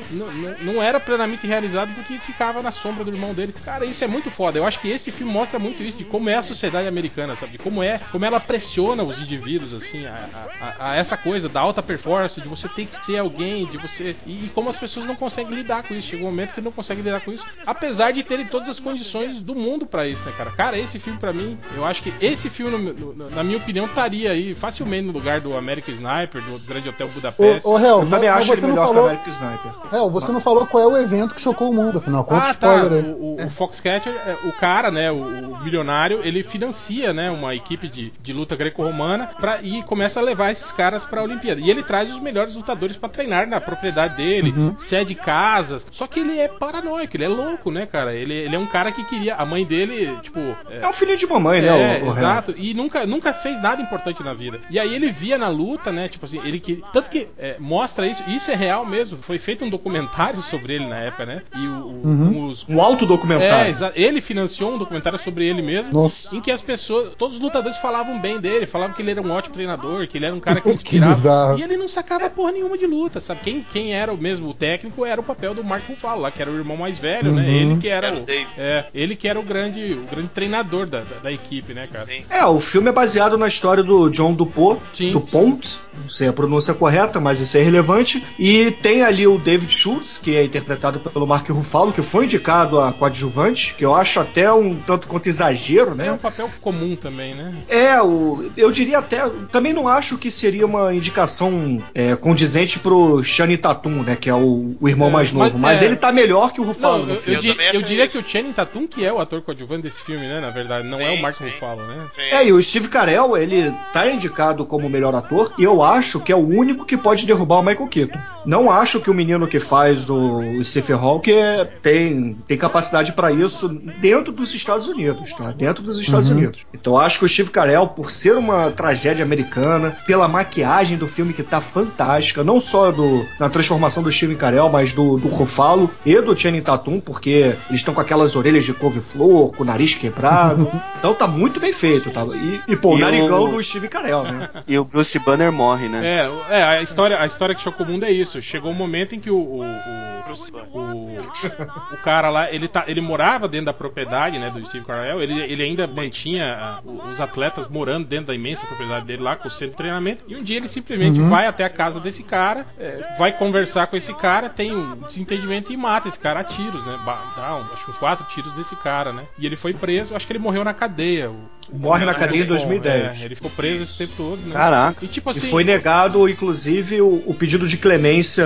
não era plenamente realizado porque ficava na sombra do irmão dele. Cara, isso é muito foda. Eu acho que esse filme mostra muito isso de como é a sociedade americana, sabe? De como é, como ela pressiona os indivíduos, assim, a, a- a- essa coisa da alta performance, de você ter que ser alguém, de você. E, e como as pessoas não conseguem lidar com isso. Chega um momento que não conseguem lidar com isso, apesar de terem todas as condições do mundo pra isso, né, cara? Cara, esse filme pra mim, eu acho que esse filme, no- no- na minha opinião, estaria aí facilmente no lugar do American Sniper, do Grande Hotel Budapeste. Ô, Hel, Eu também mas acho ele você não melhor que o falou. American Sniper. Hel, você não falou qual é o evento que chocou o mundo, afinal. Conta Ah, adorei. O, o, o Foxcatcher, é, o cara, né, o, o milionário, ele financia, né, uma equipe de, de luta greco-romana pra- e começa a levar esses caras pra Olimpíada. E ele traz os melhores lutadores pra treinar na propriedade dele, Uhum. cede casas. Só que ele é paranoico, ele é louco, né, cara? Ele, ele é um cara que queria. A mãe dele, tipo. É um filho de mamãe, É, né? o- o exato. E nunca, nunca fez nada importante na vida. E aí ele via na luta, né? Tipo assim, ele que. Tanto que é, mostra isso, isso é real mesmo. Foi feito um documentário *laughs* sobre ele na época, né? E o, Uhum. os. Um autodocumentário. É, ele financiou um documentário sobre ele mesmo. Nossa. Em que as pessoas, todos os lutadores falavam bem dele, falavam que ele era um ótimo treinador, que ele era um cara *laughs* que Que inspirava. bizarro. e ele não sacava porra nenhuma de luta, sabe? Quem, quem era o mesmo o técnico era o papel do Marco Ruffalo lá, que era o irmão mais velho, né? Uhum. Ele que era, Era o é, ele que era o grande, o grande treinador da, da, da equipe, né, cara? Sim. É, o filme é baseado na história do John Dupont, Sim. Dupont, não sei a pronúncia correta, mas isso é irrelevante. E tem ali o David Schultz, que é interpretado pelo Mark Ruffalo, que foi indicado a coadjuvante, que eu acho até um tanto quanto exagero, É um né? papel comum também, né? É, o, eu diria até. Também não acho que seria uma indicação é, condizente pro Shani Tatum, né? Que é o, o irmão É, mais mas- novo. Mas, é. ele tá melhor que o Ruffalo Não, no eu, eu, filme. Eu di- eu diria isso. que o Channing Tatum que é o ator coadjuvante desse filme, né? Na verdade, não é Sim, o Mark sim. Ruffalo, né? Sim. É, e o Steve Carell, ele tá indicado como melhor ator, e eu acho que é o único que pode derrubar o Michael Keaton. Não acho que o menino que faz o, o Stephen Hawking é- tem, tem capacidade pra isso dentro dos Estados Unidos, tá? Dentro dos Estados Uhum. Unidos. Então eu acho que o Steve Carell, por ser uma tragédia americana, pela maquiagem do filme que tá fantástica, não só do, na transformação do Steve Carell, mas do, do Ruffalo e do Channing Tatum, porque eles estão com aquelas orelhas de couve-flor, com o nariz quebrado. então tá muito bem feito, tá? E, e pô, o E narigão o- do Steve Carell, né? *laughs* E o Bruce Banner morre, né? É, é, a história, a história que chocou o mundo é isso. Chegou um momento em que o, o, o, Bruce Banner. o, o cara lá, ele, tá, ele morava dentro da propriedade, né, do Steve Carell. Ele, ele ainda mantinha o- os atletas morando dentro da imensa propriedade dele lá, com o centro de treinamento. E um dia ele simplesmente vai até a casa desse cara, é, vai conversar com esse cara, tem um desentendimento e mata esse cara a tiros, né? Dá um, acho uns quatro tiros desse cara, né? E ele foi preso, acho que ele morreu na cadeia. o- Morre na cadeia em Bom, 2010. é, ele ficou preso esse tempo todo, né? Caraca. E tipo E assim. foi negado, inclusive, o, o pedido de clemência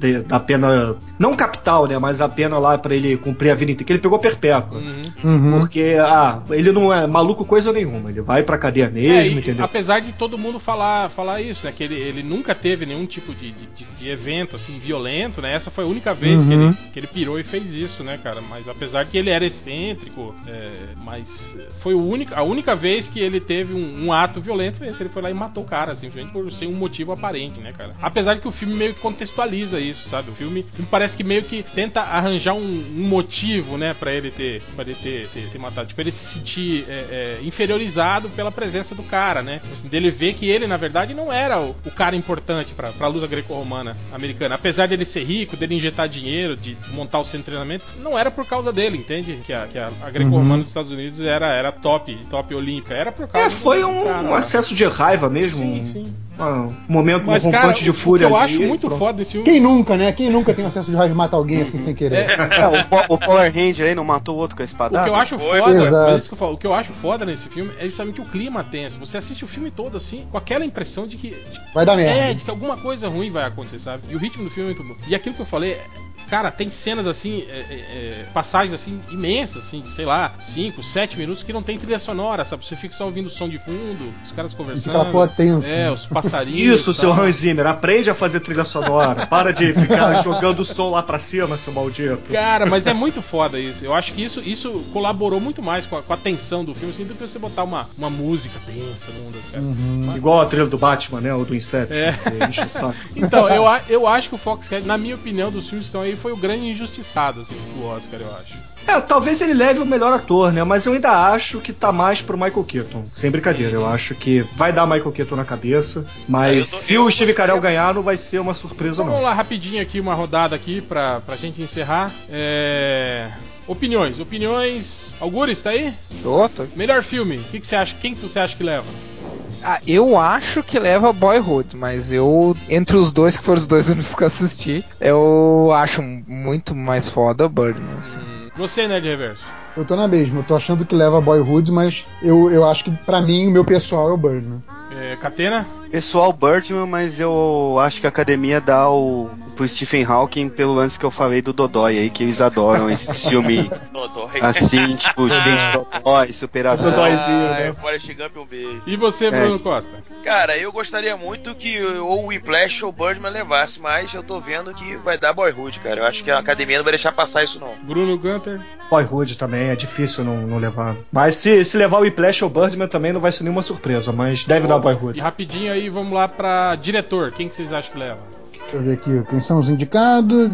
de- da pena, não capital, né? Mas a pena lá pra ele cumprir a vida inteira, que ele pegou perpétua. Uhum. Uhum. Porque, ah, ele não é maluco coisa nenhuma, ele vai pra cadeia É, mesmo, e- entendeu? Apesar de todo mundo falar, falar isso, né? Que ele, ele nunca teve nenhum tipo de, de, de- evento assim violento, né? Essa foi a única vez que, Uhum. ele, que ele pirou e fez isso, né, cara? Mas apesar de que ele era excêntrico, é, mas foi o único, a única vez que ele teve um, um ato violento foi esse. Ele foi lá e matou o cara, simplesmente por sem um motivo aparente, né, cara? Apesar de que o filme meio que contextualiza isso, sabe? O filme, o filme parece que meio que tenta arranjar um, um motivo, né, pra ele ter, pra ele ter, ter, ter matado. Tipo, ele se sentir é, é, inferiorizado pela presença do cara, né? Tipo Assim, dele ver que ele, na verdade, não era o, o cara importante pra, pra luta greco-romana americana. Apesar dele ser rico, dele injetar dinheiro, de montar o centro de treinamento, não era por causa dele, entende? Que a, que a, a greco-romana Uhum. dos Estados Unidos era, era top, top olímpica. Era por causa É, foi do um, cara um acesso de raiva mesmo. Sim, um- sim. um momento Mas, um cara, rompante de o- fúria o eu ali, acho muito pronto. foda desse filme. Quem nunca, né? Quem nunca tem acesso de raiva de matar alguém assim sem querer? É, o, Po- o Power Ranger aí não matou o outro com a O espadada? que eu acho Foi, foda, que eu falo, o que eu acho foda nesse filme é justamente o clima tenso. Você assiste o filme todo assim, com aquela impressão de que. de- Vai dar é, merda. de que alguma coisa ruim vai acontecer, sabe? E o ritmo do filme é muito bom. E aquilo que eu falei, cara, tem cenas assim, é, é, é, passagens assim, imensas, assim, de sei lá, 5, 7 minutos que não tem trilha sonora, sabe? Você fica só ouvindo o som de fundo, os caras E conversando. fica aquela porra tensa. É, os passarinhos. *laughs* Isso, seu. Hans Zimmer, aprende a fazer trilha sonora. Para de ficar *laughs* jogando o som lá pra cima, seu maldito. Cara, mas é muito foda isso. Eu acho que isso, isso colaborou muito mais com a, com a tensão do filme, assim, do que você botar uma, uma música tensa num das caras. Uhum. Igual a trilha do Batman, né? Ou do Inception. É. que enche o saco. *laughs* Então, eu, eu acho que o Foxcat, na minha opinião, dos filmes estão aí, foi o grande injustiçado, assim, do Oscar, eu acho. É, talvez ele leve o melhor ator, né? Mas eu ainda acho que tá mais pro Michael Keaton. Sem brincadeira, eu acho que vai dar Michael Keaton na cabeça. Mas É, tô- se o Steve Carell ganhar, não vai ser uma surpresa, vamos não. lá rapidinho aqui, uma rodada aqui pra, pra gente encerrar. É... Opiniões, opiniões. Algures, tá aí? Tô, tô. Melhor filme, o que, que você acha? Quem que você acha que leva? Ah, eu acho que leva Boyhood, mas eu, entre os dois, que foram os dois *laughs* únicos que eu assisti, eu acho muito mais foda o Birdman. assim. Hum, Você, Nerd Reverso. Eu tô na mesma, eu tô achando que leva Boyhood, mas eu, eu acho que pra mim o meu pessoal é o Birdman. É, Catena? Pessoal Birdman, mas eu acho que a academia dá o pro Stephen Hawking pelo lance que eu falei do Dodói aí, que eles adoram esse *laughs* filme Dodói. assim, tipo, gente Dodói, superação. Dodóizinho, Ai, né? Forrest Gump, um beijo. E você, Bruno Costa? Cara, eu gostaria muito que ou o Whiplash ou o Birdman levasse, mas eu tô vendo que vai dar Boyhood, cara. Eu acho que a academia não vai deixar passar isso, não. Bruno Gunter? Boyhood também, é difícil não, não levar. Mas se, se levar o Whiplash ou o Birdman também não vai ser nenhuma surpresa, mas deve dar E Boyhood. rapidinho aí, vamos lá pra diretor. Quem que vocês acham que leva? Deixa eu ver aqui, quem são os indicados?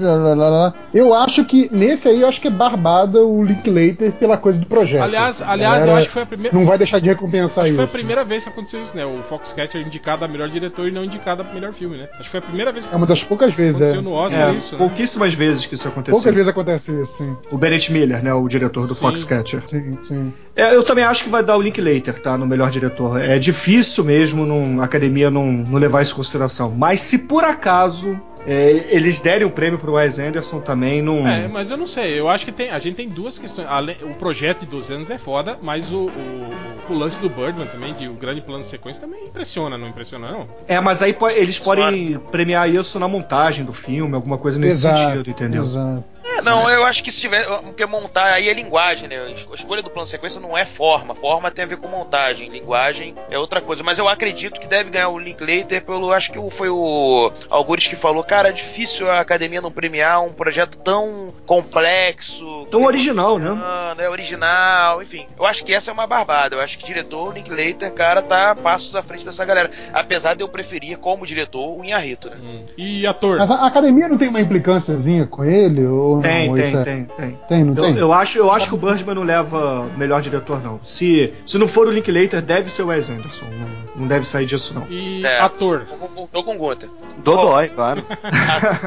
Eu acho que nesse aí eu acho que é barbada o Linklater pela coisa do projeto. Aliás, assim. aliás, eu Galera acho que foi a primeira. Não vai deixar de recompensar Acho que isso. foi a primeira vez que aconteceu isso, né? O Foxcatcher indicado a melhor diretor e não indicado a melhor filme, né? Acho que foi a primeira vez que É uma das poucas vezes, é. aconteceu no Oscar É, isso, né? pouquíssimas vezes que isso aconteceu. Poucas vezes acontece isso, sim. O Bennett Miller, né, o diretor do Sim. Foxcatcher. Sim, sim. É, eu também acho que vai dar o Linklater, tá? No melhor diretor. É difícil mesmo num, a academia não, não levar isso em consideração. Mas se por acaso é, eles derem o prêmio pro Wes Anderson também, não. É, mas eu não sei, eu acho que tem, a gente tem duas questões. Além- o projeto de 12 anos é foda, mas o, o, o lance do Birdman também, de o grande plano de sequência, também impressiona, não impressiona, não? É, mas aí eles podem premiar isso na montagem do filme, alguma coisa nesse sentido, entendeu? Exato. Não, eu acho que se tiver. Porque montar aí é linguagem, né? A escolha do plano de sequência não é forma. Forma tem a ver com montagem. Linguagem é outra coisa. Mas eu acredito que deve ganhar o Linklater pelo. Acho que foi o Algures que falou, cara, é difícil a academia não premiar um projeto tão complexo. Tão original, né? É original, enfim. Eu acho que essa é uma barbada. Eu acho que diretor, Linklater, cara, tá passos à frente dessa galera. Apesar de eu preferir, como diretor, o Inharrito, né? Hum. E ator? Mas a a academia não tem uma implicânciazinha com ele? Ou Tem, tem, Isso é- tem, tem. Tem, não Eu, tem? eu acho, eu acho que o Birdman não leva melhor diretor, não. Se, se não for o Linklater, deve ser o Wes Anderson. Não, não deve sair disso, não. E É. ator? Tô com- Gunter. Dodói, claro. *laughs*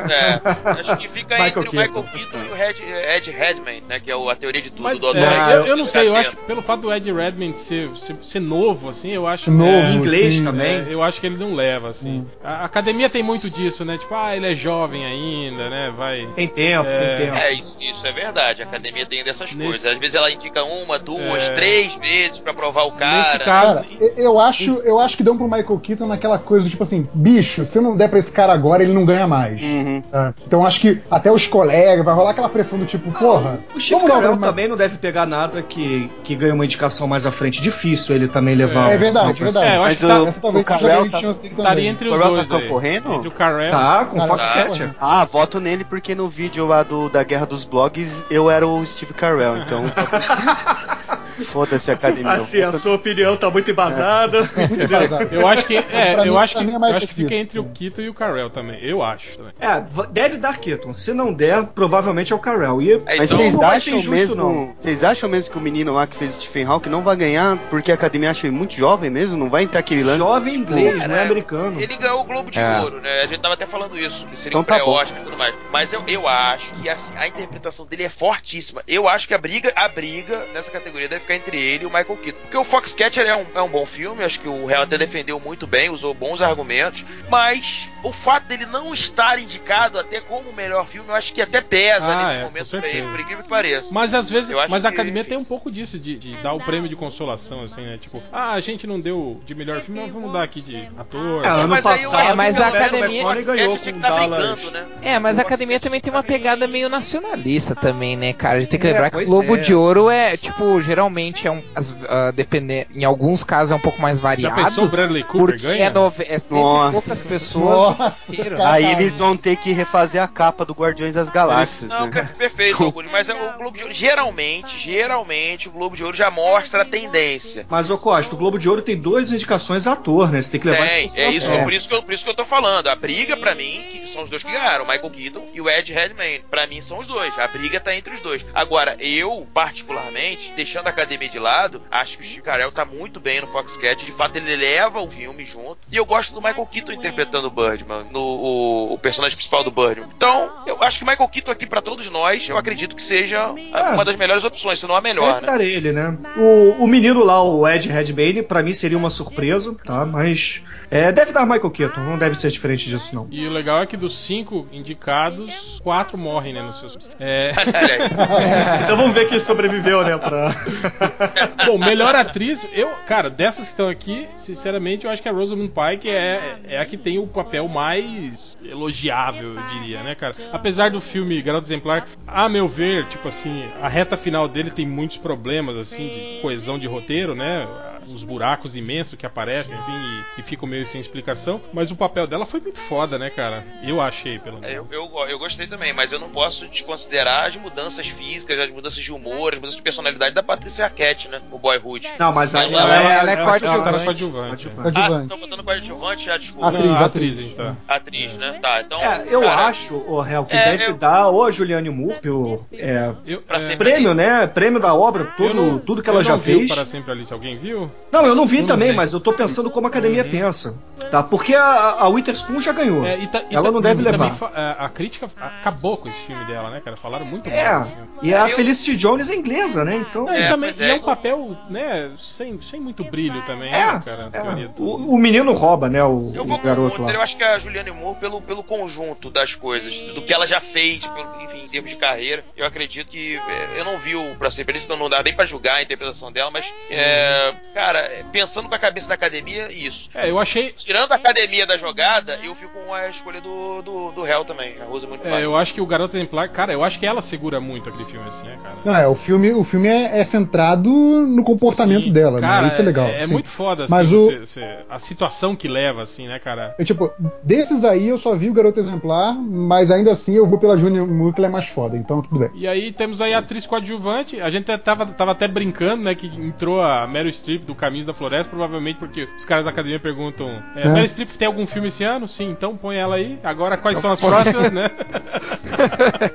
É, acho que fica Michael entre o. Michael Keaton e o Ed, Ed Redman, né? Que é o- a teoria de tudo Mas é, Odói. Ah, eu, eu não sei, eu acho que pelo fato do Ed Redmayne ser, ser, ser novo, assim, eu acho Novo, é, Em inglês sim, também. é, eu acho que ele não leva, assim. Hum. A a academia tem muito disso, né? Tipo, ah, ele é jovem ainda, né? Vai. Tem tempo, É. tem tempo. É, isso, isso é verdade. A academia tem dessas Nesse- coisas. Às vezes ela indica uma, duas, É. três vezes pra provar o cara. Nesse. Cara, eu- eu acho, eu acho que dão pro Michael Keaton naquela coisa do tipo assim, bicho, se não der pra esse cara agora, ele não ganha mais. Uhum. tá? Então acho que até os colegas, vai rolar aquela pressão do tipo, porra. O Steve Carell também não deve pegar nada que, que ganhe uma indicação mais à frente. Difícil ele também levar. É um- verdade, é verdade. É, eu acho que tá, o- Essa talvez o seja a tá- chance dele estaria também. entre os tá dois. aí. concorrendo? O. Tá, com Carell Foxcatcher. tá Ah, voto nele porque no vídeo lá do, da Guerra dos Blogs eu era o Steve Carell, então. *laughs* Foda-se a academia. Assim, a sua opinião tá muito embasada. Vazado. Eu acho que. É, Pra eu mim- acho que, é eu acho que fica Keaton. entre o Keaton e o Carell também. Eu acho também. É, deve dar Keaton. Se não der, provavelmente é o Carell. E É, Mas então, vocês acham injusto, mesmo. não. Vocês acham mesmo que o menino lá que fez o Stephen Hawking não vai ganhar porque a academia acha ele muito jovem mesmo? Não vai ter aquele lance? jovem inglês, não é americano. Ele ganhou o Globo de É. Ouro, né? A gente tava até falando isso, que seria Então um tá bom. pré-Oscar e tudo mais. Mas eu, eu acho que assim, a interpretação dele é fortíssima. Eu acho que a briga, a briga nessa categoria deve ficar entre ele e o Michael Keaton. Porque o Foxcatcher é um, é um bom filme, acho que o Real até defendeu muito bem, usou bons argumentos. Mas o fato dele não estar indicado até como o melhor filme, eu acho que até pesa Ah, nesse é, momento pra ele, por incrível que pareça. Mas às vezes, Eu acho mas a academia tem um pouco disso, de, de dar o prêmio de consolação, assim, né? Tipo, ah, a gente não deu de melhor filme, mas vamos dar aqui de ator. É, ano Mas aí passado, É, mas a academia- ganhou com tá brigando, né? É, mas a academia também tem uma pegada meio nacionalista também, né, cara? A gente tem que É, lembrar que o Globo é. de Ouro é, tipo, geralmente é um. As, depender, em alguns casos é um pouco mais Já pensou variado. Bradley Cooper Porque ganha? é, nove, é cento Nossa. e poucas pessoas. Nossa. Aí eles vão ter que refazer a capa do Guardiões das Galáxias, Não, né? per- perfeito, *laughs* Augusto, mas é o Globo de Ouro, geralmente, geralmente, o Globo de Ouro já mostra a tendência. Mas, ô Costa, o Globo de Ouro tem duas indicações a ator, né? Você tem que levar Tem, isso em é isso, consideração. por, isso que eu, por isso que eu tô falando. A briga, pra mim, que são os dois que ganharam, o Michael Keaton e o Ed Redmayne. Pra mim, são os dois. A briga tá entre os dois. Agora, eu, particularmente, deixando a academia de lado, acho que o Steve Carell tá muito bem no Foxcat. De fato, ele leva o filme junto. E eu gosto do Michael Keaton interpretando o Birdman, no, o, o personagem principal do Birdman. Então, eu acho que Michael Keaton aqui pra todos nós, eu acredito que seja a- uma das melhores opções, se não a melhor, Deve né? dar ele, né? O, o menino lá, o Ed Redmayne, pra mim seria uma surpresa, tá? Mas é, deve dar Michael Keaton, não deve ser diferente disso, não. E o legal é que dos cinco indicados, quatro morrem, né, nos seus. É, *laughs* *laughs* Então vamos ver quem sobreviveu, né? Pra... *laughs* bom, melhor atriz, eu, cara, dessas que estão aqui, sinceramente, eu acho que a Rosamund Pike é, é a que tem o papel mais elogiável, eu diria, né, cara? Apesar do filme Garoto Exemplar, a meu ver, tipo assim, a reta final dele tem muitos problemas, assim, de coesão de roteiro, né? Uns buracos imensos que aparecem, assim, e, e ficam meio sem explicação. Mas o papel dela foi muito foda, né, cara? Eu achei, pelo É, menos. Eu, eu, eu gostei também, mas eu não posso desconsiderar as mudanças físicas, as mudanças de humor, as mudanças de personalidade da Patrícia Arquette, né? O Boyhood. Não, mas aí Ela- ela, ela é tá coadjuvante. coadjuvante. Ah, vocês estão botando coadjuvante? Ah, desculpa. Atriz, Não, a atriz. atriz, tá. Atriz, né? Tá, então. É, eu cara, acho, o réu, que É, deve eu- dar ou a Juliane Moore pelo é, Eu, é, prêmio, né? Prêmio da obra, tudo, não- tudo que ela já fez. Para sempre Alice. Alguém viu? Não, eu não vi Eu não também, vi. mas eu tô pensando como a academia pensa. Tá? Porque a, a Witherspoon já ganhou. É, e ta- e ela ta- não deve e levar. fa- a, a crítica acabou com esse filme dela, né, cara? Falaram muito É, e a Eu- Felicity Jones é inglesa, né? Então. E É, também pois e é. é um papel, né, sem, sem muito brilho também, É, né, cara? é. O, o menino rouba, né? O, Eu vou o garoto Gunter, eu lá. acho que a Juliane Moore, pelo, pelo conjunto das coisas, do que ela já fez, pelo- enfim, em termos de carreira, eu acredito que. é, eu não vi o Pra Sempre Alice, então não dá nem pra julgar a interpretação dela, mas. é, cara, é, pensando com a cabeça da academia, isso. É, eu achei. Tirando a academia da jogada, eu fico com a escolha do, do, do réu também, a Rosa muito É, eu acho que o Garoto Exemplar, cara, eu acho que ela segura muito aquele filme, assim, né, cara? Não, é, o filme, o filme é, é centrado no comportamento Sim, dela, cara, né? Isso é legal. É, é muito foda, assim, Mas o- você- você- a situação que leva, assim, né, cara? Eu, tipo, desses aí eu só vi o Garoto Exemplar, mas ainda assim eu vou pela Junior Moore que ela é mais foda, então tudo bem. E aí temos aí a atriz coadjuvante. A gente tava, tava até brincando, né? Que entrou a Meryl Streep do Caminhos da Floresta, provavelmente porque os caras da academia perguntam: é, É. Meryl Streep tem algum filme esse ano? Sim, então põe ela aí. Agora quais são as próximas, né? *laughs*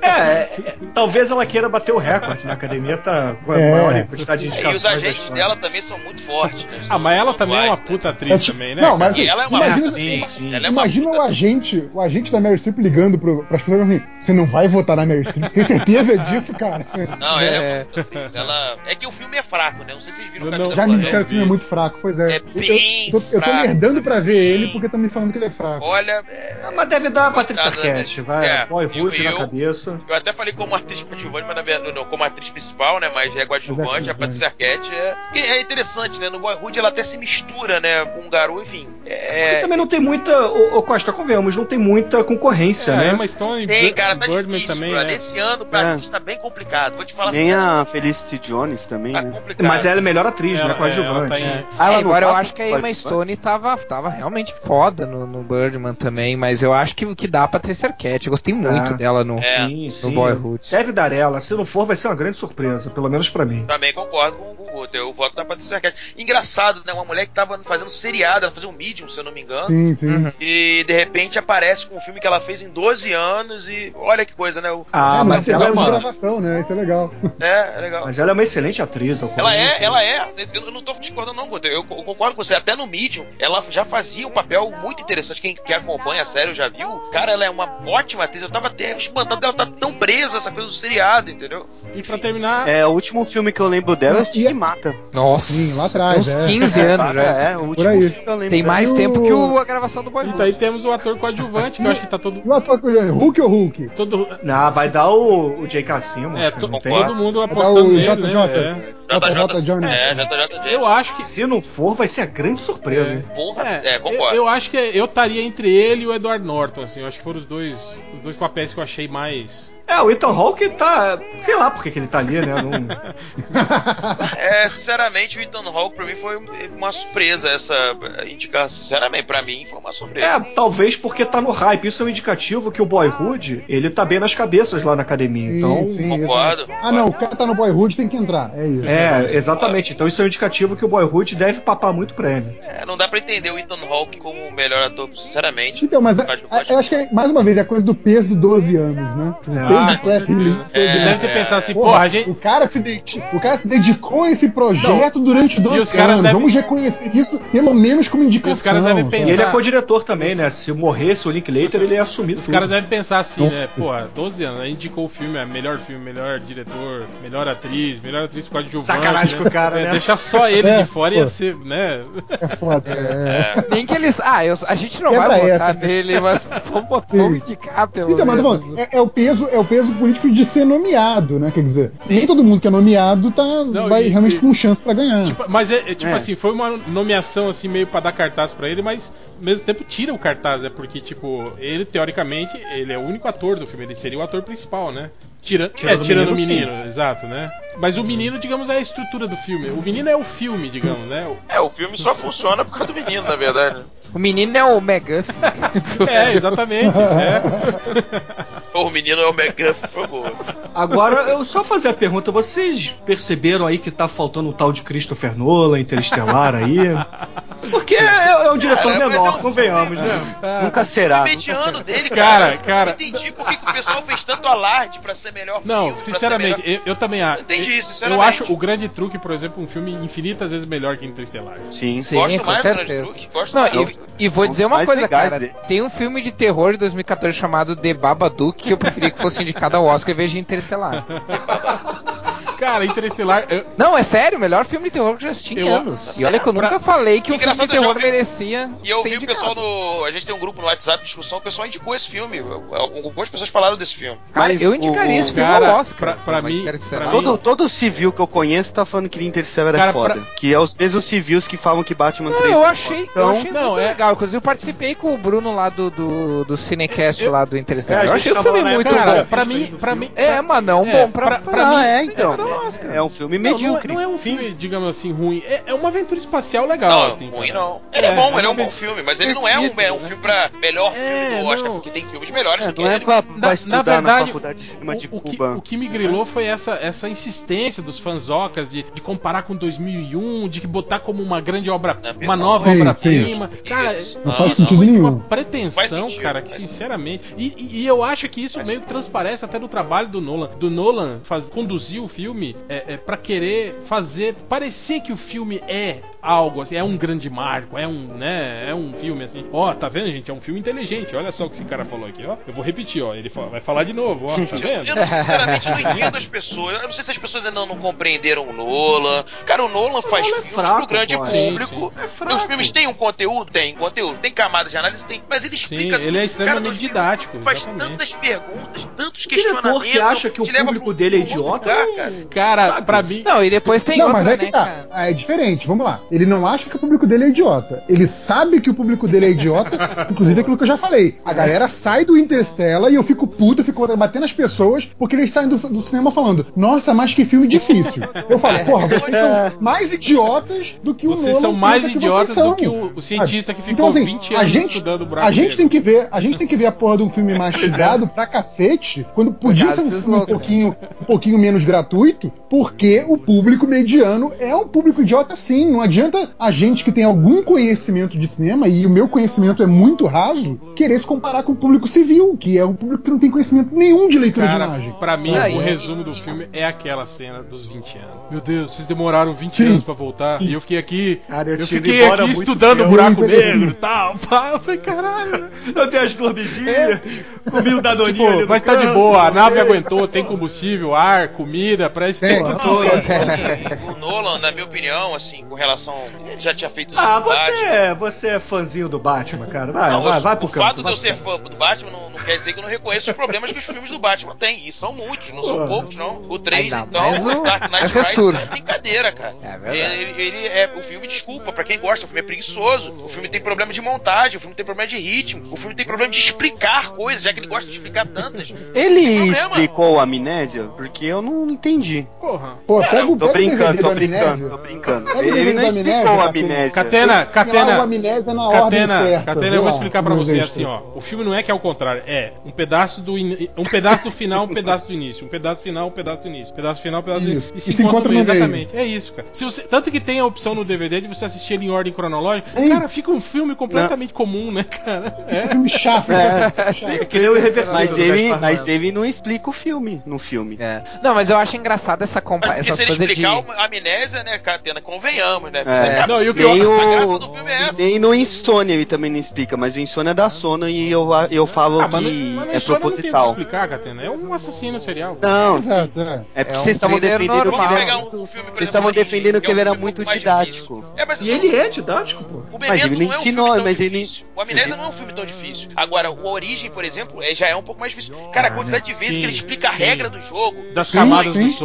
É, é, talvez ela queira bater o recorde. Na academia tá com a É. maior quantidade de E indicações. os da agentes história. dela também são muito fortes. Né? ah, mas ela também é uma né? puta atriz É tipo- também, né? não, mas E ela é uma imagina, sim, sim, ela é uma imagina o agente, o agente da Meryl Streep ligando pro, pras pessoas assim: você não vai votar na Meryl Streep? Você tem certeza disso, cara? Não, é, É. Ela... é que o filme é fraco, né? Não sei se vocês viram o Caminho não- da Já me disseram filme é muito fraco, pois é. É Eu- bem eu, tô, eu tô fraco, merdando pra ver bem- ele porque estão me falando que ele é fraco. Olha, é, Ah, mas deve dar a Patrícia né? Arquette, vai. É, Boyhood eu- na eu- cabeça. eu até falei como atriz coadjuvante, mas na verdade, não, como atriz principal, né? Mas é coadjuvante, Mas é a Patrícia Arquette é. é interessante, né? No Boyhood ela até se mistura, né? Com um garoto, enfim. Porque É. também não tem muita. Ô, ô Costa, convenhamos, não tem muita concorrência, É, né? Emma Stone Tem, cara, tá Birdman difícil. também, brother. né? Esse ano pra É. gente tá bem complicado. Vou te falar Nem sinceramente, a Felicity Jones também, Tá né? complicado. Mas ela é melhor atriz, Ela- né? Coadjuvante. É, tá em- Ah, É, ela não embora eu tava acho que a Emma? Stone tava, tava realmente foda no, no Birdman também, mas eu acho que o que dá pra ter Arquette. Eu gostei muito Ah, dela no, É. Sim, sim. Boyhood. Deve dar ela. Se não for, vai ser uma grande surpresa, pelo menos pra mim. Também concordo com, o Guto. Eu voto na Patrícia Arquette. Engraçado, né? Uma mulher que tava fazendo seriado, ela fazia um Medium, se eu não me engano. Sim, sim. Uhum. E de repente aparece com um filme que ela fez em 12 anos e olha que coisa, né? O- Ah, é, mas ela é uma. gravação, né? Isso é legal. É, é legal. Mas ela é uma excelente atriz. Ela é, ela é. Eu não tô discordando, não, Guto. Eu, eu concordo com você. Até no Medium, ela já fazia um papel muito interessante. Quem, quem acompanha a série já viu. Cara, ela é uma ótima atriz. Eu tava até espantado dela tá tão presa, essa coisa do seriado, entendeu? E pra terminar, É, o último filme que eu lembro dela é E- Stigmata. Nossa, Sim, lá atrás, tem uns é. 15 *laughs* anos já. É, o último aí. filme que eu lembro Tem mais E o- tempo que o- a gravação do e Boyhood. daí temos o ator coadjuvante, que eu acho que tá todo. *laughs* E o ator coreano, Hulk ou Hulk? todo Não, vai dar o, o J.K. Simmons. é, to- não tem? todo mundo Vai dar apostando o nele, JJ. né? É. JJ Jones. É, JJ James. Eu acho que Se não for, vai ser a grande surpresa, hein? Porra, É, é, concordo. Eu, eu acho que eu estaria entre ele e o Edward Norton, assim. Eu acho que foram os dois, os dois papéis que eu achei mais. É, o Ethan Hawke tá. Sei lá por que ele tá ali, né? Não- *laughs* É, sinceramente, o Ethan Hawke pra mim foi uma surpresa essa indicação. Sinceramente, pra mim foi uma surpresa. É, talvez porque tá no hype. Isso é um indicativo que o Boyhood, ele tá bem nas cabeças lá na academia. Então. Sim, sim, concordo. Ah, não, o cara tá no Boyhood, tem que entrar. É isso. É, exatamente. Então isso é um indicativo que o Boyhood deve papar muito prêmio. É, não dá pra entender o Ethan Hawke como o melhor ator, sinceramente. Então, mas a- Pode- a- eu acho que, é, mais uma vez, é a coisa do peso do 12 anos, né? Saco. De press release. Ele É, deve ter é, pensado assim, Porra, porra, a gente. o, cara se dedi- o cara se dedicou a esse projeto durante e 12 os caras anos. devem- Vamos reconhecer isso pelo menos como indicação. E os caras devem sabe? pensar- E ele é co-diretor também, né? Se morresse o Linklater, ele ia assumir Os caras devem pensar assim, Nossa. né? Porra, 12 anos, aí indicou o filme, é melhor filme, melhor diretor, melhor atriz, melhor atriz coadjuvante. Sacanagem né? com o cara, É, né? Deixar só ele É, de fora pô. ia ser, né? É foda. *laughs* É. Nem que eles. Ah, eu- a gente não Quebra vai votar essa. nele, mas vamos, botar- vamos indicar pelo Então, mas falando, é, é o peso, é o peso político de ser nomeado, né? Quer dizer, nem todo mundo que é nomeado tá, Não, vai e- realmente e- com chance pra ganhar. Tipo, mas é, é tipo É. assim, foi uma nomeação assim meio pra dar cartaz pra ele, mas ao mesmo tempo tira o cartaz, é porque tipo, ele teoricamente, ele é o único ator do filme, ele seria o ator principal, né? Tira, Tirando é, o tirando o menino, menino, exato, né? Mas o menino, digamos, é a estrutura do filme. O menino é o filme, digamos, né? O- É, o filme só funciona por causa do menino, na verdade. O menino é o McGuffin. *laughs* É, exatamente. isso é. O menino é o McGuff, por favor. Agora, eu só fazer a pergunta: vocês perceberam aí que tá faltando um tal de Christopher Nolan, Interestelar aí? Porque é, é um diretor Cara, mas menor, é um convenhamos, filme, né? Ah, Nunca será. o nunca mediano será. dele, Cara, cara. cara. Eu não entendi por que, que o pessoal fez tanto alarde pra ser melhor Não, filme, sinceramente, melhor- eu, eu também acho. entendi, eu- sinceramente. Eu acho o grande truque, por exemplo, um filme infinitas vezes melhor que Interestelar. Sim. Sim, Gosto com mais do Grande certeza. Truque, gosto Não, mais. e, e vou dizer uma coisa, legais cara. Tem um filme de terror de 2014 chamado The Babadook que eu preferia que fosse indicado ao Oscar em vez de Interestelar. *laughs* Cara, Interestelar. eu- Não, é sério, o melhor filme de terror que eu já assisti em Eu- anos. E olha que eu pra- nunca falei que um filme de eu terror ouvi- merecia E eu ser vi o pessoal indicado. no. A gente tem um grupo no WhatsApp de discussão, o pessoal indicou esse filme. Algumas pessoas falaram desse filme. Cara, Mas eu indicaria o- esse filme cara, ao Oscar. pra- pra mim- pra mim- Todo, todo civil que eu conheço tá falando que Interstellar Cara, é foda. pra- Que é os mesmos civis que falam que Batman 3 Não, eu é achei, foda. eu Então, achei não, é- legal. Inclusive, eu participei com o Bruno lá do, do, do Cinecast Eu- lá do Interestelar. É, eu achei o filme na muito Cara, bom. pra mim, pra mim. É, mano, é um É, bom pra, pra- pra pra mim- é, então. Oscar. É um filme Não, não, é, medíocre. não é um filme, digamos assim, ruim. É, é uma aventura espacial legal, Não, assim. ruim cara. não. Ele é, É, bom, é ele é um bom filme, mas ele não é um, é um né? filme pra melhor É, filme do Oscar, não. porque tem filmes melhores É, do que não é ele. pra, Na, na estudar na verdade, faculdade de cinema de o, o que, Cuba. o que me grilou foi essa, essa insistência dos fanzocas de, de comparar com 2001, de que botar como uma grande obra, Não, uma nova obra-prima. Cara, Isso. Não Ah, faz não. sentido muito nenhum. uma pretensão, Faz sentido, cara, que faz sinceramente. E, e- e eu acho que isso Faz meio que sentido. transparece até no trabalho do Nolan. Do Nolan faz, conduzir o filme é, é, para querer fazer parecer que o filme é algo assim, é um grande marco, é um, né, é um filme assim. Ó, tá vendo, gente? É um filme inteligente. Olha só o que esse cara falou aqui, ó. Eu vou repetir, ó. Ele fa- vai falar de novo, ó. Tá *laughs* Eu, vendo? eu não, sinceramente não entendo as pessoas. Eu não sei se as pessoas ainda não compreenderam o Nolan. Cara, o Nolan faz Nolan é filmes fraco, pro grande pô. Sim, público. É. Os filmes têm um conteúdo? Tem conteúdo. Tem camadas de análise? Tem. Mas ele Sim, explica ele é extremamente Cara, didático, Faz exatamente. tantas perguntas, tantos O diretor questionamentos. que acha que o público dele é idiota, lugar, cara. Cara, Sabe? pra mim. Não, e depois tem não, outra, mas é né, que tá. cara? É diferente, vamos lá. Ele não acha que o público dele é idiota. Ele sabe que o público dele é idiota, *laughs* inclusive aquilo que eu já falei. A galera sai do Interstellar e eu fico puto, eu fico batendo as pessoas porque eles saem do, do cinema falando: Nossa, mas que filme difícil. Eu falo, porra, vocês são mais idiotas do que o Vocês Nolan são mais que idiotas vocês são. do que o, o cientista que Então, ficou assim, 20 a anos gente, estudando o buraco a gente negro. tem que ver, a gente tem que ver a porra de um filme mastigado pra cacete, quando podia ser um filme um pouquinho, um pouquinho menos gratuito, porque o público mediano é um público idiota sim. Não adianta a gente que tem algum conhecimento de cinema, e o meu conhecimento é muito raso, querer se comparar com o público civil, que é um público que não tem conhecimento nenhum de leitura de Cara, imagem. pra mim, o resumo do filme é aquela cena dos 20 anos. Meu Deus, vocês demoraram 20 Sim. anos pra voltar. Sim. E eu fiquei aqui. Cara, eu eu fiquei aqui estudando o tempo. buraco negro e tal. *laughs* Pá. Eu falei, caralho. Eu dei as dormidinhas, comi o dadoninho Tipo, ali no mas tá de canto, boa, a nave aguentou, tem combustível, ar, comida, esse É, tempo. Tô- O Nolan, na minha opinião, assim, com relação. Já tinha feito Ah, você Batman. é, você é fãzinho do Batman, cara. Vai, Não, vai, o- vai pro o canto. fato de eu ser fã do Batman não, não quer dizer que eu não reconheço os problemas que os filmes do Batman têm. E são muitos, não são Pô. poucos, não. O 3, Ainda então, mais o- o Dark Knight é Rises é brincadeira, cara. É verdade. Ele, ele é. O filme, desculpa, pra quem gosta, o filme é preguiçoso. O filme tem problema de montagem, o filme tem problema de ritmo, o filme tem problema de explicar coisas, já que ele gosta de explicar tantas. Ele Problema. explicou a amnésia? Porque eu não entendi. Porra. Pô, pega, o- Tô o brincando, tô do brincando, tô brincando. O Ele DVD não amnésia, a Catena. amnésia. Catena, Tem lá Catena. o amnésia na ordem Catena, certa. Catena, eu vou lá explicar pra como você assim, ó. O filme não é que é o contrário, é um pedaço do in- um pedaço do final, um pedaço do início, um pedaço final, um pedaço do início, um pedaço final, um pedaço do Isso. início. E E se encontra no meio. exatamente. É isso, cara. Se você, tanto que tem a opção no DVD de você assistir ele em ordem cronológica, Ei. cara, fica um filme completamente comum, né, cara? É. *laughs* Filme chato, É. cara. Sim, que nem o irreversível. Mas do ele, mas ele não explica o filme no filme. É. Não, mas eu acho engraçado essa compa Mas porque se ele de. explicar o- a amnésia, né, Catena, convenhamos, né? É. Não, e o que Nem eu- A graça o, do filme é essa. nem no Insônia ele também não explica, mas o Insônia é da Sono e eu, eu falo Ah, mas, que mas no é Insônia não tem proposital. explicar, Catena. É um assassino serial. Não. Exato, é. É porque É um vocês estavam defendendo que ele era um muito. filme, Vocês exemplo, estavam defendendo que é ele um era muito didático. É, mas E ele é didático, pô. O Mas ele não é um ensinou, mas ele-. O Amnésia não é um filme tão difícil. Agora, o Origem, por exemplo, é- já é um pouco mais difícil. Cara, a quantidade de vezes sim, que ele explica a regra do jogo. Das camadas sim. do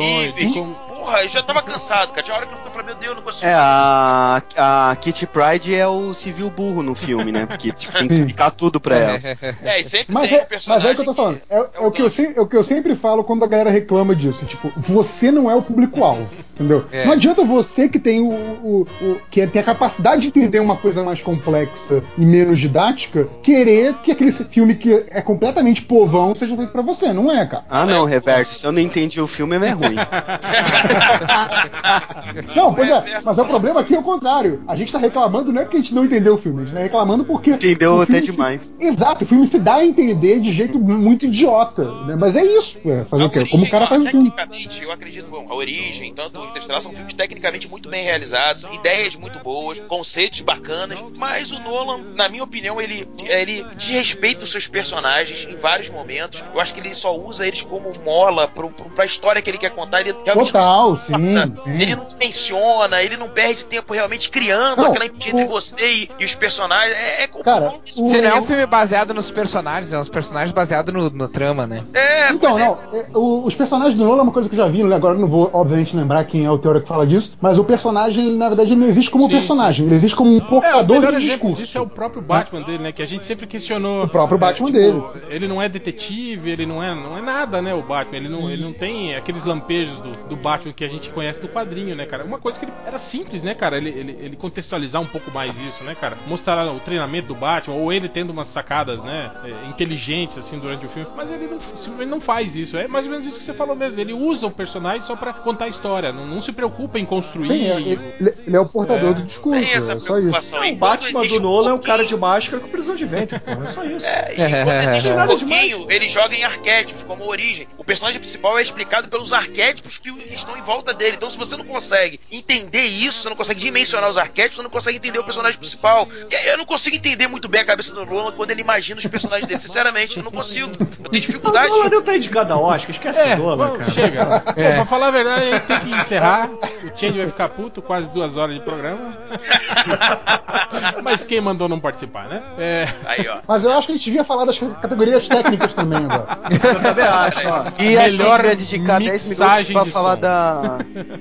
Porra, eu já tava cansado, cara. Tinha hora que eu falei, meu Deus, eu não consigo. É, a, a Kitty Pride é o civil burro no filme, né? Porque tipo, tem que explicar tudo pra ela. *laughs* É, e sempre Mas tem é, personagem. mas é o que eu tô falando. É, é o, que eu, é o que eu sempre falo quando a galera reclama disso. Tipo, você não é o público-alvo. *laughs* Entendeu? É. Não adianta você que tem o, o- o- que tem a capacidade de entender uma coisa mais complexa e menos didática, querer que aquele filme que é completamente povão seja feito pra você. Não é, cara. Ah, não, reverso. Se eu não entendi o filme, é ruim. *laughs* *laughs* Não, pois é, mas é o problema aqui é o contrário. A gente tá reclamando não é porque a gente não entendeu o filme, a gente tá reclamando porque. Entendeu o até filme se- demais. Exato, o filme se dá a entender de jeito muito idiota, né? Mas é isso, é, fazer A o quê? Origem, Como o cara faz o filme. Tecnicamente, eu acredito, bom, a Origem, tanto o Interestelar, são filmes tecnicamente muito bem realizados, ideias muito boas, conceitos bacanas, mas o Nolan, na minha opinião, ele, ele desrespeita os seus personagens em vários momentos. Eu acho que ele só usa eles como mola pro, pro, pra história que ele quer contar. Ele realmente Total, sim, sim. Ele não menciona, ele não perde tempo realmente criando Não, aquela empatia entre o- você e, e os personagens. É, é Cara, o- Se não é um filme baseado nos personagens, é uns personagens baseados no, no trama, né? é, Então, é. não, é, o- os personagens do Nolan é uma coisa que eu já vi, né? agora eu não vou, obviamente, lembrar quem é o teórico que fala disso, mas o personagem, ele, na verdade, ele não existe como Sim, personagem, ele existe como um É, o portador melhor de discurso. disso é o próprio Batman dele, né? Que a gente sempre questionou. O próprio Batman tipo, deles. Ele não é detetive, ele não é, não é nada, né? O Batman. Ele não, ele não tem aqueles lampejos do, do Batman que a gente conhece do quadrinho, né, cara? Uma coisa que ele, era simples, né, cara? Ele, ele, ele contextualizar um pouco mais isso, né, cara? Mostrar o treinamento do Batman, ou ele tendo umas sacadas, né? é, inteligentes, assim, durante o filme. Mas ele não, simplesmente não faz isso. É mais ou menos isso que você falou mesmo. Ele usa o personagem só pra contar a história. Não, não se preocupa em construir. Sim, é, ele, ele- é o portador É. do discurso, Tem essa é só isso. O Batman do um Nolan é o pouquinho- cara de máscara com prisão de ventre, porra. É só *laughs* isso. É, e quando *laughs* existe um pouquinho, ele joga em arquétipos, como origem. O personagem principal é explicado pelos arquétipos que estão em volta dele. Então, se você não consegue entender isso, você não consegue dimensionar os arquétipos, você não consegue entender o personagem principal. Eu não consigo entender muito bem a cabeça do Nolan quando ele imagina os personagens dele. Sinceramente, eu não consigo. Eu tenho O dificuldade. Nolan não tá indicado a Oscar, esquece É, o Nolan, cara. chega. *laughs* Pô, É. pra falar a verdade, a gente tem que encerrar. O Change vai ficar puto, quase duas horas de programa. *laughs* Mas quem mandou não participar, né? É. Aí, ó. Mas eu acho que a gente devia falar das categorias técnicas também agora. Eu também acho, ó. E a Melhor dedicar 10 minutos pra de falar som. da.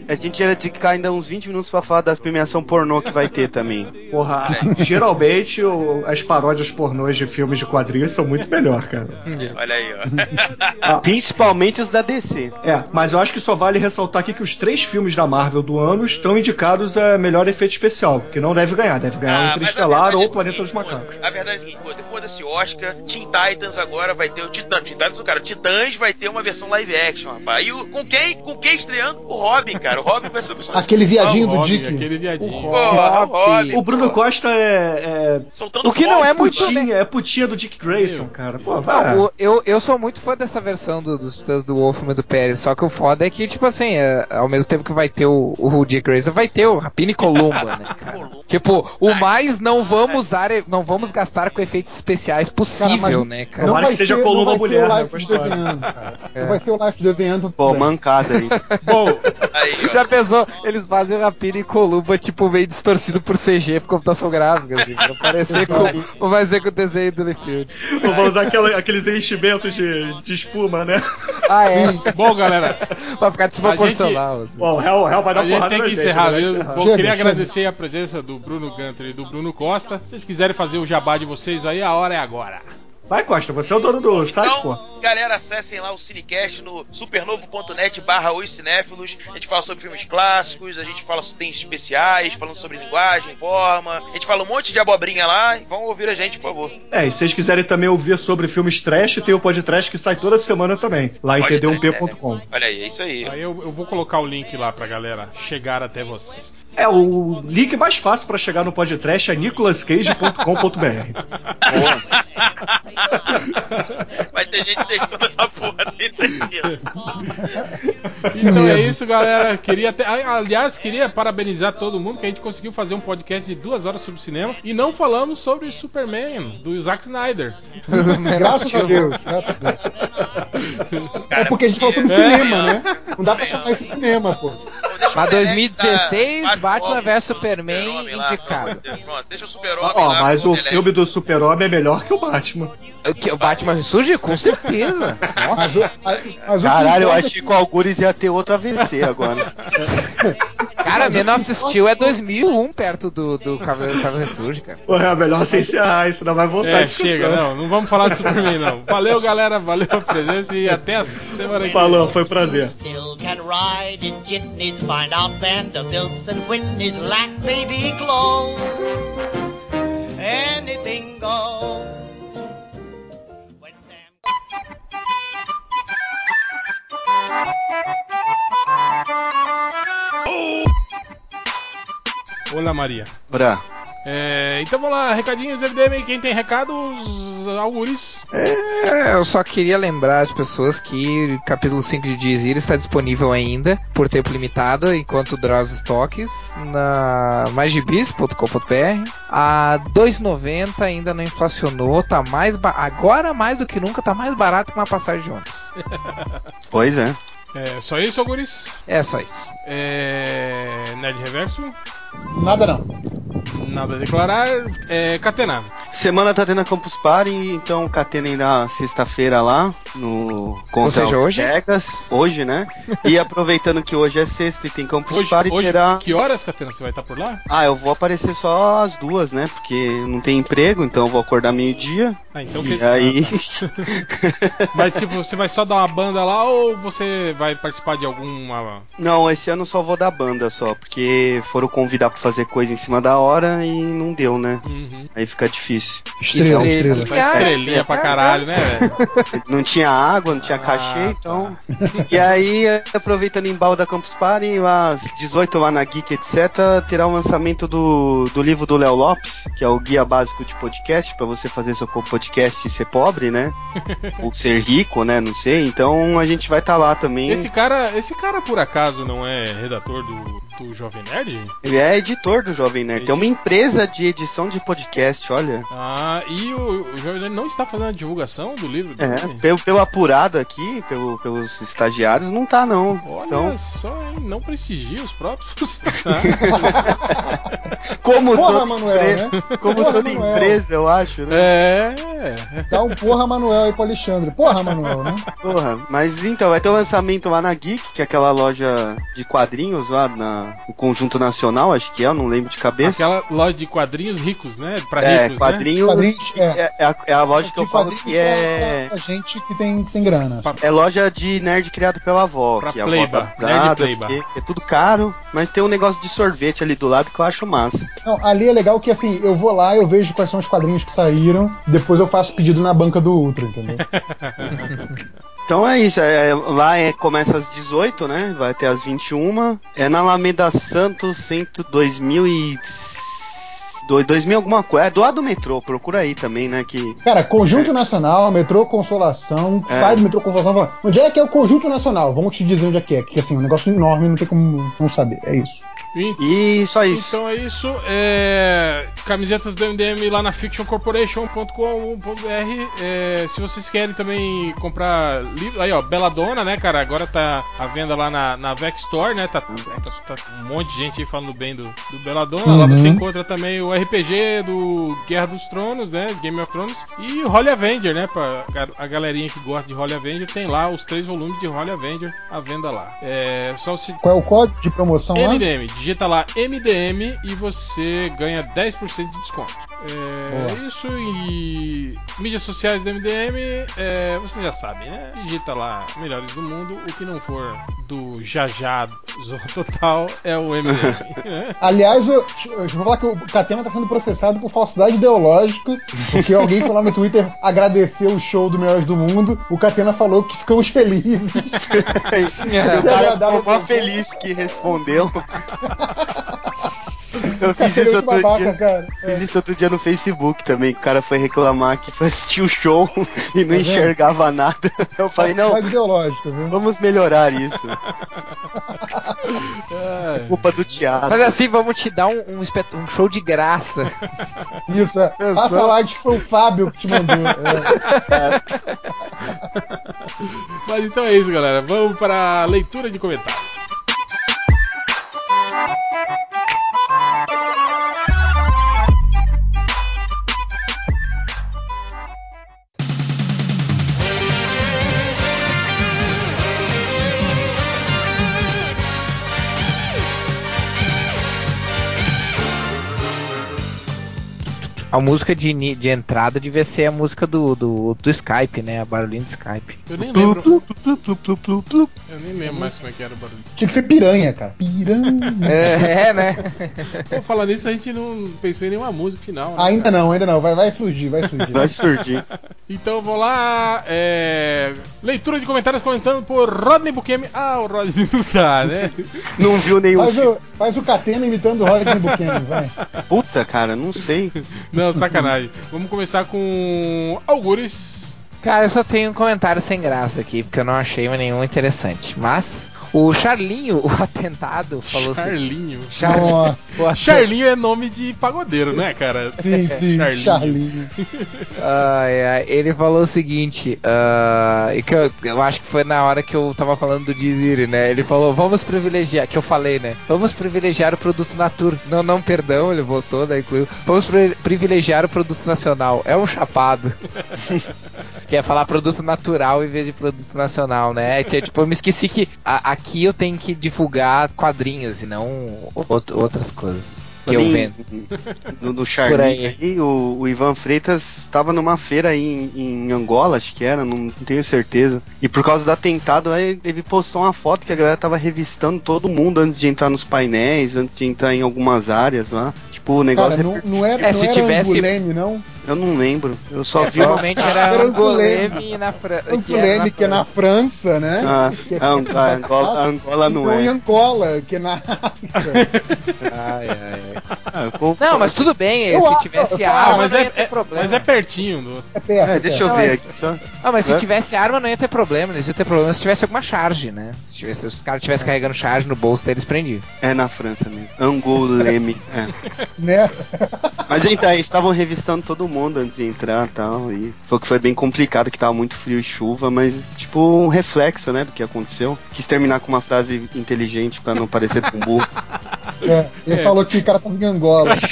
A gente vai dedicar ainda uns 20 minutos pra falar da premiação pornô que vai ter também. Porra, geralmente o- as paródias pornôs de filmes de quadrinhos são muito melhor, cara. Olha aí, ó. Principalmente os da DC. É, mas eu acho que só vale ressaltar aqui que os três filmes da Marvel do ano estão indicados a melhor efeito especial, que não deve ganhar, deve ganhar o Ah, Interestelar ou é o Planeta dos Macacos. A verdade é a seguinte, pô, foda-se Oscar, Teen Titans agora vai ter o Titã, Teen Titans, cara, Titãs vai ter uma versão live action, rapaz. E o, com quem? Com quem estreando? O Robin, cara. O Robin vai ser o personagem Aquele viadinho do Dick. Aquele viadinho. Porra, o Robin. O Bruno pô, Costa é, soltando O que não é muito, né? putinha, é putinha do Dick Grayson, cara. Pô, vai. Não, o- eu, eu sou muito fã dessa versão do, dos Titãs do Wolfman e do Pérez, só que o foda é que, tipo assim, é, ao mesmo tempo que vai ter o, o Dick Grayson, vai ter o Rapina e Columba, né, *laughs* cara? Tipo, o mais não vamos usar, não vamos gastar com efeitos especiais possível, Cara, né, cara? Tomara que seja ser, Columba não vai mulher, ser o né, Life história. desenhando, cara. É. Não vai ser o Life desenhando. Pô, mancada isso. *laughs* Bom, Já pensou? Eles fazem o Rapina e Columba, tipo, meio distorcido por CG, por computação gráfica, assim, pra parecer com, vai ser com o desenho do Liefeld. Ou vai usar aquela- aqueles enchimentos de, de espuma, né? Ah, é? bom, galera. Vai ficar desproporcional, assim. Ó, o Hell vai A dar gente porrada tem na que gente, encerrar vai mesmo. encerrar. Bom, queria agradecer a presença do Bruno Gunter e do Bruno Costa. Se vocês quiserem fazer o jabá de vocês aí, a hora é agora. Vai, Costa, você é o dono do site, pô. Então, galera, acessem lá o Cinecast no supernovo.net barra os cinéfilos. A gente fala sobre filmes clássicos, a gente fala tem especiais, falando sobre linguagem, forma. A gente fala um monte de abobrinha lá. Vão ouvir a gente, por favor. É, e se vocês quiserem também ouvir sobre filmes trash, tem o podcast que sai toda semana também, lá em Pode td1p.com. Olha aí, é isso aí. Aí eu, eu vou colocar o link lá pra galera chegar até vocês. É, o link mais fácil pra chegar no podcast é nicolascage.com.br. Vai ter gente testando essa porra, tem certeza. Então é isso, galera. Queria ah, aliás, queria parabenizar todo mundo que a gente conseguiu fazer um podcast de duas horas sobre cinema e não falamos sobre Superman do Zack Snyder. Graças a Deus, graças a Deus. Cara, é porque a gente falou sobre é, cinema, é, né? Não dá pra chamar isso de cinema, pô. Pra 2016, Batman vs Superman indicado. Pronto, deixa o Super-Homem Ó, lá. mas o filme do Super-Homem é melhor que o Batman. O que, o Batman ressurge? Com certeza. Mas, o- mas Caralho, eu importa achei que o Algures ia ter outro AVC agora. *laughs* Cara, Man of Steel é 2001 perto do, do Cavaleiro Sabe Ressurge, cara. Porra, é melhor sem encerrar, isso não vai voltar É, chega, não, não vamos falar de Superman, não. Valeu, galera, valeu a presença e até a semana que vem. Falou, foi um prazer. Whitney's like baby glow. Anything goes. Hola María. Hola. É, então vamos lá, recadinhos MDM. Quem tem recados, Algures. É, eu só queria lembrar as pessoas que o capítulo 5 de Dizir está disponível ainda, por tempo limitado, enquanto durar os estoques, na magibis.com.br. A 2,90 ainda não inflacionou, tá mais ba- agora mais do que nunca, tá mais barato que uma passagem de ônibus. *laughs* Pois é. É, só isso, Algures? É só isso. É, Nerd Reverso. Nada não. Nada a declarar. É, Catena. Semana tá tendo a Campus Party, então catena na sexta-feira lá no Ou seja, hoje? Vegas, hoje, né? E *laughs* aproveitando que hoje é sexta e tem Campus Hoje, Party, hoje terá. que horas, Catena, você vai estar por lá? Ah, eu vou aparecer só às duas, né? Porque não tem emprego, então eu vou acordar meio-dia. Ah, então E que- aí. *laughs* Mas tipo, você vai só dar uma banda lá ou você vai participar de alguma. Não, esse ano só vou dar banda só, porque foram convidar pra fazer coisa em cima da hora e não deu, né? Uhum. Aí fica difícil. Estrela, Estrela. estrela. Tá estrelinha pra caralho, né, velho? *laughs* Não tinha água, não tinha cachê, Ah, então. E aí, aproveitando em embalo da Campus Party, às 18 lá na Geek, etc., terá o lançamento do, do livro do Léo Lopes, que é o Guia Básico de Podcast, pra você fazer seu podcast e ser pobre, né? *laughs* Ou ser rico, né? Não sei. Então a gente vai estar lá também. Esse cara, esse cara por acaso não é redator do, do Jovem Nerd? Ele é editor do Jovem Nerd. Tem uma empresa de edição de podcast, olha. Ah, e o, o Jovem Nerd não está fazendo a divulgação do livro É, dele? pelo, pelo apurado aqui, pelo- pelos estagiários, não tá não. Olha Então, só, hein? Não prestigia os próprios. *laughs* como Porra, toda Manuel, empresa, né? como Porra, toda Manuel. empresa, eu acho, né? é. Dá um porra Manuel aí pro Alexandre. Porra, Manuel, né? Porra, mas então, vai ter o lançamento lá na Geek, que é aquela loja de quadrinhos lá na, no Conjunto Nacional, acho que é, eu não lembro de cabeça. Aquela loja de quadrinhos ricos, né? Pra é, ricos, né? quadrinhos. Quadrinhos, é. é, é a, é a loja que eu De falo que é. pra gente que tem, tem grana. É loja de nerd criado pela avó, Pra que a avó Pleiba, tá nerd porque é tudo caro, mas tem um negócio de sorvete ali do lado que eu acho massa. Não, ali é legal que assim, eu vou lá, eu vejo quais são os quadrinhos que saíram, depois eu faço pedido na banca do Ultra, entendeu? *laughs* Então é isso, é, lá é, começa às 18, né? Vai até às 21. É na Alameda Santos, 100, 2000 e... do- 2000 alguma coisa. É do lado do metrô, procura aí também, né? Que Cara, Conjunto Nacional, Metrô Consolação, É. sai do Metrô Consolação e fala, onde é que é o Conjunto Nacional? Vamos te dizer onde é que é, que assim, é um negócio enorme, não tem como não saber, é isso. E- E só isso. Então é isso. É, camisetas do MDM lá na fictioncorporation.com.br. É, se vocês querem também comprar livro. Aí, ó, Belladonna, né, cara? Agora tá à venda lá na, na Vex Store, né? Tá, tá- tá um monte de gente aí falando bem do, do Belladonna. Lá Uhum. você encontra também o RPG do Guerra dos Tronos, né? Game of Thrones. E o Holy Avenger, né? Pra a galerinha que gosta de Holy Avenger, tem lá os três volumes de Holy Avenger à venda lá. É só se Qual é o código de promoção lá? MDM, digita lá MDM e você ganha 10% de desconto. É, Boa. isso e mídias sociais do MDM, é, você já sabe, né? Digita lá Melhores do Mundo, o que não for do Jajá Zorro Total é o MDM. né? *laughs* Aliás, eu, eu vou falar que o Catena tá sendo processado por falsidade ideológica, porque alguém foi lá no Twitter agradecer o show do Melhores do Mundo. O Catena falou que ficamos felizes. *laughs* *laughs* cara ficou mó feliz que respondeu. Eu fiz é isso outro babaca, dia. cara. Fiz isso outro dia no Facebook também. que O cara foi reclamar que foi assistir o show *laughs* e não vendo? enxergava nada. Eu falei, não, Falsidade ideológica, viu? vamos melhorar isso. *laughs* É. Culpa do teatro. Mas assim, vamos te dar um, um, espet- um show de graça. Isso, é. Passa lá, acho que foi o Fábio que te mandou. *laughs* É. Mas então é isso, galera. Vamos para a leitura de comentários. A música de, de entrada devia ser a música do, do, do Skype, né? A barulhinho do Skype. Eu nem lembro. Eu nem lembro mais como é que era o barulho. Tinha que ser piranha, cara. Piranha. É, é, né? *laughs* Pô, falar nisso, a gente não pensou em nenhuma música final. Né, Ainda cara? não, ainda não. Vai, vai surgir, vai surgir. Vai surgir. *laughs* Então vou lá. é, Leitura de comentários comentando por Rodney Bukemi. Ah, o Rodney não tá, né? *laughs* Não viu nenhum Faz o, faz o Catena imitando o Rodney Buchanan, vai. Puta, cara, não sei. Não, sacanagem. Vamos começar com Algures. Cara, eu só tenho um comentário sem graça aqui, porque eu não achei nenhum interessante. Mas o Charlinho, *laughs* o atentado, falou assim. Charlinho. Char... Nossa. *laughs* Charlinho é nome de pagodeiro, né, cara? *laughs* Sim, sim, Charlinho. Charlinho. Ai, ai, ele falou o seguinte, e que eu, eu acho que foi na hora que eu tava falando do Dizire, né? Ele falou, vamos privilegiar, que eu falei, né? Vamos privilegiar o produto natur. Não, não, perdão, ele voltou, né? incluiu. Vamos pri- privilegiar o produto nacional. É um chapado. Quer falar produto natural em vez de produto nacional, né? Que, Tipo, eu me esqueci que a- aqui eu tenho que divulgar quadrinhos e não out- outras coisas que eu vendo. No, no Por Charlie, aí. o, o Ivan Freitas estava numa feira aí em, em Angola, acho que era, não, não tenho certeza. E por causa do atentado, aí ele postou uma foto que a galera tava revistando todo mundo antes de entrar nos painéis, antes de entrar em algumas áreas lá. Tipo, o negócio. Cara, não, não era, É, não se era tivesse- Anguleme, não. Eu não lembro. Eu só vi. Normalmente era Era Angoleme na França. Anguleme, que é na França, né? Ah, é- a Angola, a Angola, a Angola não Então, em é. Angola, que é na África. Ai, ai, ai. Ah, Não, mas tudo bem, Eu se tivesse eu- arma, mas não é, ia ter é- problema. mas é pertinho do. É perto. É, deixa eu Não, ver mas- aqui. Só. Ah, mas se É? tivesse arma não ia ter problema, eles iam ter problema se tivesse alguma charge, né? Se, tivesse, se os caras estivessem carregando charge no bolso deles, prendiam. É na França mesmo. Angoleme. É. *laughs* Né? Mas então, eles estavam revistando todo mundo antes de entrar e tal. E foi que foi bem complicado, que tava muito frio e chuva, mas tipo um reflexo, né, do que aconteceu. Quis terminar com uma frase inteligente pra não parecer tão burro. É, ele É. falou que o cara tava em Angola. *laughs*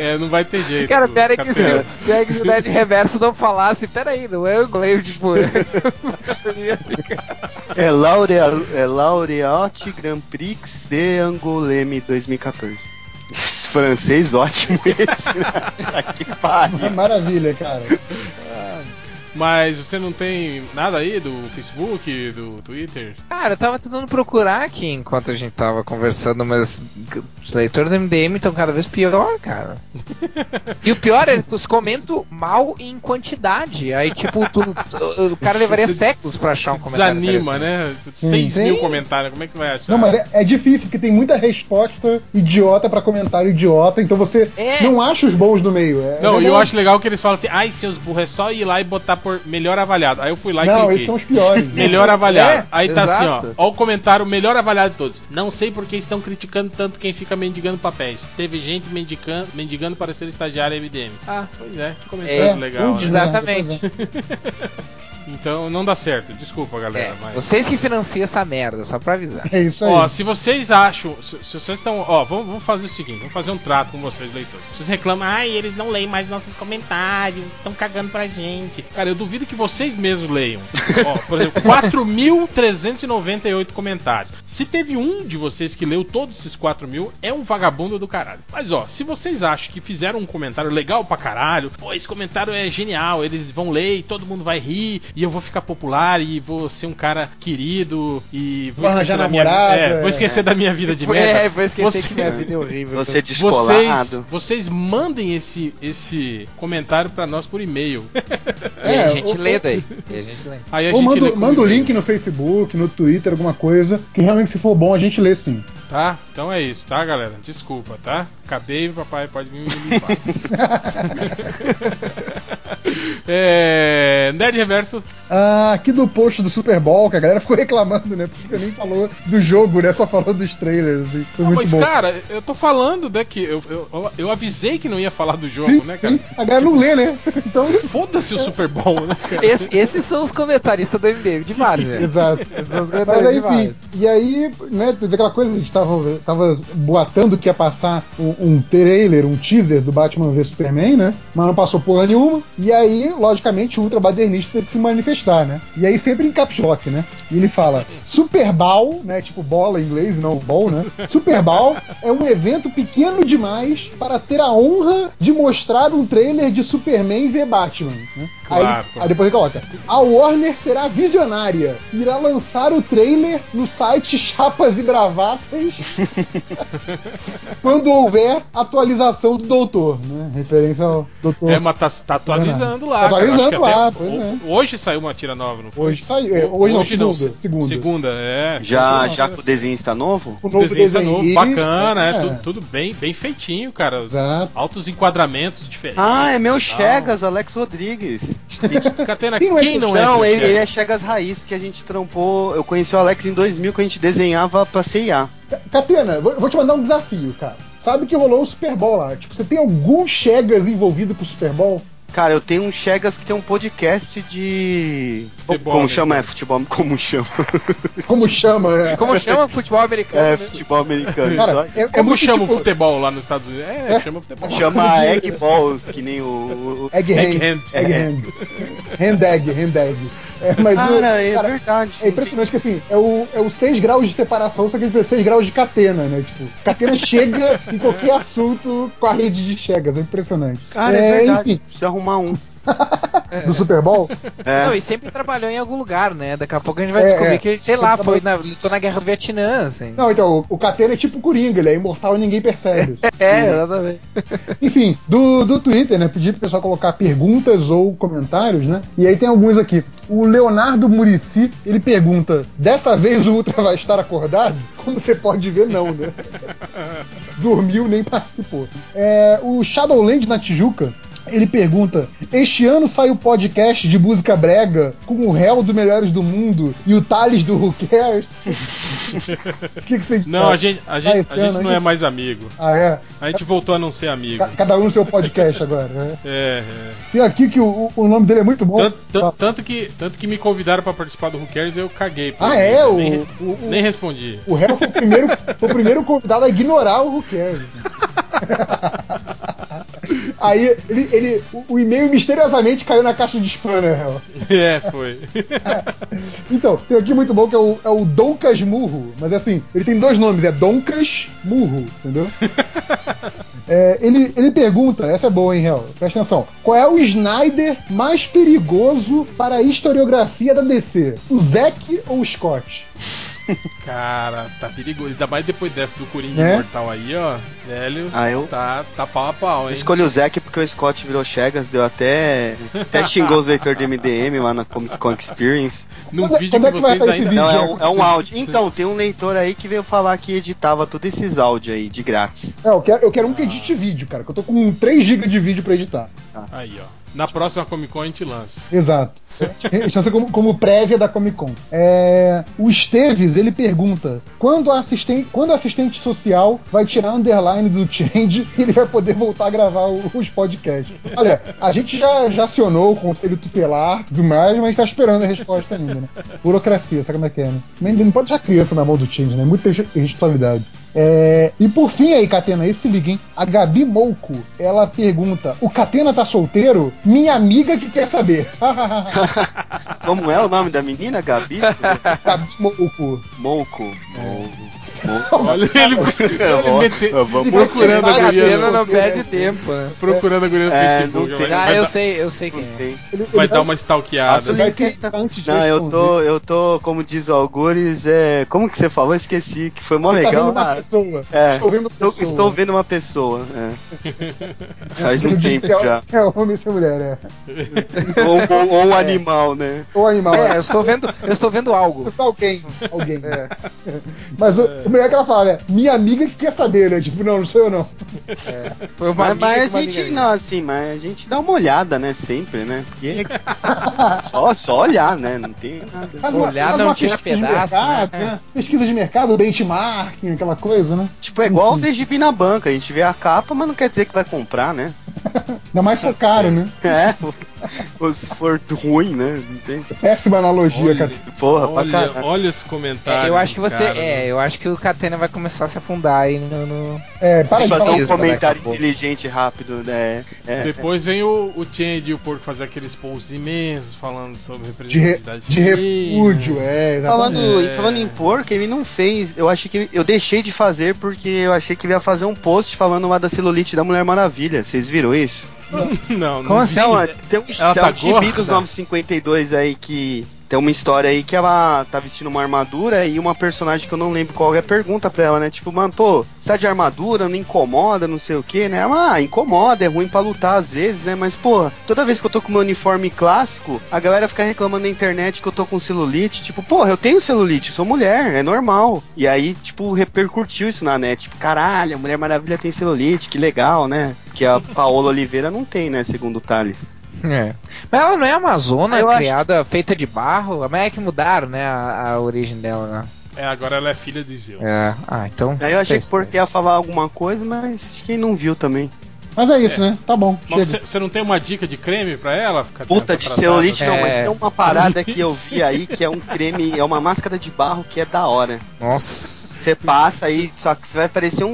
É, não vai ter jeito. Cara, é que, se, é que se o Nerd Reverso não falasse, peraí, não é inglês, tipo. É, Laurea, é Laureate Grand Prix de Angoleme 2014. *laughs* Francês ótimo esse, né? *laughs* Que pariu. Maravilha, cara. Mas você não tem nada aí do Facebook, do Twitter? Cara, eu tava tentando procurar aqui enquanto a gente tava conversando, mas os leitores do MDM estão cada vez pior, cara. *laughs* E o pior é que os comentam mal em quantidade. Aí, tipo, tu- tu- o cara levaria séculos pra achar um comentário. Desanima, né? 6 Sim. mil comentários, como é que você vai achar? Não, mas é, é difícil, porque tem muita resposta idiota pra comentário idiota, então você É. não acha os bons no meio. É Não, e eu acho legal que eles falam assim, ai, seus burros, é só ir lá e botar por melhor avaliado. Aí eu fui lá e Não, cliquei. esses são os piores. Melhor avaliado. É, Aí tá assim, exato. ó. Ó o comentário melhor avaliado de todos. Não sei por que estão criticando tanto quem fica mendigando papéis. Teve gente mendigando, mendigando para ser estagiário MDM. Ah, pois é, que comentário É, legal. pude, né? Exatamente. *laughs* Então não dá certo. Desculpa, galera. É, mas... vocês que financiam essa merda, só pra avisar. É isso aí. Ó, se vocês acham. Se, se vocês estão. Ó, vamos, vamos fazer o seguinte: vamos fazer um trato com vocês, leitores. Vocês reclamam, ai, eles não leem mais nossos comentários, estão cagando pra gente. Cara, eu duvido que vocês mesmos leiam. *laughs* ó, por exemplo, 4.398 comentários. Se teve um de vocês que leu todos esses 4 mil, é um vagabundo do caralho. Mas ó, se vocês acham que fizeram um comentário legal pra caralho, pô, esse comentário é genial, eles vão ler e todo mundo vai rir, e eu vou ficar popular e vou ser um cara querido e vou Vou esquecer arranjar da minha namorada, é, vou esquecer da minha vida de Foi- *laughs* merda. é, vou esquecer Você- que minha vida é horrível. Você vocês, descolado. vocês mandem esse, esse comentário pra nós por e-mail. *laughs* E aí É, a gente o- lê daí. E a gente lê. Aí a Ou gente lê manda, com manda o link no Facebook, no Twitter, alguma coisa, que realmente se for bom a gente lê sim. Tá? Então é isso, tá, galera? Desculpa, tá? Acabei, papai pode vir me limpar. *laughs* é, Nerd Reverso. Ah, aqui do post do Super Bowl, que a galera ficou reclamando, né? Porque você nem falou do jogo, né? Só falou dos trailers. Assim. Foi Não, muito mas, bom. cara, eu tô falando, né, que eu, eu, eu avisei que não ia falar do jogo, sim, né, cara? sim, a galera não lê, né? *laughs* Então. Foda-se o Super Bowl, né, cara? Esse- esses são os comentaristas do MDM de Várzea. Exato. Esses são os Mas comentaristas aí, de enfim, Várzea. e aí, né, teve aquela coisa, a gente tava, tava boatando que ia passar um, um trailer, um teaser do Batman vs Superman, né? Mas não passou porra nenhuma. E aí, logicamente, o Ultra Badernista teve que se manifestar, né? E aí sempre em caps lock, né? E ele fala: Super Bowl, né? Tipo bola em inglês, não ball, né? *laughs* Super Bowl é um evento pequeno demais para ter a honra de mostrar um trailer de Superman v Batman. Né? Claro, aí, aí depois ele coloca: A Warner será visionária, irá lançar o trailer no site Chapas e Bravatas *laughs* quando houver atualização do Doutor, né? Referência ao Doutor. É, mas tá, tá atualizando lá. Tá atualizando que lá, até pois é. Hoje saiu uma tira nova, não foi? Hoje saiu. é, hoje não, segunda, se- segunda. Segunda, é. Já, já que o desenho está novo? O O novo desenho tá novo, bacana, é, É. tudo, tudo bem, bem feitinho, cara. Exato. Altos enquadramentos diferentes. Ah, é meu tal. Chegas, Alex Rodrigues. Catena, Quem *laughs* não é quem não é? Não, seu ele, ele é Chegas Raiz, porque a gente trampou. Eu conheci o Alex em 2000, que a gente desenhava pra CIA. Catena, vou, vou te mandar um desafio, cara. Sabe que rolou o Super Bowl lá. Tipo, você tem algum Chegas envolvido com o Super Bowl? Cara, eu tenho um Chegas que tem um podcast de. Futebol como chama? É, futebol. Como chama? *laughs* Como chama, né? Como chama futebol americano? É, né? futebol americano. Cara, é, é Como chama tipo, o futebol lá nos Estados Unidos? É, É. chama futebol. Chama *laughs* Eggball, que nem o. o- Egg hand. Egg hand. Egg hand. Hand egg, hand egg. É, mas o- Cara, é cara, verdade. É impressionante que assim, é o, é o 6 graus de separação, só que ele fez 6 graus de catena, né? Tipo, catena *laughs* chega em qualquer assunto com a rede de chegas, é impressionante. Cara, é, verdade. Enfim, Precisa arrumar um. Do Super Bowl, É. Não, e sempre trabalhou em algum lugar, né? Daqui a pouco a gente vai É, descobrir é. que ele, sei lá, foi na, lutou na guerra do Vietnã, assim. Não, então, o, o Catena é tipo o Coringa, ele é imortal e ninguém percebe. *laughs* É, exatamente. Enfim, do, do Twitter, né? Pedi pro pessoal colocar perguntas ou comentários, né? E aí tem alguns aqui. O Leonardo Murici, ele pergunta: dessa vez o Ultra vai estar acordado? *laughs* Como você pode ver, não, né? *laughs* Dormiu nem participou. É, o Shadowland na Tijuca. Ele pergunta: Este ano sai o podcast de música brega com o réu do Melhores do Mundo e o Thales do Who Cares? *laughs* O que, que você Não, a gente, a gente, a gente não é mais amigo. Ah, é? A gente voltou a não ser amigo. Ca- Cada um no seu podcast agora, né? *laughs* É, é. Tem aqui que o, o nome dele é muito bom. Tanto, tanto- tanto que, tanto que me convidaram pra participar do Who Cares eu caguei. Ah, ele. é? O, Nem, o, nem respondi. o réu foi o, primeiro, foi o primeiro convidado a ignorar o Who Cares. *laughs* Aí ele, ele, o, o e-mail misteriosamente caiu na caixa de spam, né, réu? *laughs* É, foi. *laughs* Então, tem aqui muito bom que é o, é o Doncas Murro. Mas é assim, ele tem dois nomes, é Doncas Murro, entendeu? *laughs* É, ele, ele pergunta, essa é boa, hein, Real? Presta atenção. Qual é o Snyder mais perigoso para a historiografia da DC? O Zack ou o Scott? *laughs* Cara, tá perigoso. Ainda mais depois dessa do Coringa É? Imortal aí, ó. Velho, Ah, eu- tá, tá pau a pau, hein? Escolhi o Zack porque o Scott virou Chegas, deu até. Até xingou os leitores do MDM lá na Comic Con Experience. *laughs* Num Quando é- vídeo quando é que que vai vocês sair esse ainda. vídeo? Não, é um, é um vocês- áudio. vocês- Então, tem um leitor aí que veio falar que editava todos esses áudios aí, de grátis. É, eu quero, eu quero um que edite vídeo, cara, que eu tô com 3 GB de vídeo pra editar. Aí, ó. Na próxima Comic Con a gente lança. Exato. A gente lança como, como prévia da Comic Con. É, o Esteves, ele pergunta: quando a, assistente, quando a assistente social vai tirar a underline do Change e *laughs* ele vai poder voltar a gravar os podcasts? Olha, a gente já, já acionou o conselho tutelar e tudo mais, mas tá esperando a resposta ainda, né? Burocracia, sabe como é que é, né? Nem- Não pode deixar criança na mão do Change, né? Muita responsabilidade. É, e por fim aí, Catena, aí se liga, hein? A Gabi Mouco, ela pergunta: O Catena tá solteiro? Minha amiga que quer saber. *laughs* Como é o nome da menina, Gabi? Gabi Mouco. Mouco. Mouco. Olha ele, ele mete- procurando a guria no, não perde tempo, né? procurando a guria no É, Facebook. Vai. Ah, vai eu dar, sei, eu sei quem é. Ele, vai ele dar uma stalkeada. Tentar antes de Não, eu tô, eu tô, como diz o Algures, é. Como que você falou? Eu esqueci, que foi mó Tá legal. vendo uma Ah, pessoa. é. Estou vendo uma Estou, pessoa. estou vendo uma pessoa. É. *laughs* Faz Você um tempo é- já. É homem ou se é mulher, é. Ou, ou- ou um animal, né? Ou animal. É, eu estou vendo, eu estou vendo algo. Alguém. Alguém. Mas o, o melhor é que ela fala, né? Minha amiga que quer saber, né? Tipo, não, não sou eu não. Foi uma Mas, amiga mas a uma gente, não, assim, mas a gente dá uma olhada, né? Sempre, né? Porque *laughs* só, só olhar, né? Não tem nada. Faz Olhar não tira pesquisa de pedaço, mercado, né? Pesquisa de mercado, benchmarking, aquela coisa, né? Tipo, é igual ver gibi na banca. A gente vê a capa, mas não quer dizer que vai comprar, né? *laughs* Ainda mais se for caro, né? É, *laughs* ou se for ruim, né? Não sei. Péssima analogia, Olha, cara. Porra, pra olha, caralho. olha os comentários. É, eu acho que você. caras, é, né? eu acho que o Catena vai começar a se afundar aí no. no- É, para de fazer um comentário inteligente rápido, né? É, Depois vem o, o Change e o Porco fazer aqueles posts imensos falando sobre de, re- representatividade de repúdio, é, exatamente. Falando, É. e falando em porco, ele não fez. Eu achei que eu deixei de fazer porque eu achei que ele ia fazer um post falando lá da celulite da Mulher Maravilha. Vocês viram isso? *laughs* Não, Como não assim? Não, tem um, tem tá um gibi dos 952 aí que tem uma história aí que ela tá vestindo uma armadura e uma personagem que eu não lembro qual é pergunta pra ela, né? Tipo, mano, pô, você tá de armadura, não incomoda, não sei o que, né? Ela, ah, incomoda, é ruim pra lutar às vezes, né? Mas, pô, toda vez que eu tô com meu uniforme clássico, a galera fica reclamando na internet que eu tô com celulite. Tipo, porra, eu tenho celulite, sou mulher, é normal. E aí, tipo, repercutiu isso na net. Tipo, caralho, a Mulher Maravilha tem celulite, que legal, né? Que a Paola Oliveira não tem, né? Segundo o Thales. É. Mas ela não é amazona, Eu acho- criada, feita de barro? Mas é que mudaram, né? A, a origem dela, né? É, agora ela é filha de Zeus. É. Ah, então. Aí eu achei que porque ia falar alguma coisa, mas quem não viu também. Mas é isso, né? Tá bom, Mas você, não tem uma dica de creme pra ela? Ficar Puta de celulite, não, mas É. tem uma parada que eu vi aí que é um creme, é uma máscara de barro que é da hora. Nossa. Você passa aí, só que você vai parecer um.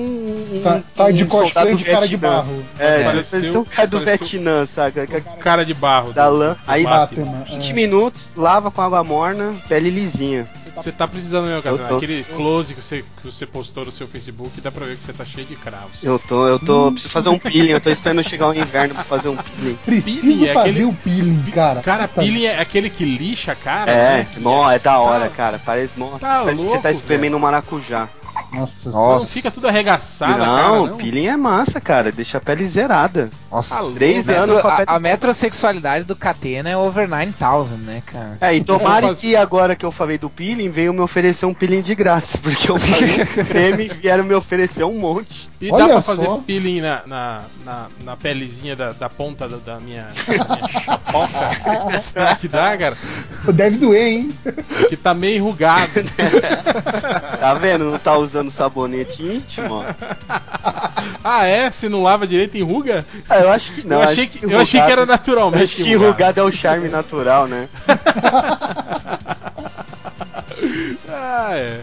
um Sa- sai de um cosplay de cara de barro. É, vai Pareceu- parecer um cara do Vietnã, saca? Cara de barro. Da lã. Aí Batman. Batman. 20 É. minutos, lava com água morna, pele lisinha. Você tá precisando mesmo, cara. Aquele close que você, que você postou no seu Facebook, dá pra ver que você tá cheio de cravos. Eu tô, eu tô. Preciso fazer um peeling, eu tô esperando chegar o inverno pra fazer um peeling. Preciso Peeling é fazer aquele- o peeling, cara. Cara, Tá- peeling é aquele que lixa cara, É, né? nó, é da hora, Tá- cara. Parece, nossa, tá parece que você tá louco, espremendo um maracujá. Nossa, Não Nossa. fica tudo arregaçado, a cara, não, não. peeling é massa, cara. Deixa a pele zerada. Nossa. Tá Três louco. anos com a pele a, a metrosexualidade do Catena é over 9000, né, cara? É, e tomara que agora que eu falei do peeling, veio me oferecer um peeling de graça, *laughs* porque eu falei *laughs* creme e vieram me oferecer um monte. E Olha dá pra só. fazer peeling na, na, na, na pelezinha da, da ponta da, da minha, da minha *laughs* chapoca? Será que dá, cara? Deve doer, hein? Que tá meio enrugado. *laughs* Tá vendo? Não tá usando sabonete íntimo, ó. ah, é? Se não lava direito, enruga? Ah, eu acho que não. eu acho achei que, eu achei que enrugado- era naturalmente Acho que enrugado é o charme natural, né? *laughs* ah, é.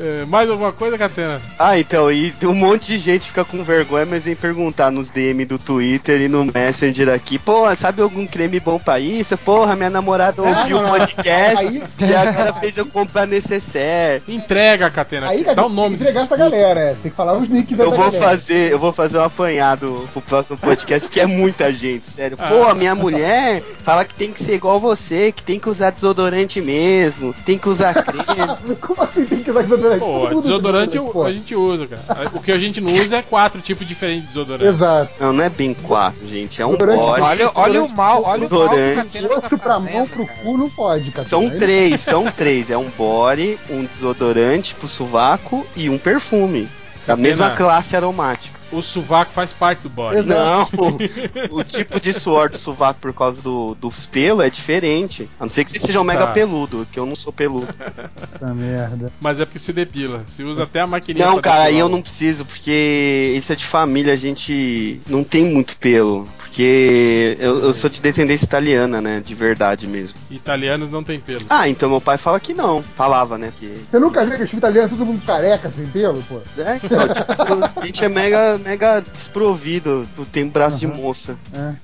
É, Mais alguma coisa, Catena? Ah, então, e um monte de gente fica com vergonha, mas vem perguntar nos DM do Twitter e no Messenger aqui, pô, sabe algum creme bom pra isso? Porra, minha namorada Ah, ouviu o não. podcast e agora *laughs* fez eu comprar necessaire. Entrega, Catena. Aí, Dá o nome tem que entregar essa galera, é. Tem que falar os nicks Eu vou galera. fazer, eu vou fazer um apanhado pro próximo podcast, porque é muita gente, sério. Ah. Pô, minha mulher fala que tem que ser igual você, que tem que usar desodorante mesmo, tem que usar *laughs* creme. *laughs* Como assim tem que usar desodorante? Pô, desodorante eu- pô. a gente usa, cara. O que a gente não usa é quatro tipos diferentes de desodorante. Exato. Não, não é bem quatro, gente, é um Desodorante bode. Olha, olha o mal, olha o mal Desodorante. Tá pra mão, pro cara. cu, não fode, cara. São Aí- três, são três. É um body, um desodorante pro sovaco e um perfume. Da mesma classe aromática. O sovaco faz parte do body. Exato. Não, *laughs* o, o tipo de suor do sovaco por causa do, dos pelos é diferente. A não ser que você seja um mega Tá. peludo, que eu não sou peludo. Puta merda. Mas é porque se depila. Se usa até a maquininha Não, cara, aí eu não preciso, porque isso é de família, a gente não tem muito pelo. Porque eu, eu sou de descendência italiana, né? De verdade mesmo. Italianos não tem pelos. Ah, então meu pai fala que não. Falava, né? Que. Você nunca viu que os italianos todo mundo careca, sem pelo, pô? É, então, tipo, a gente é mega, mega desprovido. Tem braço de Uhum. moça. É.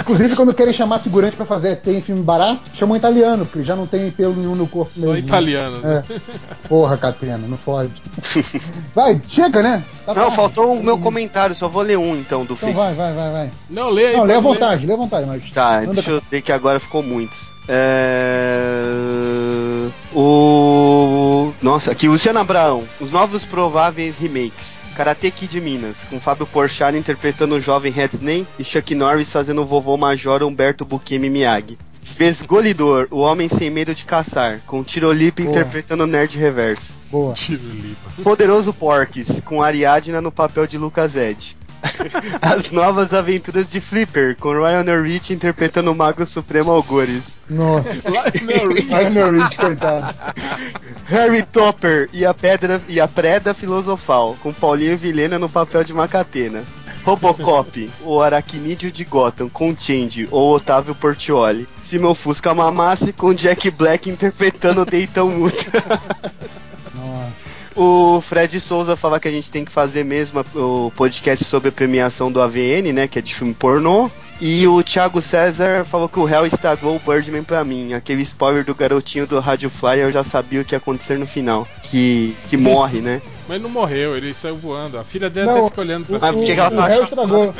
Inclusive, quando querem chamar figurante pra fazer tem filme barato, chamam italiano, porque já não tem pelo nenhum no corpo Só mesmo. italianos. É. Porra, Catena, não fode. Vai, chega, né? Tá Não, tarde. faltou o meu comentário, só vou ler um então do Então Facebook. vai, vai, vai, vai. Não, lê aí. Não, lê à ler. vontade, lê à vontade, mas. Tá, Manda deixa eu ver que agora ficou muitos. É... O. Nossa, aqui, Luciano Abraão. Os novos prováveis remakes. Karate Kid Minas, com Fábio Porchat interpretando o jovem Hedsney e Chuck Norris fazendo o vovô major Humberto Bukemi Miyagi. Vesgolidor, o homem sem medo de caçar, com Tirolipa interpretando o Nerd Reverso. Boa. Poderoso Porques, com Ariadna no papel de Lucas Ed. *laughs* As novas aventuras de Flipper, com Ryan Rich interpretando o Mago Supremo Algores. Nossa. Lionel. Lionel Rich, coitado. Harry Topper e a, pedra, e a Preda Filosofal, com Paulinho Vilhena no papel de Macatena. Robocop, o aracnídeo de Gotham, com Change, ou Otávio Portioli. Se meu Fusca mamasse, com Jack Black interpretando o Dayton Ultra. Nossa. O Fred Souza fala que a gente tem que fazer mesmo o podcast sobre a premiação do AVN, né? Que é de filme pornô. E o Thiago César falou que o réu estragou o Birdman pra mim. Aquele spoiler do garotinho do Rádio Flyer eu já sabia o que ia acontecer no final. Que, que morre, né? Mas não morreu, ele saiu voando. A filha dele Não, até olhando pra O, Mas cima. por que que ela o tá réu achando? estragou.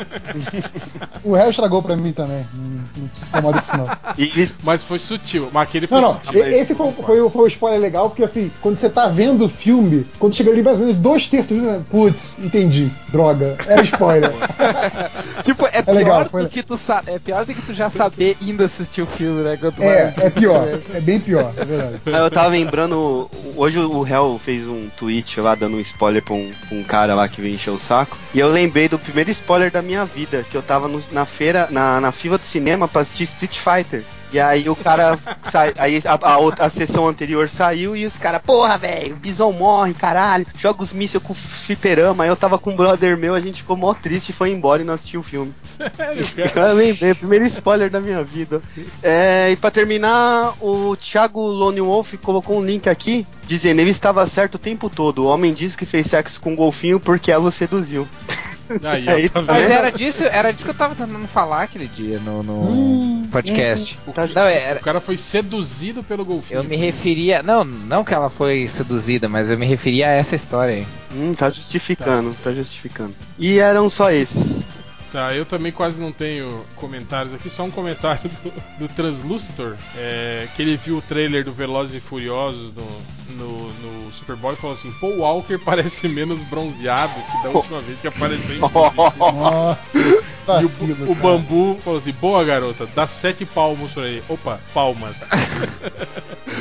*laughs* o réu estragou pra mim também. Não, incomoda com isso, não. E. Mas foi sutil. Mas aquele foi Não, não. sutil. Esse foi, foi, o- foi o spoiler legal, porque assim, quando você tá vendo o filme, quando chega ali mais ou menos dois terços, né, putz, entendi. Droga. Era spoiler. *laughs* Tipo, é pior legal, foi- do que tu sa é pior do que tu já saber indo assistir o filme, né? Quanto é, mais- é pior. *laughs* É bem pior, é verdade. Eu tava lembrando, hoje o réu fez um tweet lá dando um spoiler pra um, pra um cara lá que veio encher o saco. E eu lembrei do primeiro spoiler da minha vida, que eu tava no- na feira, na, na fila do cinema pra assistir Street Fighter. E aí o cara sai, aí a, a outra a sessão anterior saiu e os caras, porra, velho, o Bison morre, caralho, joga os mísseis com o fliperama. Aí eu tava com um brother meu, a gente ficou mó triste, foi embora e não assistiu o filme. Sério, *laughs* cara. Eu lembrei, primeiro spoiler da minha vida. É, e pra terminar, o Thiago Lone Wolf colocou um link aqui dizendo: ele estava certo o tempo todo. O homem disse que fez sexo com um golfinho porque ela o seduziu. *laughs* Aí, tá tá Mas vendo? era disso, era disso que eu tava tentando falar aquele dia no, no Hum, podcast. Tá- Não, era, O cara foi seduzido pelo golfinho. eu me referia. Não, não que ela foi seduzida, mas eu me referia a essa história aí. Hum, tá justificando, tá justificando. E eram só esses. Tá, eu também quase não tenho comentários aqui, só um comentário do, do Translucitor, é, que ele viu o trailer do Velozes e Furiosos no, no, no Superboy falou assim, Paul Walker *laughs* parece menos bronzeado que da última vez que apareceu em filme." *laughs* Nossa. E o, Vacilo, o cara. Bambu falou assim, boa garota, dá sete palmos pra ele. Opa, palmas.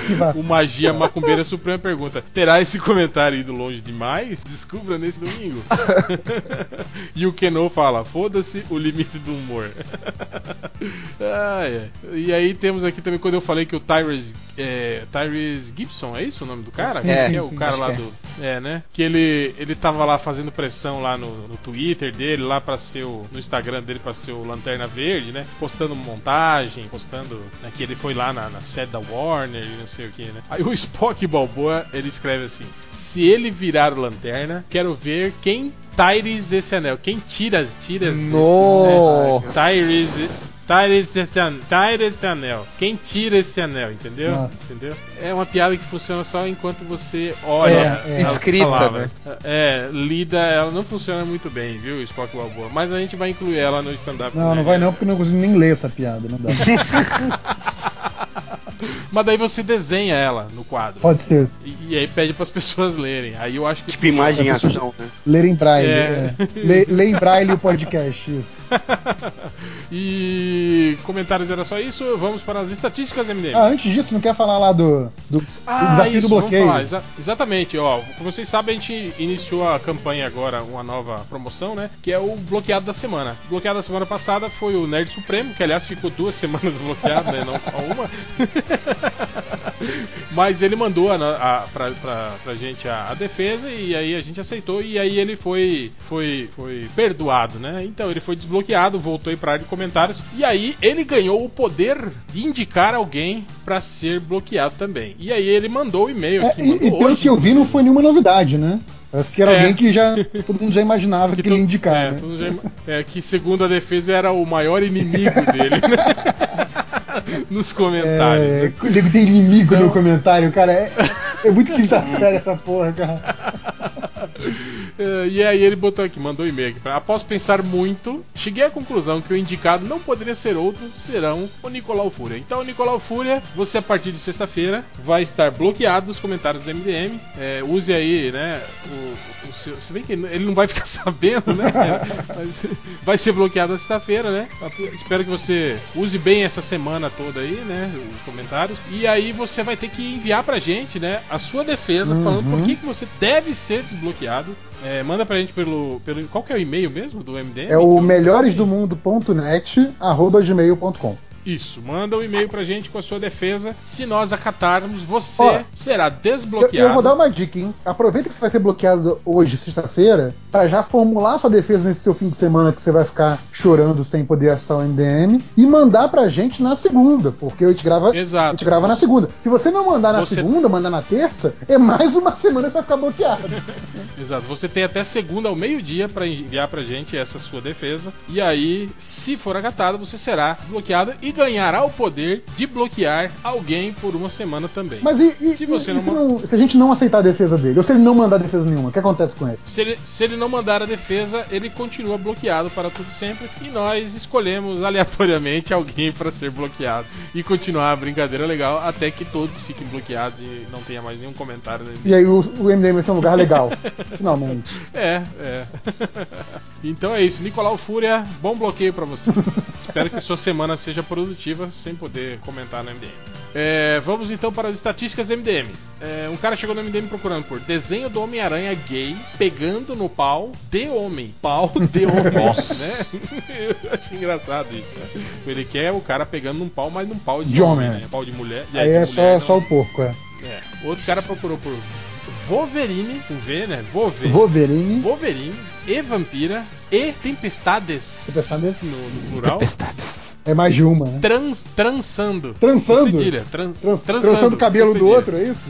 Que vacilo. o Magia Macumbeira Suprema pergunta: Terá esse comentário ido longe demais? Descubra nesse domingo. *laughs* e o Keno fala: Foda-se o limite do humor. Ai, ai. E aí temos aqui também quando eu falei que o Tyrese, é, Tyrese Gibson, é isso o nome do cara? É, é o cara lá é. do. É, né? Que ele, ele tava lá fazendo pressão lá no, no Twitter dele, lá pra ser o. No Instagram dele pra ser o Lanterna Verde, né? Postando montagem, postando. Né, que ele foi lá na, na sede da Warner e não sei o que, né? Aí o *laughs* Spock Balboa ele escreve assim: Se ele virar o Lanterna, quero ver quem Tyrese esse anel. Quem tira, tira. Nossa. Tyrese. Tyrese esse, an- Tyrese esse anel. Quem tira esse anel, entendeu? Nossa. Entendeu? É uma piada que funciona só enquanto você olha É, é. as Escrita, palavras. É, lida, ela não funciona muito bem, viu, Spock Balboa? Mas a gente vai incluir ela no stand-up. Não, né? não vai não, porque eu não consigo nem ler essa piada. Não dá. *laughs* Mas daí você desenha ela no quadro. Pode ser. E, e aí pede pras pessoas lerem. Aí eu acho que. Tipo imagem em ação, né? Ler em braille. É. É. Lê, lê em braille o podcast, isso. *laughs* e comentários era só isso. Vamos para as estatísticas MDM. Ah, antes disso, não quer falar lá do, do, do Ah, desafio isso, do bloqueio? falar, exa- exatamente, ó. Como vocês sabem, a gente iniciou a campanha agora, uma nova promoção, né? Que é o bloqueado da semana. O bloqueado da semana passada foi o Nerd Supremo, que aliás ficou duas semanas *laughs* bloqueado, né? Não só uma. *laughs* Mas ele mandou a, a, pra, pra, pra gente a, a defesa e aí a gente aceitou e aí ele foi, foi, foi perdoado, né? Então ele foi desbloqueado, voltou aí pra área de comentários e aí ele ganhou o poder de indicar alguém pra ser bloqueado também. E aí ele mandou o e-mail É, aqui, e, e pelo hoje, que eu vi, não foi nenhuma novidade, né? Parece que era É. alguém que já todo mundo já imaginava que, ele ia tu- indicar, é, né? já é, que segundo a defesa era o maior inimigo dele, né? *laughs* Nos comentários. É, né? tem inimigo Então- no comentário, cara. É, é muito quinta *laughs* série essa porra, cara. É, e aí ele botou aqui, mandou um e-mail aqui pra. Após pensar muito, cheguei à conclusão que o indicado não poderia ser outro, serão o Nicolau Fúria. Então, Nicolau Fúria, você a partir de sexta-feira vai estar bloqueado dos comentários do MDM. É, use aí, né? O, o seu. Se bem que ele não vai ficar *laughs* sabendo, né? Mas vai ser bloqueado na sexta-feira, né? Espero que você use bem essa semana toda aí, né? Os comentários. E aí você vai ter que enviar pra gente, né? A sua defesa, falando por que, que você deve ser desbloqueado. É, manda pra gente pelo, pelo. Qual que é o e-mail mesmo do MDM? É o melhoresdomundo.net arroba gmail.com. Isso, manda um e-mail pra gente com a sua defesa. Se nós acatarmos, você Ó, será Eu, desbloqueado. eu vou dar uma dica, hein? Aproveita que você vai ser bloqueado hoje, sexta-feira, pra já formular sua defesa nesse seu fim de semana que você vai ficar chorando sem poder acessar o MDM e mandar pra gente na segunda, porque a gente grava, Exato. a gente grava na segunda. Se você não mandar na Você- segunda, mandar na terça, é mais uma semana que você vai ficar bloqueado. *laughs* Exato, você tem até segunda ao meio-dia pra enviar pra gente essa sua defesa. E aí, se for acatado, você será bloqueado e ganhará o poder de bloquear alguém por uma semana também. Mas e, e- Se você e- não e se, não- se a gente não aceitar a defesa dele, ou se ele não mandar defesa nenhuma, o que acontece com ele? Se ele, se ele não mandar a defesa, ele continua bloqueado para tudo sempre. E nós escolhemos aleatoriamente *laughs* alguém para ser bloqueado. E continuar a brincadeira legal até que todos fiquem bloqueados e não tenha mais nenhum comentário. E aí o, o MDM vai ser um lugar legal, *laughs* finalmente. É, é. *laughs* então é isso. Nicolau Fúria, bom bloqueio pra você. Espero que sua semana seja produtiva sem poder comentar no MDM. É, vamos então para as estatísticas do MDM. É, um cara chegou no MDM procurando por desenho do Homem-Aranha gay pegando no pau de homem. Pau de homem. Nossa. Né? *laughs* Eu achei engraçado isso. Né? Ele quer o cara pegando num pau, mas num pau de, De homem, né? é. Pau de mulher. Aí de é mulher, só, não. só o porco, é. É. Outro cara procurou por Wolverine, com V, né? Wolverine. Wolverine. Wolverine e Vampira e Tempestades. Tempestades. No, no plural. Tempestades. É mais de uma, né? Trans, transando. Trançando? Com cedilha, tran- Trans, transando, trançando o cabelo do outro, é isso?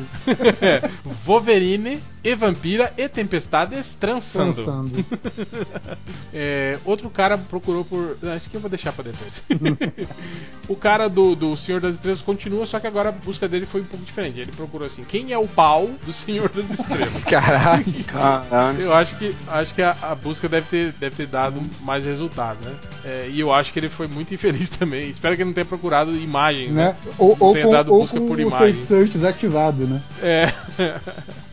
É. *laughs* Wolverine e Vampira e Tempestades transando. Transando. *laughs* É, outro cara procurou por. Ah, isso aqui eu vou deixar pra depois. *laughs* o cara do, do Senhor das Estrelas continua, só que agora a busca dele foi um pouco diferente. Ele procurou assim: quem é o pau do Senhor das Estrelas? Caralho. Caralho. Eu acho que acho que a, a busca deve ter, deve ter dado mais resultado, né? É, e eu acho que ele foi muito infeliz também. Espero que ele não tenha procurado imagens, né? né? Ou, Não ou tenha com, dado ou busca com por o imagem. Safe Search desativado, né? É. *laughs*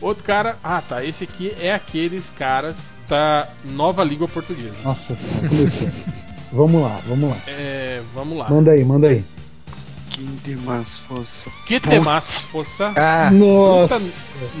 Outro cara. Ah, tá. Esse aqui é aqueles caras da nova língua portuguesa. Nossa senhora, começou. *laughs* vamos lá, vamos lá. É, vamos lá. Manda aí, manda aí. Quem tem mais força? Que temas fossa Ah, Nossa,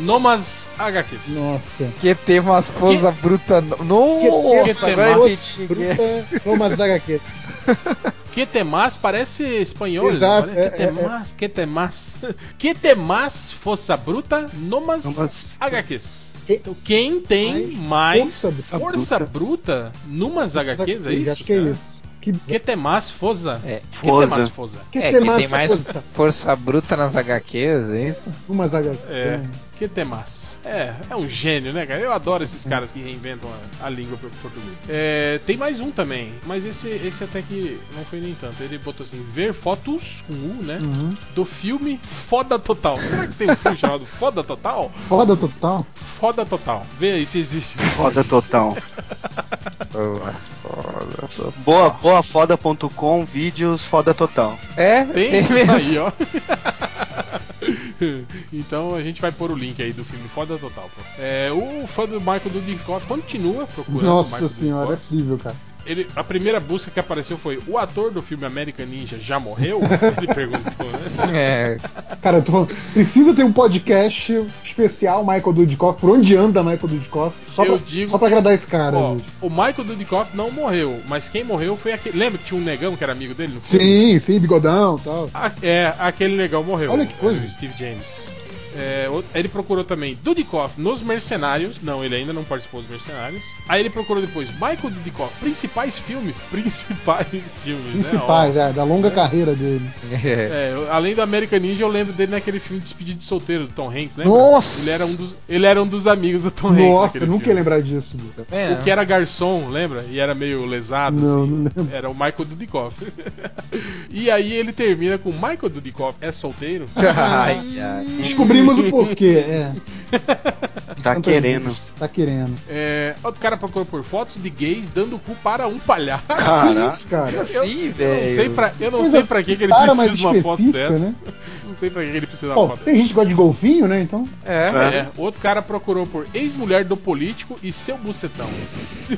nomas HQs. nossa. que tem uma esposa bruta. no- Que Nossa, que. Bruta, Thomas HQs. *laughs* Que temas parece espanhol. Exato, Parece é, que é, temas, que temas. *laughs* Que temas fossa bruta nomas Nomas. HQs. Que- Então, quem tem mais força bruta. força bruta numas HQs, é isso? Acho que é isso. Que, Que temas fosa? É. Que temas Fosa. fosa? que É, tem que mais tem mais força? força bruta nas HQs, é isso? Umas HQs. É, que temas. É, é um gênio, né, cara? Eu adoro esses caras que reinventam a, a língua pro português. É, tem mais um também, mas esse, esse até que não foi nem tanto. Ele botou assim: ver fotos com U, né? Uhum. Do filme Foda Total. Será que tem um filme chamado *laughs* Foda Total? Foda total. Foda Total. Vê aí se existe. Foda total. Boa, Boa, boafoda.com, vídeos foda total. É, Tem, tem, mesmo. aí, ó. *laughs* então a gente vai pôr o link aí do filme Foda Total. Pô. É, o fã do Michael Dudikoff continua procurando. o Nossa Michael senhora, é possível, cara. Ele, a primeira busca que apareceu foi: o ator do filme American Ninja já morreu? *laughs* Ele perguntou, né? É, Cara, eu tô falando, precisa ter um podcast especial Michael Dudikoff, por onde anda Michael Dudikoff, só, Eu pra, digo só pra agradar esse cara. Ó, o Michael Dudikoff não morreu, mas quem morreu foi aquele. Lembra que tinha um negão que era amigo dele no filme? Sim, sim, bigodão e tal. A- é, aquele negão morreu. Olha que coisa. Steve James. É, ele procurou também Dudikoff nos Mercenários. Não, ele ainda não participou dos Mercenários. Aí ele procurou depois Michael Dudikoff, principais filmes. *laughs* Principais filmes, Principais, né? é, da longa carreira dele. é. *laughs* É, além do American Ninja, eu lembro dele naquele filme Despedido de Solteiro do Tom Hanks, lembra? Nossa! Ele era um dos, ele era um dos amigos do Tom Hanks. Nossa, naquele eu nunca ia lembrar disso. Também, O que era garçom, lembra? E era meio lesado, Não, assim. não lembro. Era o Michael Dudikoff. *laughs* e aí ele termina com Michael Dudikoff é solteiro? Ai, ai. Descobrimos o porquê, é. *laughs* Tá querendo. gente Tá querendo. É, outro cara procurou por fotos de gays dando cu para um palhaço. Que Cara, isso, cara? Sim, eu não sei velho. pra, eu não sei pra que, que ele precisa de uma foto dessa. né? Não sei pra que, que ele precisa de uma foto tem gente que gosta de golfinho, né? Então. É. É, outro cara procurou por ex-mulher do político e seu bucetão.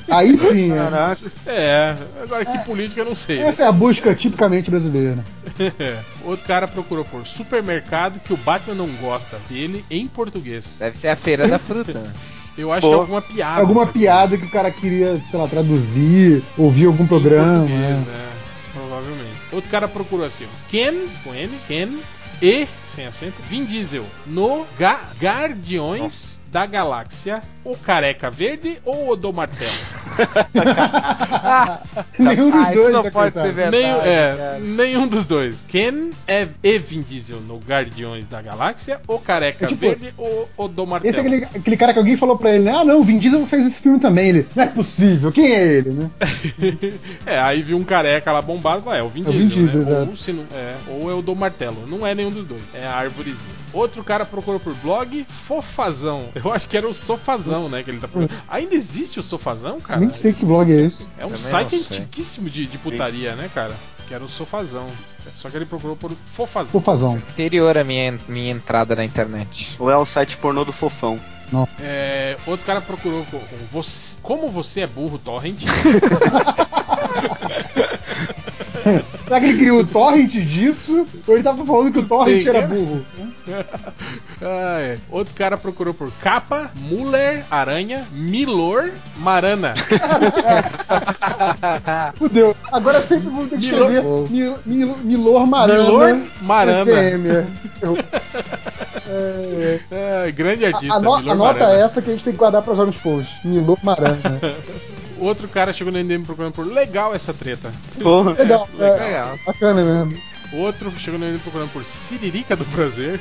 Aí sim, é. caraca. É, agora que político eu não sei. né? Essa é a busca tipicamente brasileira. *laughs* Outro cara procurou por supermercado que o Batman não gosta dele em português. Deve ser a feira da fruta. *laughs* Eu acho Pô. que é alguma piada. Alguma aqui. piada que o cara queria, sei lá, traduzir, ouvir algum programa. né? né? Provavelmente. Outro cara procurou assim, ó, Ken, com N, Ken, e, sem acento, Vin Diesel, no Ga Guardiões da Galáxia, o Careca Verde ou o do Martelo? *laughs* Nenhum dos Ah, dois, não tá, pode ser verdade. Nenhum, é, nenhum dos dois. Ken é, e Vin Diesel no Guardiões da Galáxia, o Careca É tipo- Verde ou o do Martelo? Esse é aquele, aquele cara que alguém falou pra ele, né? Ah, não, o Vin Diesel fez esse filme também. Ele, não é possível, quem é ele, né? *laughs* é, aí viu um careca lá bombado, fala, é o Vin É o Diesel, Vin Diesel, né? exato. ou, se não, é, ou é o do martelo. Não é nenhum dos dois, é a árvorezinha. Outro cara procurou por blog Fofazão. *laughs* Eu acho que era o Sofazão, né, que ele tá procurando. Ainda existe o Sofazão, cara? Nem sei que blog é esse. É um Também site antiquíssimo de, de putaria, né, cara? Que era o Sofazão. Só que ele procurou por Fofazão. Fofazão. Anterior à minha, minha entrada na internet. Ou é o site pornô do fofão. É, outro cara procurou você, como você é burro, Torrent. *laughs* Será que ele criou o torrent disso? Ou ele tava falando que o torrent sei, era burro? Ah, *laughs* é. Outro cara procurou por capa, Muller, aranha, Milor, Marana. *laughs* Fudeu. Agora sempre vamos ter que Milor- escrever Mil, Mil, Milor Marana. Milor Marana. É, Ah, grande artista, ano- Milor anota Marana. essa que a gente tem que guardar pra usar nos posts. Milor Marana. *laughs* Outro cara chegou no NDM procurando por legal essa treta. Porra. Legal, *laughs* é, Legal. bacana mesmo. Outro chegou no NDM procurando por Siririca do Prazer.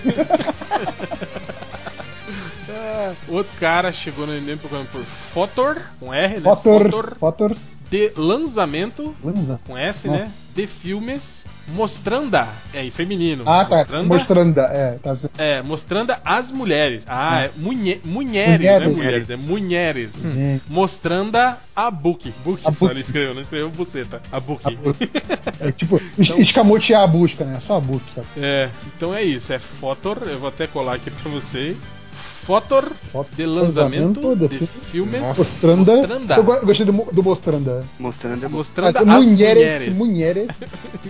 Ah, *laughs* Outro cara chegou no NDM procurando por Fotor, com R, né? Fotor. Fotor. De lançamento, Lanza. com S, Nossa. né? De filmes, mostranda, é em feminino. Ah, tá. Mostranda, Mostrando. É, tá certo. É, mostrando as mulheres. Ah, é munhe, mulheres, não é Mulheres. mulheres, é mulheres. Hum. Mostrando a book. Book A só book. ele escreveu, não escreveu buceta. A book. A book. *laughs* É tipo, es- escamotear a busca, né? Só a book. Tá? É, então é isso, é Fotor, eu vou até colar aqui pra vocês. Fotor Foto- de lançamento lançamento de de filmes. Mostranda. Mostranda. Eu go- gostei do, do Mostranda. Mostrando a Mostrando Mas as mulheres, mulheres.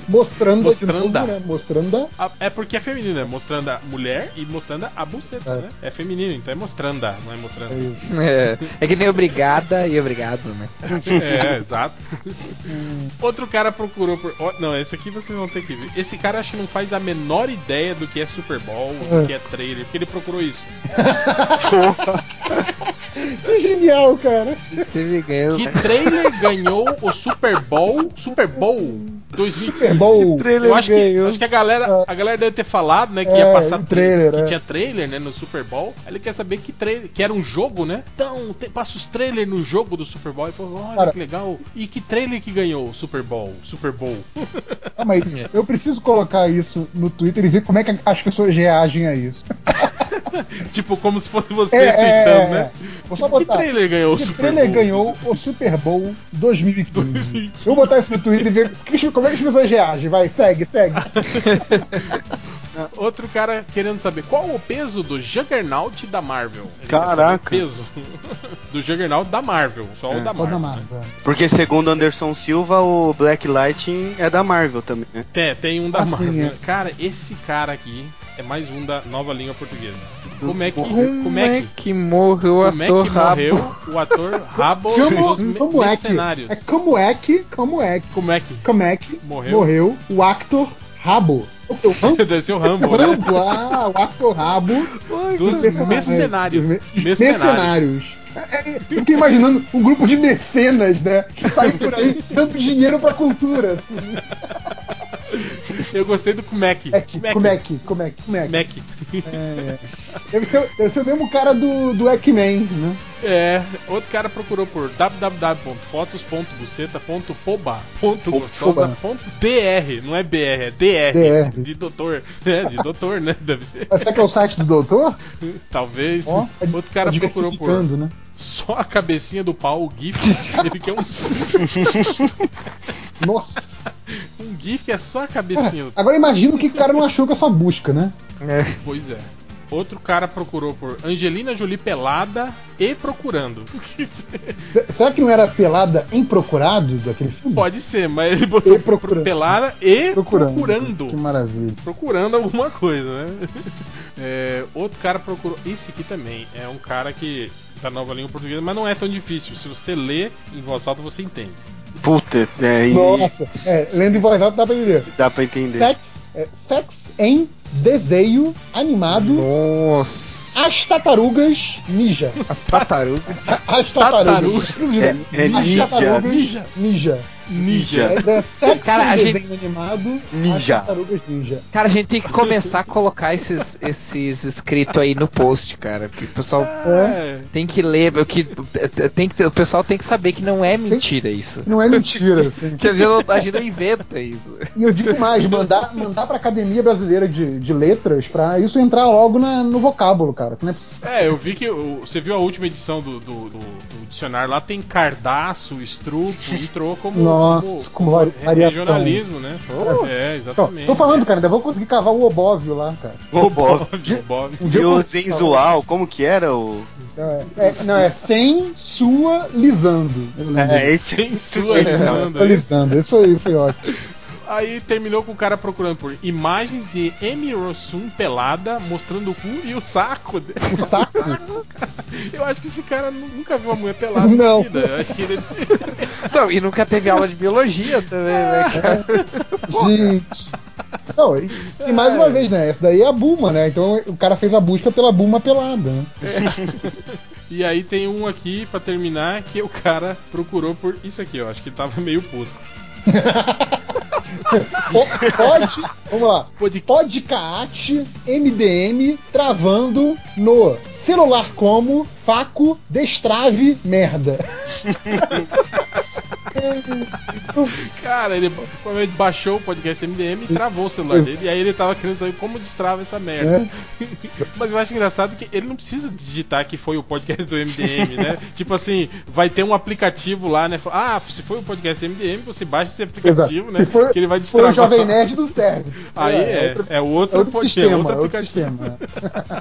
Mostrando de novo, Mostranda. né? Mostranda. A- É porque é feminino, é mostrando a mulher e mostrando a buceta, É. né? É feminino, então é mostranda, não é mostrando. É. É, é que nem obrigada e obrigado, né? É, exato. Outro cara procurou por. ó, não, esse aqui vocês vão ter que ver. Esse cara acho que não faz a menor ideia do que é Super Bowl, do É. que é trailer, porque ele procurou isso. *laughs* Que genial, cara. Que trailer ganhou o Super Bowl? Super Bowl 2000. Super Bowl. Eu acho que, acho que a galera, a galera deve ter falado, né, que ia É, passar o trailer, que é. tinha trailer, né, no Super Bowl. Aí ele quer saber que trailer, que era um jogo, né? Então, tem, passa os trailers no jogo do Super Bowl. Ele falou, olha Cara. que legal. E que trailer que ganhou o Super Bowl? Super Bowl. Ah, mas eu preciso colocar isso no Twitter e ver como é que as pessoas reagem a isso. *laughs* tipo, como se fosse você É, tweetando, é, né? é. Vou só Que botar. trailer ganhou o Que Super trailer Bowl? ganhou o Super Bowl 2015. Eu vou botar isso no Twitter e ver que- como é que as pessoas reagem. Vai, segue, segue. *laughs* Outro cara querendo saber qual o peso do Juggernaut da Marvel. Ele quer saber Caraca. O peso *laughs* do Juggernaut da Marvel, só o da Marvel. né? mais, Porque segundo Anderson Silva, o Black Lightning é da Marvel também, né? Tem, tem um da Ah, Marvel. sim, é. Cara, esse cara aqui é mais um da nova língua portuguesa. Como é que. Como, Como é que. que morreu o Como é ator que Rabo? morreu o ator Rabo Como, dos como é que? É como é que, como é que, Como é que como é que Morreu. morreu o actor Rabo. O Rambo? *laughs* deve ser o Rambo, né? Rambo, ah, o actor Rabo Dos mercenários. Me- Mercenários. mercenários. É, é, Eu fiquei imaginando um grupo de mecenas, né? Que saem por aí dando dinheiro pra cultura. Assim. Eu gostei do é. É é é que, como é que. Mac. É, deve, ser, deve ser o mesmo cara do, do Eggman, né? É, outro cara procurou por www.fotos.buceta.poba.gostosa.dr. Não é BR, é DR. DR. De doutor. É, de doutor, né? Deve ser. Será que é o site do doutor? Talvez. Ó, outro cara tá procurou por né? Só a cabecinha do pau, o GIF. Ele quer um, *laughs* Nossa. um GIF é só a cabecinha do Agora imagina o que o cara não achou com essa busca, né? Pois é. Outro cara procurou por Angelina Jolie pelada e procurando. Será que não era pelada em procurado daquele filme? Pode ser, mas ele botou E procurando. pelada e Procurando. procurando. Que maravilha. Procurando alguma coisa, né? É, outro cara procurou. Esse aqui também é um cara que da nova língua portuguesa, mas não é tão difícil. Se você lê em voz alta, você entende. Puta, é, e Nossa, é, lendo em voz alta dá pra entender. dá pra entender. Sex, é, sex em desenho animado Nossa. As Tartarugas Ninja. As tartarugas. As Tartarugas. É, é As ninja. Tartarugas Ninja. Ninja. Ninja. É, é Cara, a gente- desenho animado Ninja. Ninja. Cara, a gente tem que começar a colocar esses, esses escritos aí no post, cara. Porque o pessoal É. tem que ler. o Que, tem que, ter- o pessoal tem que saber que não é mentira isso. Não é mentira, *laughs* assim. Que a gente não, a gente não inventa isso. E eu digo mais, mandar, mandar pra Academia Brasileira de, de Letras pra isso entrar logo na- no vocábulo, cara. que Não é possível. É, eu vi que você viu a última edição do, do, do- do dicionário lá, tem cardaço, estrupo, *laughs* entrou como, Nossa, como vari- variação. regionalismo, né? Putz. é, exatamente. tô falando, cara, ainda vou conseguir cavar o obóvio lá, cara. O Bob, *laughs* o Bob. Um dia E o sensual, como que era o. Não, é, é- não, é sem sua lisando. Eu lembro. É, Sem sua *laughs* Lisandro. Lisando, esse foi, foi ótimo. Aí terminou com o cara procurando por imagens de Amy Rossum pelada, mostrando o cu e o saco dele. O saco? *laughs* Eu acho que esse cara nu- nunca viu uma mulher pelada Não. na vida. Eu acho que ele. *laughs* Não, e nunca teve aula de biologia também, né, *laughs* cara? Gente. Não, e, e mais uma vez, né? Essa daí é a Buma, né? Então o cara fez a busca pela Buma pelada, né? E aí tem um aqui pra terminar que o cara procurou por isso aqui, ó. Acho que ele tava meio puto. Po- Pode, vamos lá. Pode- MDM travando no celular como faco destrave merda. Cara, ele provavelmente baixou o podcast MDM e travou o celular dele. E aí ele tava querendo saber como destrava essa merda. *laughs* Mas eu acho engraçado que ele não precisa digitar que foi o podcast do MDM, né? *laughs* tipo assim, vai ter um aplicativo lá, né? Ah, se foi o podcast MDM, você baixa esse aplicativo, né? Se for, que ele vai se for destravar. o Jovem Nerd do serve. Aí é, outro, é outro, é outro pod- é sistema, outro é outro aplicativo. sistema.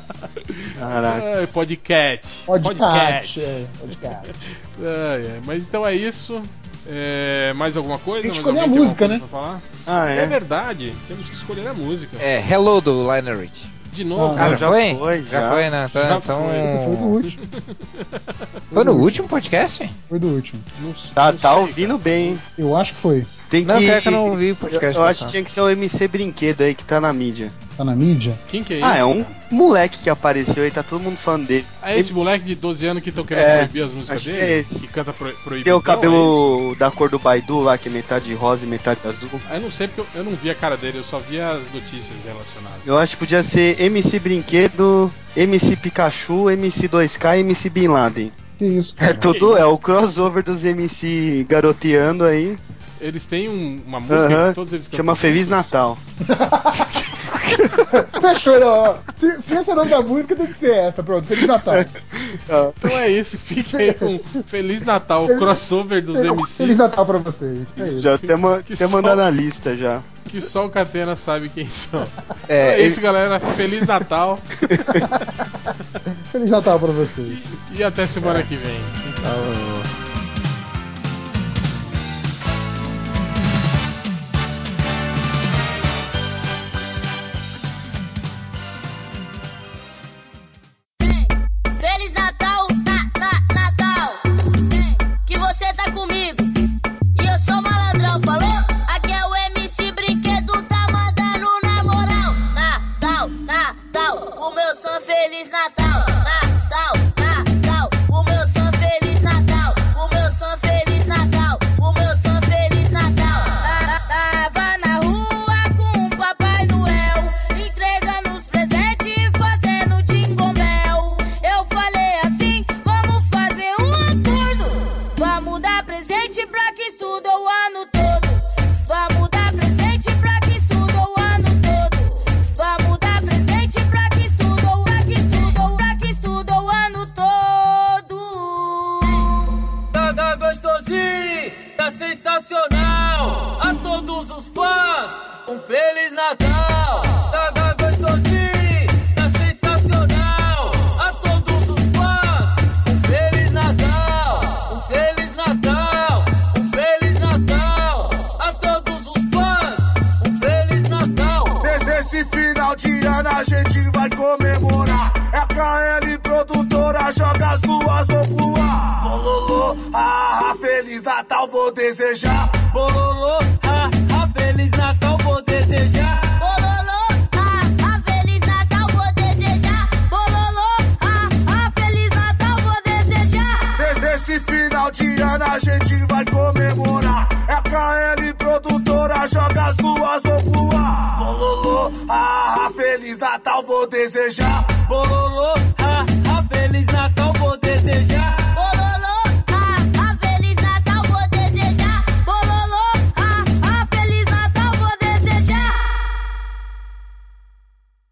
*laughs* Caraca. É, podcast. Podcast. É, podcast. *laughs* Ai. Mas então é isso. É, mais alguma coisa? Tem que escolher a música, né? Ah, É é. verdade, temos que escolher a música. É, Hello do Lionel Rich. De novo. Ah, já, já foi? foi, Já, já. foi, né? Então, Já então- Foi do último. *laughs* Foi no último podcast? Foi do último. Não- Tá, não tá sei, ouvindo cara. bem, hein? Eu acho que foi. Tem que. Não, pior que eu não ouvi o Eu, podcast eu acho que tinha que ser o MC Brinquedo aí que tá na mídia. Tá na mídia? Quem que é Ah, esse, é um moleque que apareceu aí, tá todo mundo falando dele. Ah, esse moleque de 12 anos que estão querendo É, proibir as músicas acho que dele? é esse. Que canta pro, proibido. Tem o cabelo da cor do Baidu lá, que é metade rosa e metade azul. Ah, eu não sei porque eu, eu não vi a cara dele, eu só vi as notícias relacionadas. Eu acho que podia ser MC Brinquedo, MC Pikachu, MC 2K e MC Bin Laden. Que isso, É cara. tudo, é o crossover dos MC garoteando aí. Eles têm um, uma música uh -huh. que todos eles. Chama Feliz Natal. *laughs* Fechou, não. Se, se esse é o nome da música, tem que ser essa, pronto. Feliz Natal. *laughs* Ah. Então é isso, fique aí com Feliz Natal, o crossover dos MCs. Feliz Natal pra vocês. É já temos só... mandado na lista já. Que só o Catena sabe quem são. É, então é isso, galera. Feliz Natal. *laughs* Feliz Natal pra vocês. E, e até semana é. que vem. Tchau.